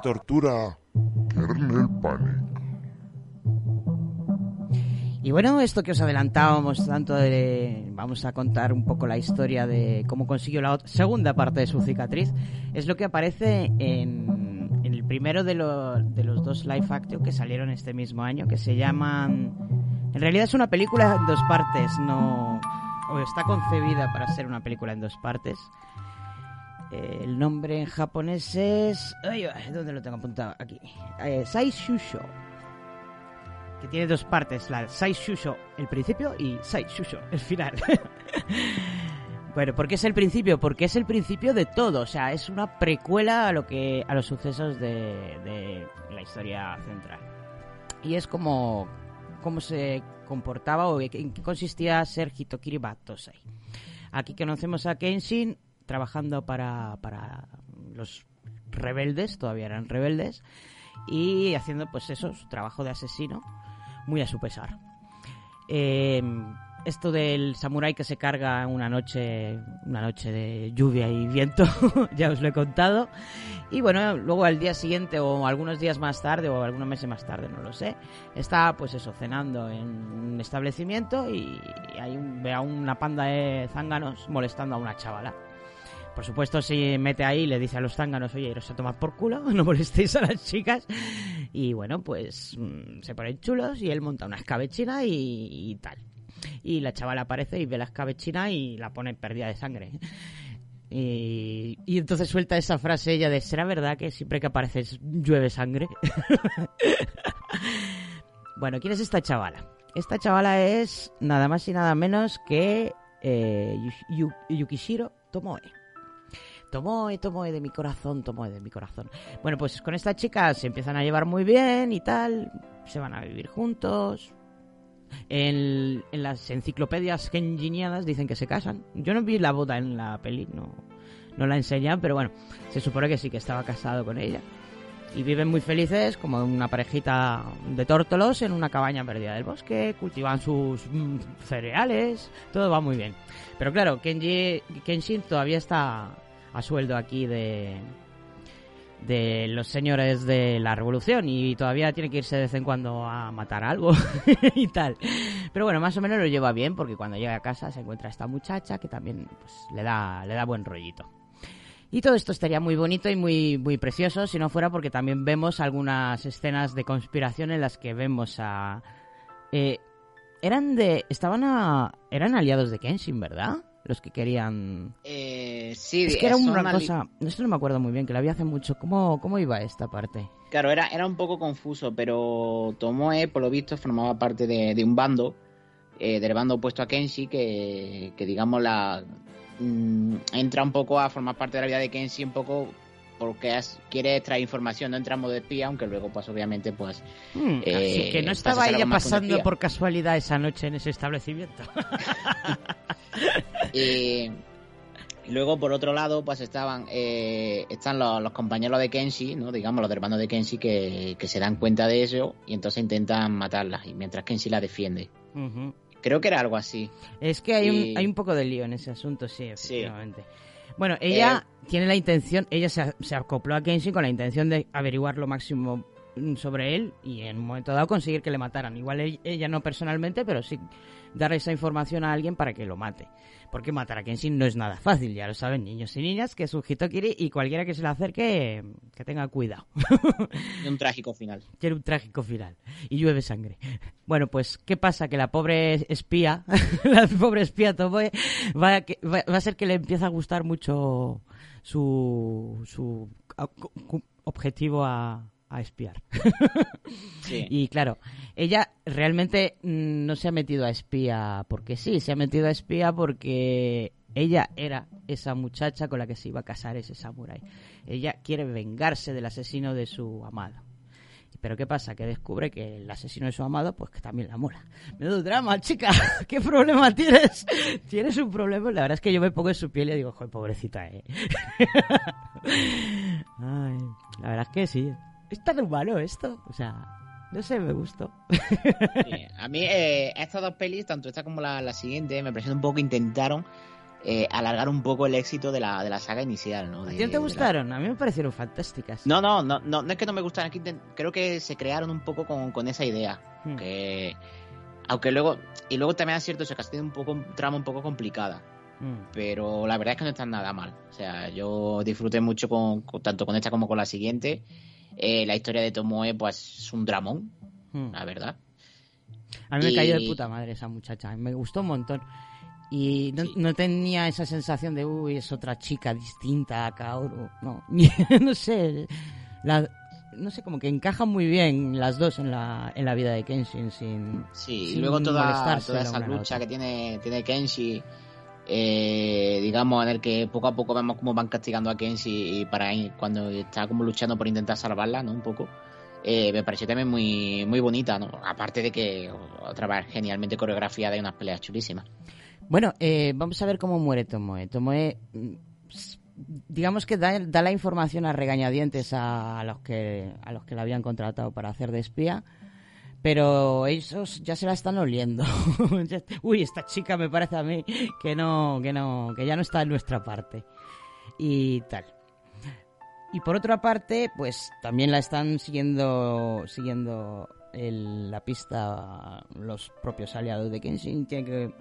Tortura, Kernel Panic. Y bueno, esto que os adelantábamos tanto de... Vamos a contar un poco la historia de cómo consiguió la segunda parte de su cicatriz. Es lo que aparece en, en el primero de, lo- de los dos live action que salieron este mismo año, que se llaman... En realidad es una película en dos partes, no... O está concebida para ser una película en dos partes. El nombre en japonés es... ¿Dónde lo tengo apuntado? Aquí. Eh, Sai Shusho que tiene dos partes, la Sai Shusho el principio y Sai Shusho el final. bueno, ¿por qué es el principio? Porque es el principio de todo, o sea, es una precuela a lo que a los sucesos de, de la historia central. Y es como cómo se comportaba o en qué consistía ser Hitokiri Batosai. Aquí conocemos a Kenshin trabajando para, para los rebeldes, todavía eran rebeldes, y haciendo pues eso, su trabajo de asesino, muy a su pesar. Eh, esto del samurái que se carga una noche, una noche de lluvia y viento, ya os lo he contado. Y bueno, luego al día siguiente o algunos días más tarde o algunos meses más tarde, no lo sé, está pues eso, cenando en un establecimiento y hay un, ve a una panda de zánganos molestando a una chavala. Por supuesto, se mete ahí y le dice a los zánganos, oye, iros a tomar por culo, no molestéis a las chicas. Y bueno, pues mm, se ponen chulos y él monta una escabechina y, y tal. Y la chavala aparece y ve la escabechina y la pone perdida de sangre. Y, y entonces suelta esa frase ella de, ¿será verdad que siempre que apareces llueve sangre? bueno, ¿quién es esta chavala? Esta chavala es nada más y nada menos que eh, Yu- Yu- Yukishiro Tomoe. Tomoe, Tomoe de mi corazón, Tomoe de mi corazón. Bueno, pues con esta chica se empiezan a llevar muy bien y tal, se van a vivir juntos. En, las enciclopedias kenjinianas dicen que se casan. Yo no vi la boda en la peli, no, no la enseñan, pero bueno, se supone que sí que estaba casado con ella. Y viven muy felices como una parejita de tórtolos en una cabaña perdida del bosque, cultivan sus mm, cereales, todo va muy bien. Pero claro, Kenji, Kenshin todavía está a sueldo aquí de, de los señores de la revolución y todavía tiene que irse de vez en cuando a matar algo y tal. Pero bueno, más o menos lo lleva bien porque cuando llega a casa se encuentra esta muchacha que también pues, le, da, le da buen rollito. Y todo esto estaría muy bonito y muy, muy precioso si no fuera porque también vemos algunas escenas de conspiración en las que vemos a... eh, eran de... Estaban a... Eran aliados de Kenshin, ¿verdad? Los que querían... Eh, sí, es que era una cosa... Esto no me acuerdo muy bien, que la vi hace mucho. ¿Cómo, cómo iba esta parte? Claro, era, era un poco confuso, pero Tomoe, por lo visto, formaba parte de, de un bando, eh, del bando opuesto a Kenshi, que, que digamos, la mm, entra un poco a formar parte de la vida de Kenshi, un poco porque quiere extraer información, no entra en modo espía, aunque luego, pues obviamente, pues... Hmm, eh, así que no estaba ella pasando por casualidad esa noche en ese establecimiento. Y luego, por otro lado, pues estaban eh, están los, los compañeros de Kenshi, ¿no? digamos, los bando de Kenshi, que, que se dan cuenta de eso y entonces intentan matarla, y mientras Kenshi la defiende. Ujú. Creo que era algo así. Es que hay, Y- un, hay un poco de lío en ese asunto, sí, efectivamente. Bueno, ella Eh, tiene la intención, ella se, se acopló a Kenshin con la intención de averiguar lo máximo mm, sobre él y en un momento dado conseguir que le mataran. Igual ell- ella no personalmente, pero sí dar esa información a alguien para que lo mate. Porque matar a Kenshin no es nada fácil, ya lo saben niños y niñas, que es un Hitokiri y cualquiera que se le acerque, que tenga cuidado. Y un trágico final. Tiene un trágico final. Y llueve sangre. Bueno, pues, ¿qué pasa? Que la pobre espía, la pobre espía Tomoe, va a, va, a ser que le empieza a gustar mucho su, su objetivo a, a espiar. Sí. Y claro, ella realmente mm, no se ha metido a espía porque sí, se ha metido a espía porque ella era esa muchacha con la que se iba a casar ese samurái. Ella quiere vengarse del asesino de su amado. Pero ¿qué pasa? Que descubre que el asesino de su amado, pues que también la mola. Menudo drama, chica. ¿Qué problema tienes? Tienes un problema. La verdad es que yo me pongo en su piel y digo, joder, pobrecita, eh. Ay, la verdad es que sí. Es tan humano esto. O sea, no sé, me gustó. Sí, A mí, eh, estas dos pelis, tanto esta como la, la siguiente, me parece un poco que intentaron eh, alargar un poco el éxito de la, de la saga inicial, ¿no? ¿A De- ti no te de la- gustaron? A mí me parecieron fantásticas. No, no, no, no, no es que no me gustaran, que creo que se crearon un poco con, con esa idea. Hmm. Que, aunque luego, y luego también es cierto eso, que ha sido un poco, un trama un poco complicada. Mm. Pero la verdad es que no están nada mal. O sea, yo disfruté mucho con, con- tanto con esta como con la siguiente. Eh, la historia de Tomoe, pues, es un dramón, Mm. la verdad. A mí me Y- cayó de puta madre esa muchacha, me gustó un montón. Y no, no tenía esa sensación de, uy, es otra chica distinta a Kaoru. No, no sé. La, no sé, como que encajan muy bien las dos en la, en la vida de Kenshin sin. Sí, y luego toda, toda esa lucha que tiene, tiene Kenshi, eh, digamos, en el que poco a poco vemos cómo van castigando a Kenshi y para cuando está como luchando por intentar salvarla, ¿no? Un poco. eh, me pareció también muy, muy bonita, ¿no? Aparte de que otra vez genialmente coreografiada y unas peleas chulísimas. Bueno, eh, vamos a ver cómo muere Tomoe. Tomoe, mm, digamos que da, da la información a regañadientes a, a los que a los que la habían contratado para hacer de espía, pero ellos ya se la están oliendo. Uy, esta chica me parece a mí que no, que no, que ya no está en nuestra parte y tal. Y por otra parte, pues también la están siguiendo siguiendo la pista los propios aliados de Kenshin. Tiene que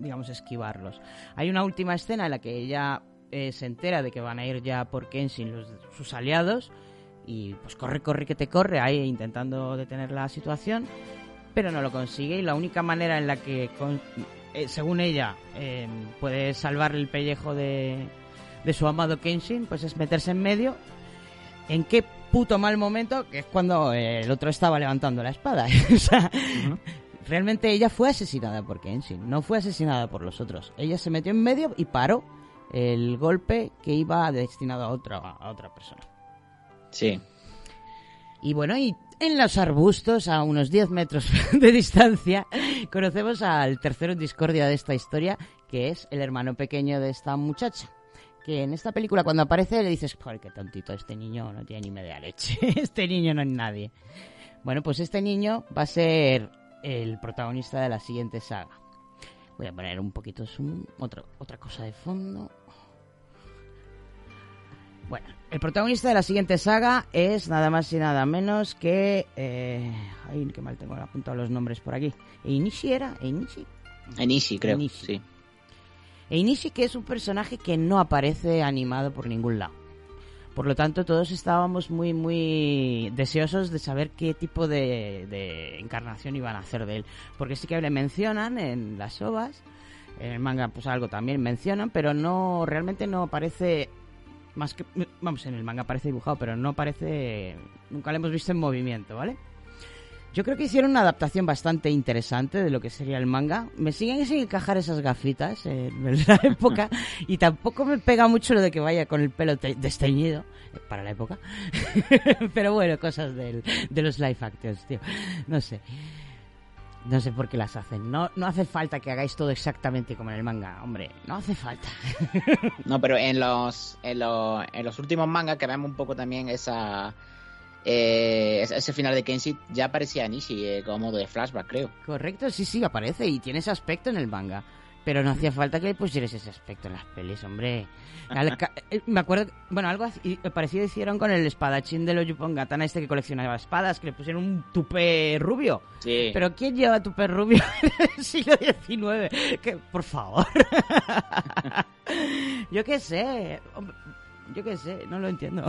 digamos, esquivarlos. Hay una última escena en la que ella eh, se entera de que van a ir ya por Kenshin sus aliados y pues corre, corre, que te corre ahí intentando detener la situación, pero no lo consigue y la única manera en la que, con- eh, según ella, eh, puede salvar el pellejo de, de su amado Kenshin, pues es meterse en medio. ¿En qué puto mal momento? Que es cuando eh, el otro estaba levantando la espada. o sea, realmente ella fue asesinada por Kenshin, no fue asesinada por los otros. Ella se metió en medio y paró el golpe que iba destinado a otra, a otra persona. Sí. Y bueno, y en los arbustos, a unos 10 metros de distancia, conocemos al tercero discordia de esta historia, que es el hermano pequeño de esta muchacha. Que en esta película cuando aparece le dices, joder, qué tontito, este niño no tiene ni media leche, este niño no es nadie. Bueno, pues este niño va a ser el protagonista de la siguiente saga. Voy a poner un poquito zoom, otra cosa de fondo. Bueno, el protagonista de la siguiente saga es nada más y nada menos que... Eh, ay, qué mal tengo apuntado los nombres por aquí. ¿Einishi era? ¿Einishi? Enishi, creo. Enishi. Sí. Einishi que es un personaje que no aparece animado por ningún lado. Por lo tanto, todos estábamos muy, muy deseosos de saber qué tipo de, de encarnación iban a hacer de él. Porque sí que le mencionan en las ovas, en el manga pues algo también mencionan, pero no, realmente no aparece más que, vamos, en el manga aparece dibujado, pero no aparece, nunca lo hemos visto en movimiento, ¿vale? Yo creo que hicieron una adaptación bastante interesante de lo que sería el manga. Me siguen sin encajar esas gafitas en la época y tampoco me pega mucho lo de que vaya con el pelo te- desteñido eh, para la época. Pero bueno, cosas del- de los live actors, tío. No sé. No sé por qué las hacen. No, no hace falta que hagáis todo exactamente como en el manga, hombre. No hace falta. No, pero en los, en los, en los últimos mangas que vemos un poco también esa... eh, ese final de Kenshi ya aparecía Nishi eh, como modo de flashback, creo. Correcto, sí, sí, aparece y tiene ese aspecto en el manga. Pero no hacía falta que le pusieras ese aspecto en las pelis, hombre. Eh, me acuerdo, bueno, algo parecido hicieron con el espadachín de los Yupongatana, este que coleccionaba espadas, que le pusieron un tupé rubio. Sí. Pero ¿quién lleva tupé rubio en el siglo XIX? Que, por favor. yo qué sé, yo qué sé, no lo entiendo.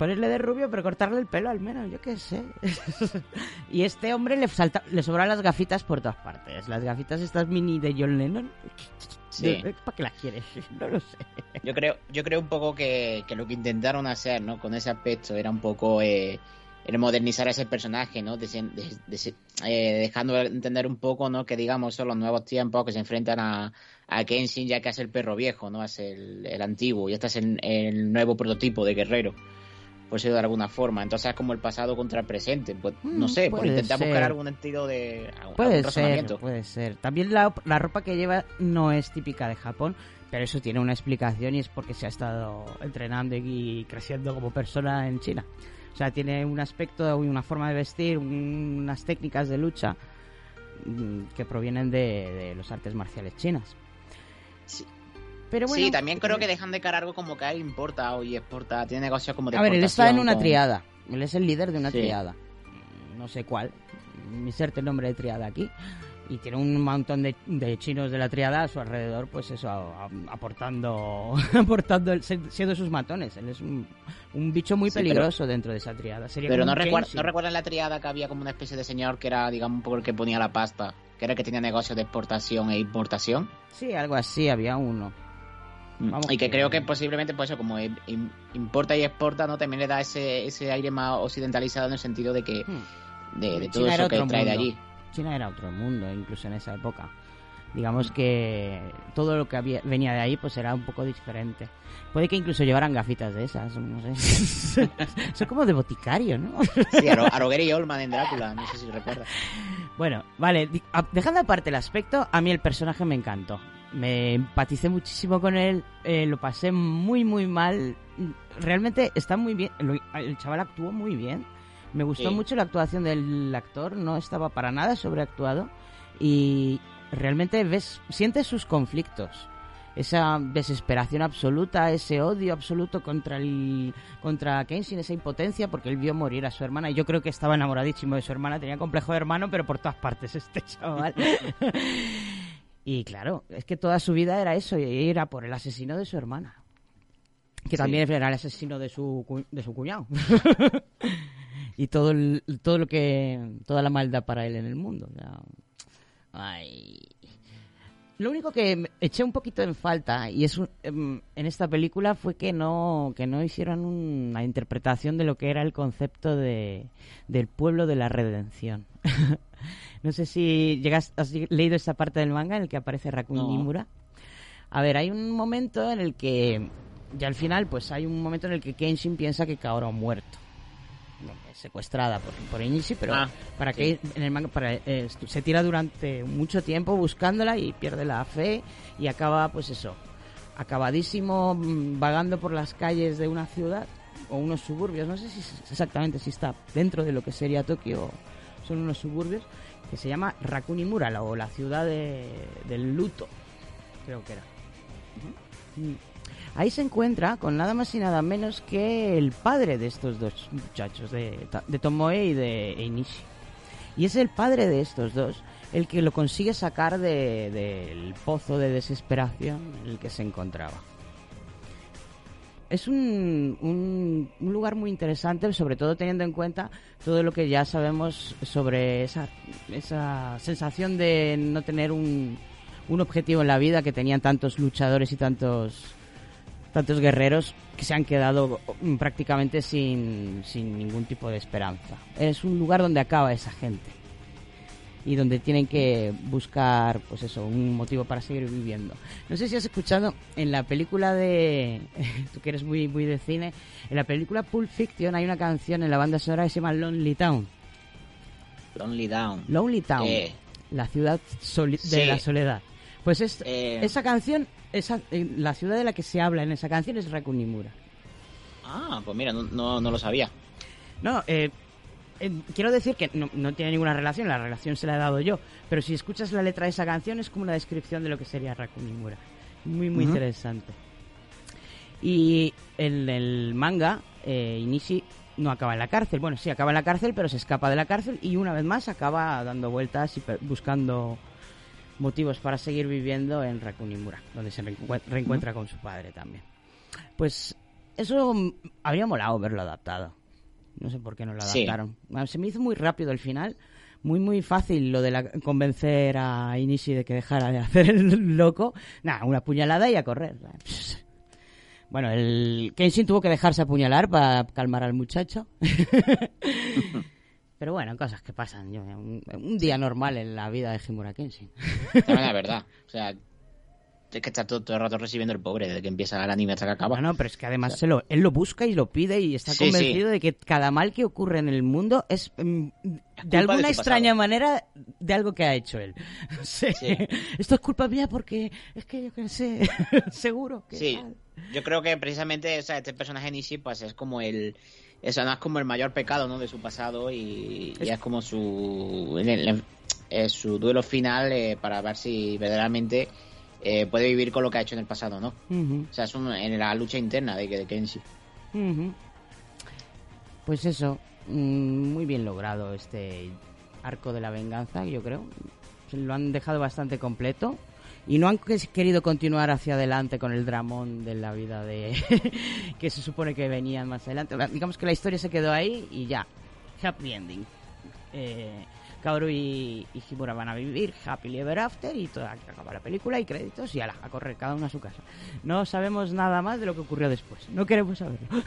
Ponerle de rubio, pero cortarle el pelo al menos, yo qué sé. y este hombre le, salta, le sobran las gafitas por todas partes. Las gafitas estas mini de John Lennon. Sí. ¿Para qué las quieres? No lo sé. Yo creo, yo creo un poco que, que lo que intentaron hacer, ¿no? Con ese aspecto era un poco eh, el modernizar a ese personaje, ¿no? De- de- eh, dejando entender un poco, ¿no? Que digamos son los nuevos tiempos que se enfrentan a, a Kenshin ya que es el perro viejo, ¿no? Es el, el antiguo y este es el, el nuevo prototipo de guerrero. Por decirlo de alguna forma. Entonces es como el pasado contra el presente. Pues, no Mm, sé, por puede intentar ser. buscar algún sentido de. algún Puede ser, razonamiento. puede ser. También la, la ropa que lleva no es típica de Japón, pero eso tiene una explicación y es porque se ha estado entrenando y creciendo como persona en China. O sea, tiene un aspecto y una forma de vestir, un- unas técnicas de lucha mm, que provienen de, de los artes marciales chinas. Pero bueno, sí, también creo que dejan de cara algo como que él importa o y exporta, tiene negocios como de A ver, él está en una con- triada. Él es el líder de una Sí. triada. No sé cuál. Inserte el nombre de triada aquí. Y tiene un montón de, de chinos de la triada a su alrededor, pues eso, a- a- aportando, aportando el- siendo sus matones. Él es un, un bicho muy Sí, pero- peligroso dentro de esa triada. Sería Pero no, un recuer- Kenshin. no recuerdan la triada que había como una especie de señor que era, digamos, un poco el que ponía la pasta, que era el que tenía negocios de exportación e importación. Sí, algo así, había uno. Vamos y que que- creo que posiblemente, pues eso, como im- im- importa y exporta, ¿no? También le da ese, ese aire más occidentalizado en el sentido de que de, de todo Hmm. Eso que trae de allí. China era otro mundo, incluso en esa época. Digamos que todo lo que había, venía de ahí pues era un poco diferente. Puede que incluso llevaran gafitas de esas, no sé. Son como de boticario, ¿no? Sí, Aro- Aroguer y Olman en Drácula, no sé si recuerdas. Bueno, vale, di- a- dejando aparte el aspecto, a mí el personaje me encantó. Me empaticé muchísimo con él, eh, lo pasé muy, muy mal. Realmente está muy bien, el chaval actuó muy bien. Me gustó Sí. mucho la actuación del actor, no estaba para nada sobreactuado. Y realmente ves, sientes sus conflictos. Esa desesperación absoluta, ese odio absoluto contra el contra Kenshin, esa impotencia porque él vio morir a su hermana y yo creo que estaba enamoradísimo de su hermana, tenía complejo de hermano, pero por todas partes este chaval. Y claro, es que toda su vida era eso, y era por el asesino de su hermana. Que Sí. también era el asesino de su de su cuñado. y todo el- todo lo que toda la maldad para él en el mundo. o sea, ay. Lo único que me eché un poquito en falta y es un- em, en esta película fue que no que no hicieron una interpretación de lo que era el concepto de del pueblo de la redención. no sé si llegas has leído esta parte del manga en el que aparece Rakun No. Nimura. A ver, hay un momento en el que ya al final pues hay un momento en el que Kenshin piensa que Kaoru ha muerto. No, secuestrada por, por Inishi, pero Ah, para sí. que en el manga para, eh, se tira durante mucho tiempo buscándola y pierde la fe y acaba pues eso, acabadísimo mm, vagando por las calles de una ciudad o unos suburbios, no sé si exactamente si está dentro de lo que sería Tokio o son unos suburbios que se llama Rakunimura o la ciudad de- del luto, creo que era. Mm. Ahí se encuentra con nada más y nada menos que el padre de estos dos muchachos, de, de Tomoe y de Inishi. Y es el padre de estos dos el que lo consigue sacar de- del pozo de desesperación en el que se encontraba. Es un, un, un lugar muy interesante, sobre todo teniendo en cuenta todo lo que ya sabemos sobre esa, esa sensación de no tener un, un objetivo en la vida que tenían tantos luchadores y tantos tantos guerreros que se han quedado mm, prácticamente sin, sin ningún tipo de esperanza. Es un lugar donde acaba esa gente y donde tienen que buscar, pues eso, un motivo para seguir viviendo. No sé si has escuchado en la película de, tú que eres muy muy de cine, en la película Pulp Fiction hay una canción en la banda sonora que se llama Lonely Town. Lonely Down. Lonely Town, Eh. la ciudad de Sí. la soledad. Pues es, Eh. esa canción, esa, eh, la ciudad de la que se habla en esa canción es Rakunimura. Ah, pues mira, no, no, no lo sabía. No, eh, eh, quiero decir que no, no tiene ninguna relación, la relación se la he dado yo, pero si escuchas la letra de esa canción es como una descripción de lo que sería Rakunimura. Muy, muy interesante. Y en el manga, eh, Inishi no acaba en la cárcel. Bueno, sí, acaba en la cárcel, pero se escapa de la cárcel y una vez más acaba dando vueltas y buscando motivos para seguir viviendo en Rakunimura, donde se reencue- reencuentra con su padre también. Pues eso habría molado verlo adaptado. No sé por qué no Sí. adaptaron. Se me hizo muy rápido el final. Muy, muy fácil lo de la- convencer a Inishi de que dejara de hacer el loco. Nada, una puñalada y a correr. Bueno, el Kenshin tuvo que dejarse apuñalar para calmar al muchacho. Pero bueno, cosas que pasan. Yo, un, un día normal en la vida de Himura Kenshin. También es verdad. O sea, es que está todo, todo el rato recibiendo el pobre, desde que empieza el anime hasta que acaba. Bueno, pero es que además se lo, él lo busca y lo pide y está Sí, convencido sí. de que cada mal que ocurre en el mundo es mm, de alguna extraña pasado. manera de algo que ha hecho él. No sé. Sí. Esto es culpa mía porque es que yo qué sé, seguro que Sí, tal. yo creo que precisamente o sea, este personaje Nishi pues es como el eso no es como el mayor pecado ¿no? de su pasado y, y Es- como su el- el- su duelo final eh, para ver si verdaderamente eh, puede vivir con lo que ha hecho en el pasado, ¿no? O sea, es un- en la lucha interna de, de Kenshi. Pues eso, mm, muy bien logrado este arco de la venganza, yo creo. Se Lo han dejado bastante completo. Y no han que- querido continuar hacia adelante con el dramón de la vida de... que se supone que venían más adelante. Digamos que la historia se quedó ahí y ya. Happy ending. Eh, Kaoru y, y Himura van a vivir happily ever after y toda, acaba la película y créditos y ala, a correr cada uno a su casa. No sabemos nada más de lo que ocurrió después. No queremos saberlo.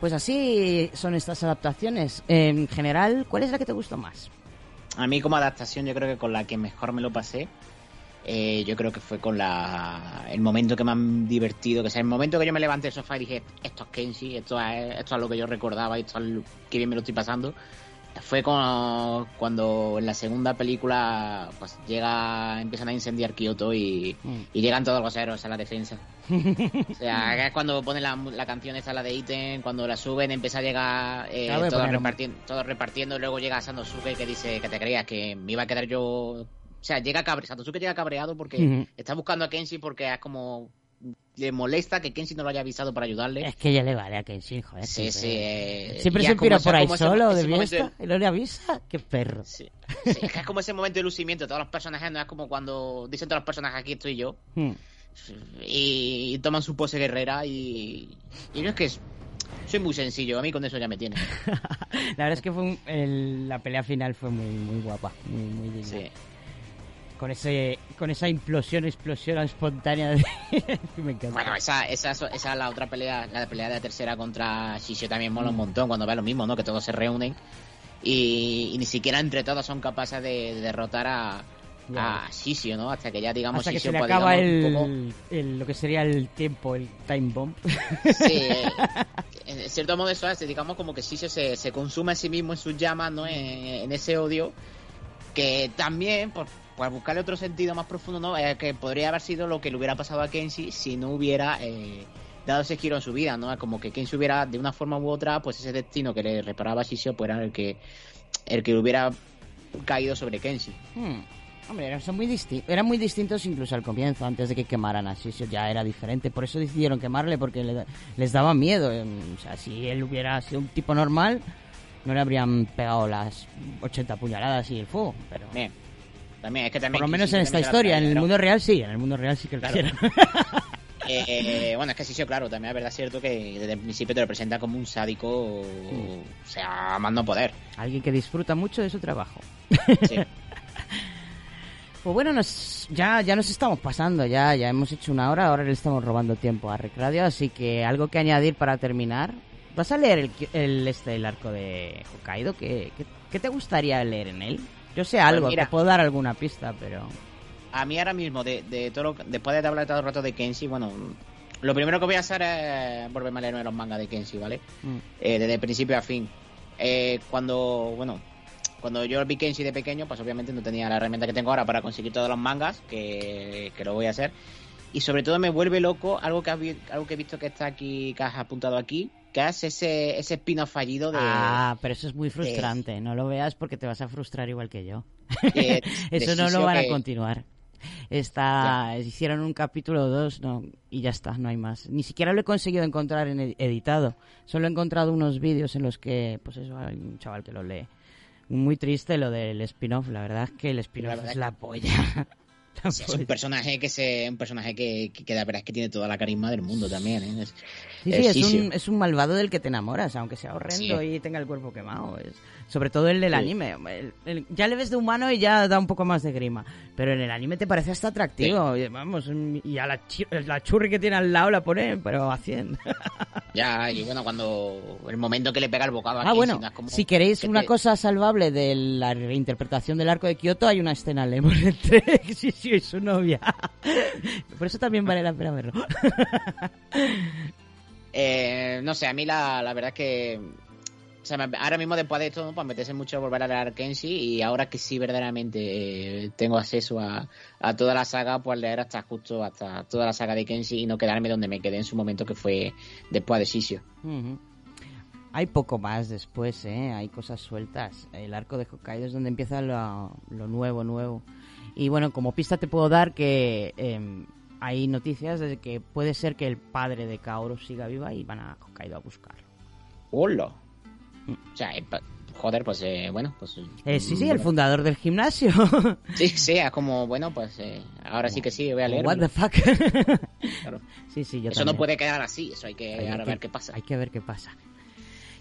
pues así son estas adaptaciones. En general, ¿cuál es la que te gustó más? A mí como adaptación yo creo que con la que mejor me lo pasé, eh, yo creo que fue con la el momento que me han divertido, que sea el momento que yo me levanté del sofá y dije, esto es Kenshi, esto es, esto es lo que yo recordaba, esto es lo- qué bien me lo estoy pasando. Fue con- cuando en la segunda película pues llega, empiezan a incendiar Kioto y, y llegan todos los héroes a la defensa. O sea, que es cuando ponen la, la canción esta, la de Iten, cuando la suben, empieza a llegar eh, Claro, todos, repartiendo, todos repartiendo, y luego llega Sanosuke que dice que te creías que me iba a quedar yo... O sea, llega cabreado, Sanosuke llega cabreado porque está buscando a Kenshi porque es como... Le molesta que Kenshi no lo haya avisado para ayudarle. Es que ya le vale a Kenshin, joder. Sí, sí. eh, Siempre se pira por ahí solo, ese de fiesta, y no le avisa. Qué perro. Sí, es que es como ese momento de lucimiento de todos los personajes, no es como cuando dicen todos los personajes aquí estoy yo Hmm. y, y toman su pose guerrera y, y yo es que es- soy muy sencillo, a mí con eso ya me tiene. La verdad es que fue un- el- la pelea final fue muy muy guapa, muy, muy digna. Sí. Con ese con esa implosión, explosión espontánea de... me encanta. Bueno, esa, esa, esa la otra pelea, la pelea de la tercera contra Shishio también mola un montón cuando ve lo mismo, ¿no? Que todos se reúnen y, y ni siquiera entre todos son capaces de, de derrotar a, Ya. a Shishio, ¿no? Hasta que ya digamos Hasta que se Shishio le acaba digamos, poco- el, el- lo que sería el tiempo, el time bomb. Sí, en cierto modo eso hace, digamos como que Shishio se, se consume a sí mismo en sus llamas, ¿no? En, en ese odio, que también, por, por buscarle otro sentido más profundo, ¿no? Eh, que podría haber sido lo que le hubiera pasado a Kenshi si no hubiera eh, dado ese giro en su vida, ¿no? Como que Kenshi hubiera, de una forma u otra, pues ese destino que le reparaba a Shishio, pues era el que, el que hubiera caído sobre Kenshi. Hmm. Hombre, eran, son muy disti- eran muy distintos incluso al comienzo, antes de que quemaran a Shishio, ya era diferente. Por eso decidieron quemarle, porque le- les daba miedo. em, O sea, si él hubiera sido un tipo normal, no le habrían pegado las 80 puñaladas y el fuego. Pero Bien. También, es que también por lo menos en esta historia, en el mundo real sí, en el mundo real sí que lo Claro. Eh, bueno, es que Sisio, claro, también es verdad cierto que desde el principio te lo presenta como un sádico, o sea, no poder. Alguien que disfruta mucho de su trabajo. Sí. Pues bueno, nos, ya, ya nos estamos pasando, ya, ya hemos hecho una hora, ahora le estamos robando tiempo a Rec Radio, así que algo que añadir para terminar. ¿Vas a leer el, el, este, el arco de Hokkaido? ¿Qué, qué, qué te gustaría leer en él? Yo sé algo, Pues mira. te puedo dar alguna pista, pero... A mí ahora mismo, de, de todo lo después de hablar todo el rato de Kenshi, bueno, lo primero que voy a hacer es volverme a leer los mangas de Kenshi, ¿vale? Mm. Eh, desde principio a fin. Eh, cuando, bueno, cuando yo vi Kenshi de pequeño, pues obviamente no tenía la herramienta que tengo ahora para conseguir todos los mangas, que, que lo voy a hacer. Y sobre todo me vuelve loco algo que, has vi- algo que he visto que está aquí, que has apuntado aquí, ese, ese spin-off fallido de... Ah, pero eso es muy frustrante, no lo veas porque te vas a frustrar igual que yo. de- eso no lo van a continuar. Está, hicieron un capítulo o dos, no, y ya está, no hay más. Ni siquiera lo he conseguido encontrar en ed- editado. Solo he encontrado unos vídeos en los que, pues eso, hay un chaval que lo lee. Muy triste lo del spin-off, la verdad es que el spin-off es la polla. Es un personaje que se un personaje que, que, que, la verdad es que tiene toda la carisma del mundo también ¿eh? es, sí, sí, es, es, un, es, un, malvado del que te enamoras aunque sea horrendo sí. y tenga el cuerpo quemado sobre todo el del anime el, el, ya le ves de humano y ya da un poco más de grima pero en el anime te parece hasta atractivo y, vamos y a la, la, churri que tiene al lado la pone pero a 100 ya y bueno cuando el momento que le pega el bocado ah bueno si, como, si queréis que una te... cosa salvable de la reinterpretación del arco de Kioto hay una escena en Lemon 3 Y su novia. Por eso también vale la pena verlo. Eh, no sé, a mí la, la verdad es que ahora mismo después de esto, pues meterse mucho volver a leer Kenshi y ahora que sí verdaderamente eh, tengo acceso a, a, toda la saga, pues leer hasta justo hasta toda la saga de Kenshi y no quedarme donde me quedé en su momento que fue después de Sisio Hay poco más después, ¿eh? hay cosas sueltas. El arco de Hokkaido es donde empieza lo, lo nuevo, nuevo. Y bueno, como pista te puedo dar que em, hay noticias de que puede ser que el padre de Kaoru siga viva y van a Hokkaido a buscarlo. ¡Hola! O sea, eh, joder, pues eh, bueno, pues... Eh, sí, sí, el fundador del gimnasio. Sí, sí, es como, bueno, pues eh, ahora sí que sí, voy a leer. What the fuck. Claro. Sí, sí, yo Eso también. no puede quedar así, eso hay que Hay que- ver qué pasa. Hay que ver qué pasa.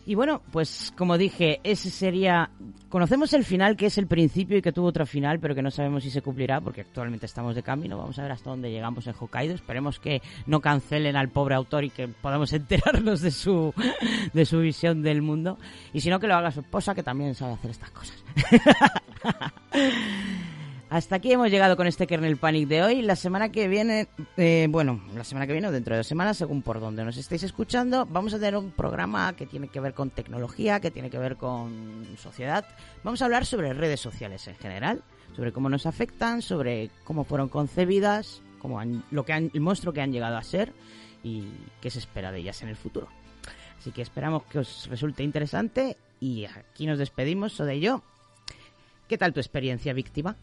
Y bueno, pues como dije, ese sería... Conocemos el final, que es el principio y que tuvo otro final, pero que no sabemos si se cumplirá, porque actualmente estamos de camino. Vamos a ver hasta dónde llegamos en Hokkaido. Esperemos que no cancelen al pobre autor y que podamos enterarnos de su, de su visión del mundo. Y si no, que lo haga su esposa, que también sabe hacer estas cosas. Hasta aquí hemos llegado con este Kernel Panic de hoy. La semana que viene, eh, bueno, la semana que viene o dentro de dos semanas, según por donde nos estéis escuchando, vamos a tener un programa que tiene que ver con tecnología, que tiene que ver con sociedad. Vamos a hablar sobre redes sociales en general, sobre cómo nos afectan, sobre cómo fueron concebidas, cómo han- lo que han, el monstruo que han llegado a ser y qué se espera de ellas en el futuro. Así que esperamos que os resulte interesante y aquí nos despedimos, so de yo. ¿Qué tal tu experiencia víctima?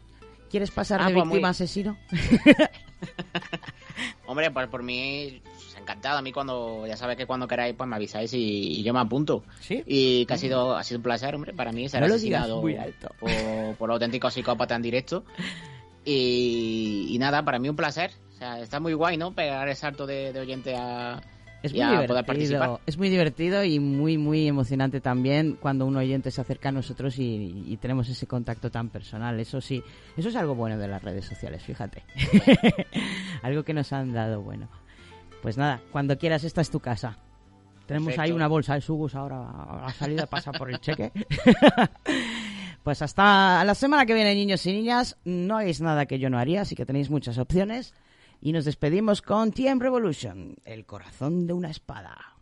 ¿Quieres pasar Ah, de pues víctima muy- asesino? Hombre, pues por mí, pues, encantado. A mí cuando, ya sabes que cuando queráis, pues me avisáis y, y yo me apunto. Sí. Y que ha sido, ha sido un placer, hombre, para mí ser No asesinado muy alto. Por, por auténtico psicópata en directo. Y, y nada, para mí un placer. O sea, está muy guay, ¿no? Pegar el salto de, de oyente a, Es muy a poder divertido. participar. Es muy divertido y muy, muy emocionante también cuando un oyente se acerca a nosotros y, y tenemos ese contacto tan personal. Eso sí, eso es algo bueno de las redes sociales, fíjate. algo que nos han dado bueno. Pues nada, cuando quieras, esta es tu casa. Tenemos ahí Perfecto. una bolsa de sugus ahora a la salida, pasa por el cheque. pues hasta la semana que viene, niños y niñas. No hagáis nada que yo no haría, así que tenéis muchas opciones. Y nos despedimos con TM Revolution, el corazón de una espada.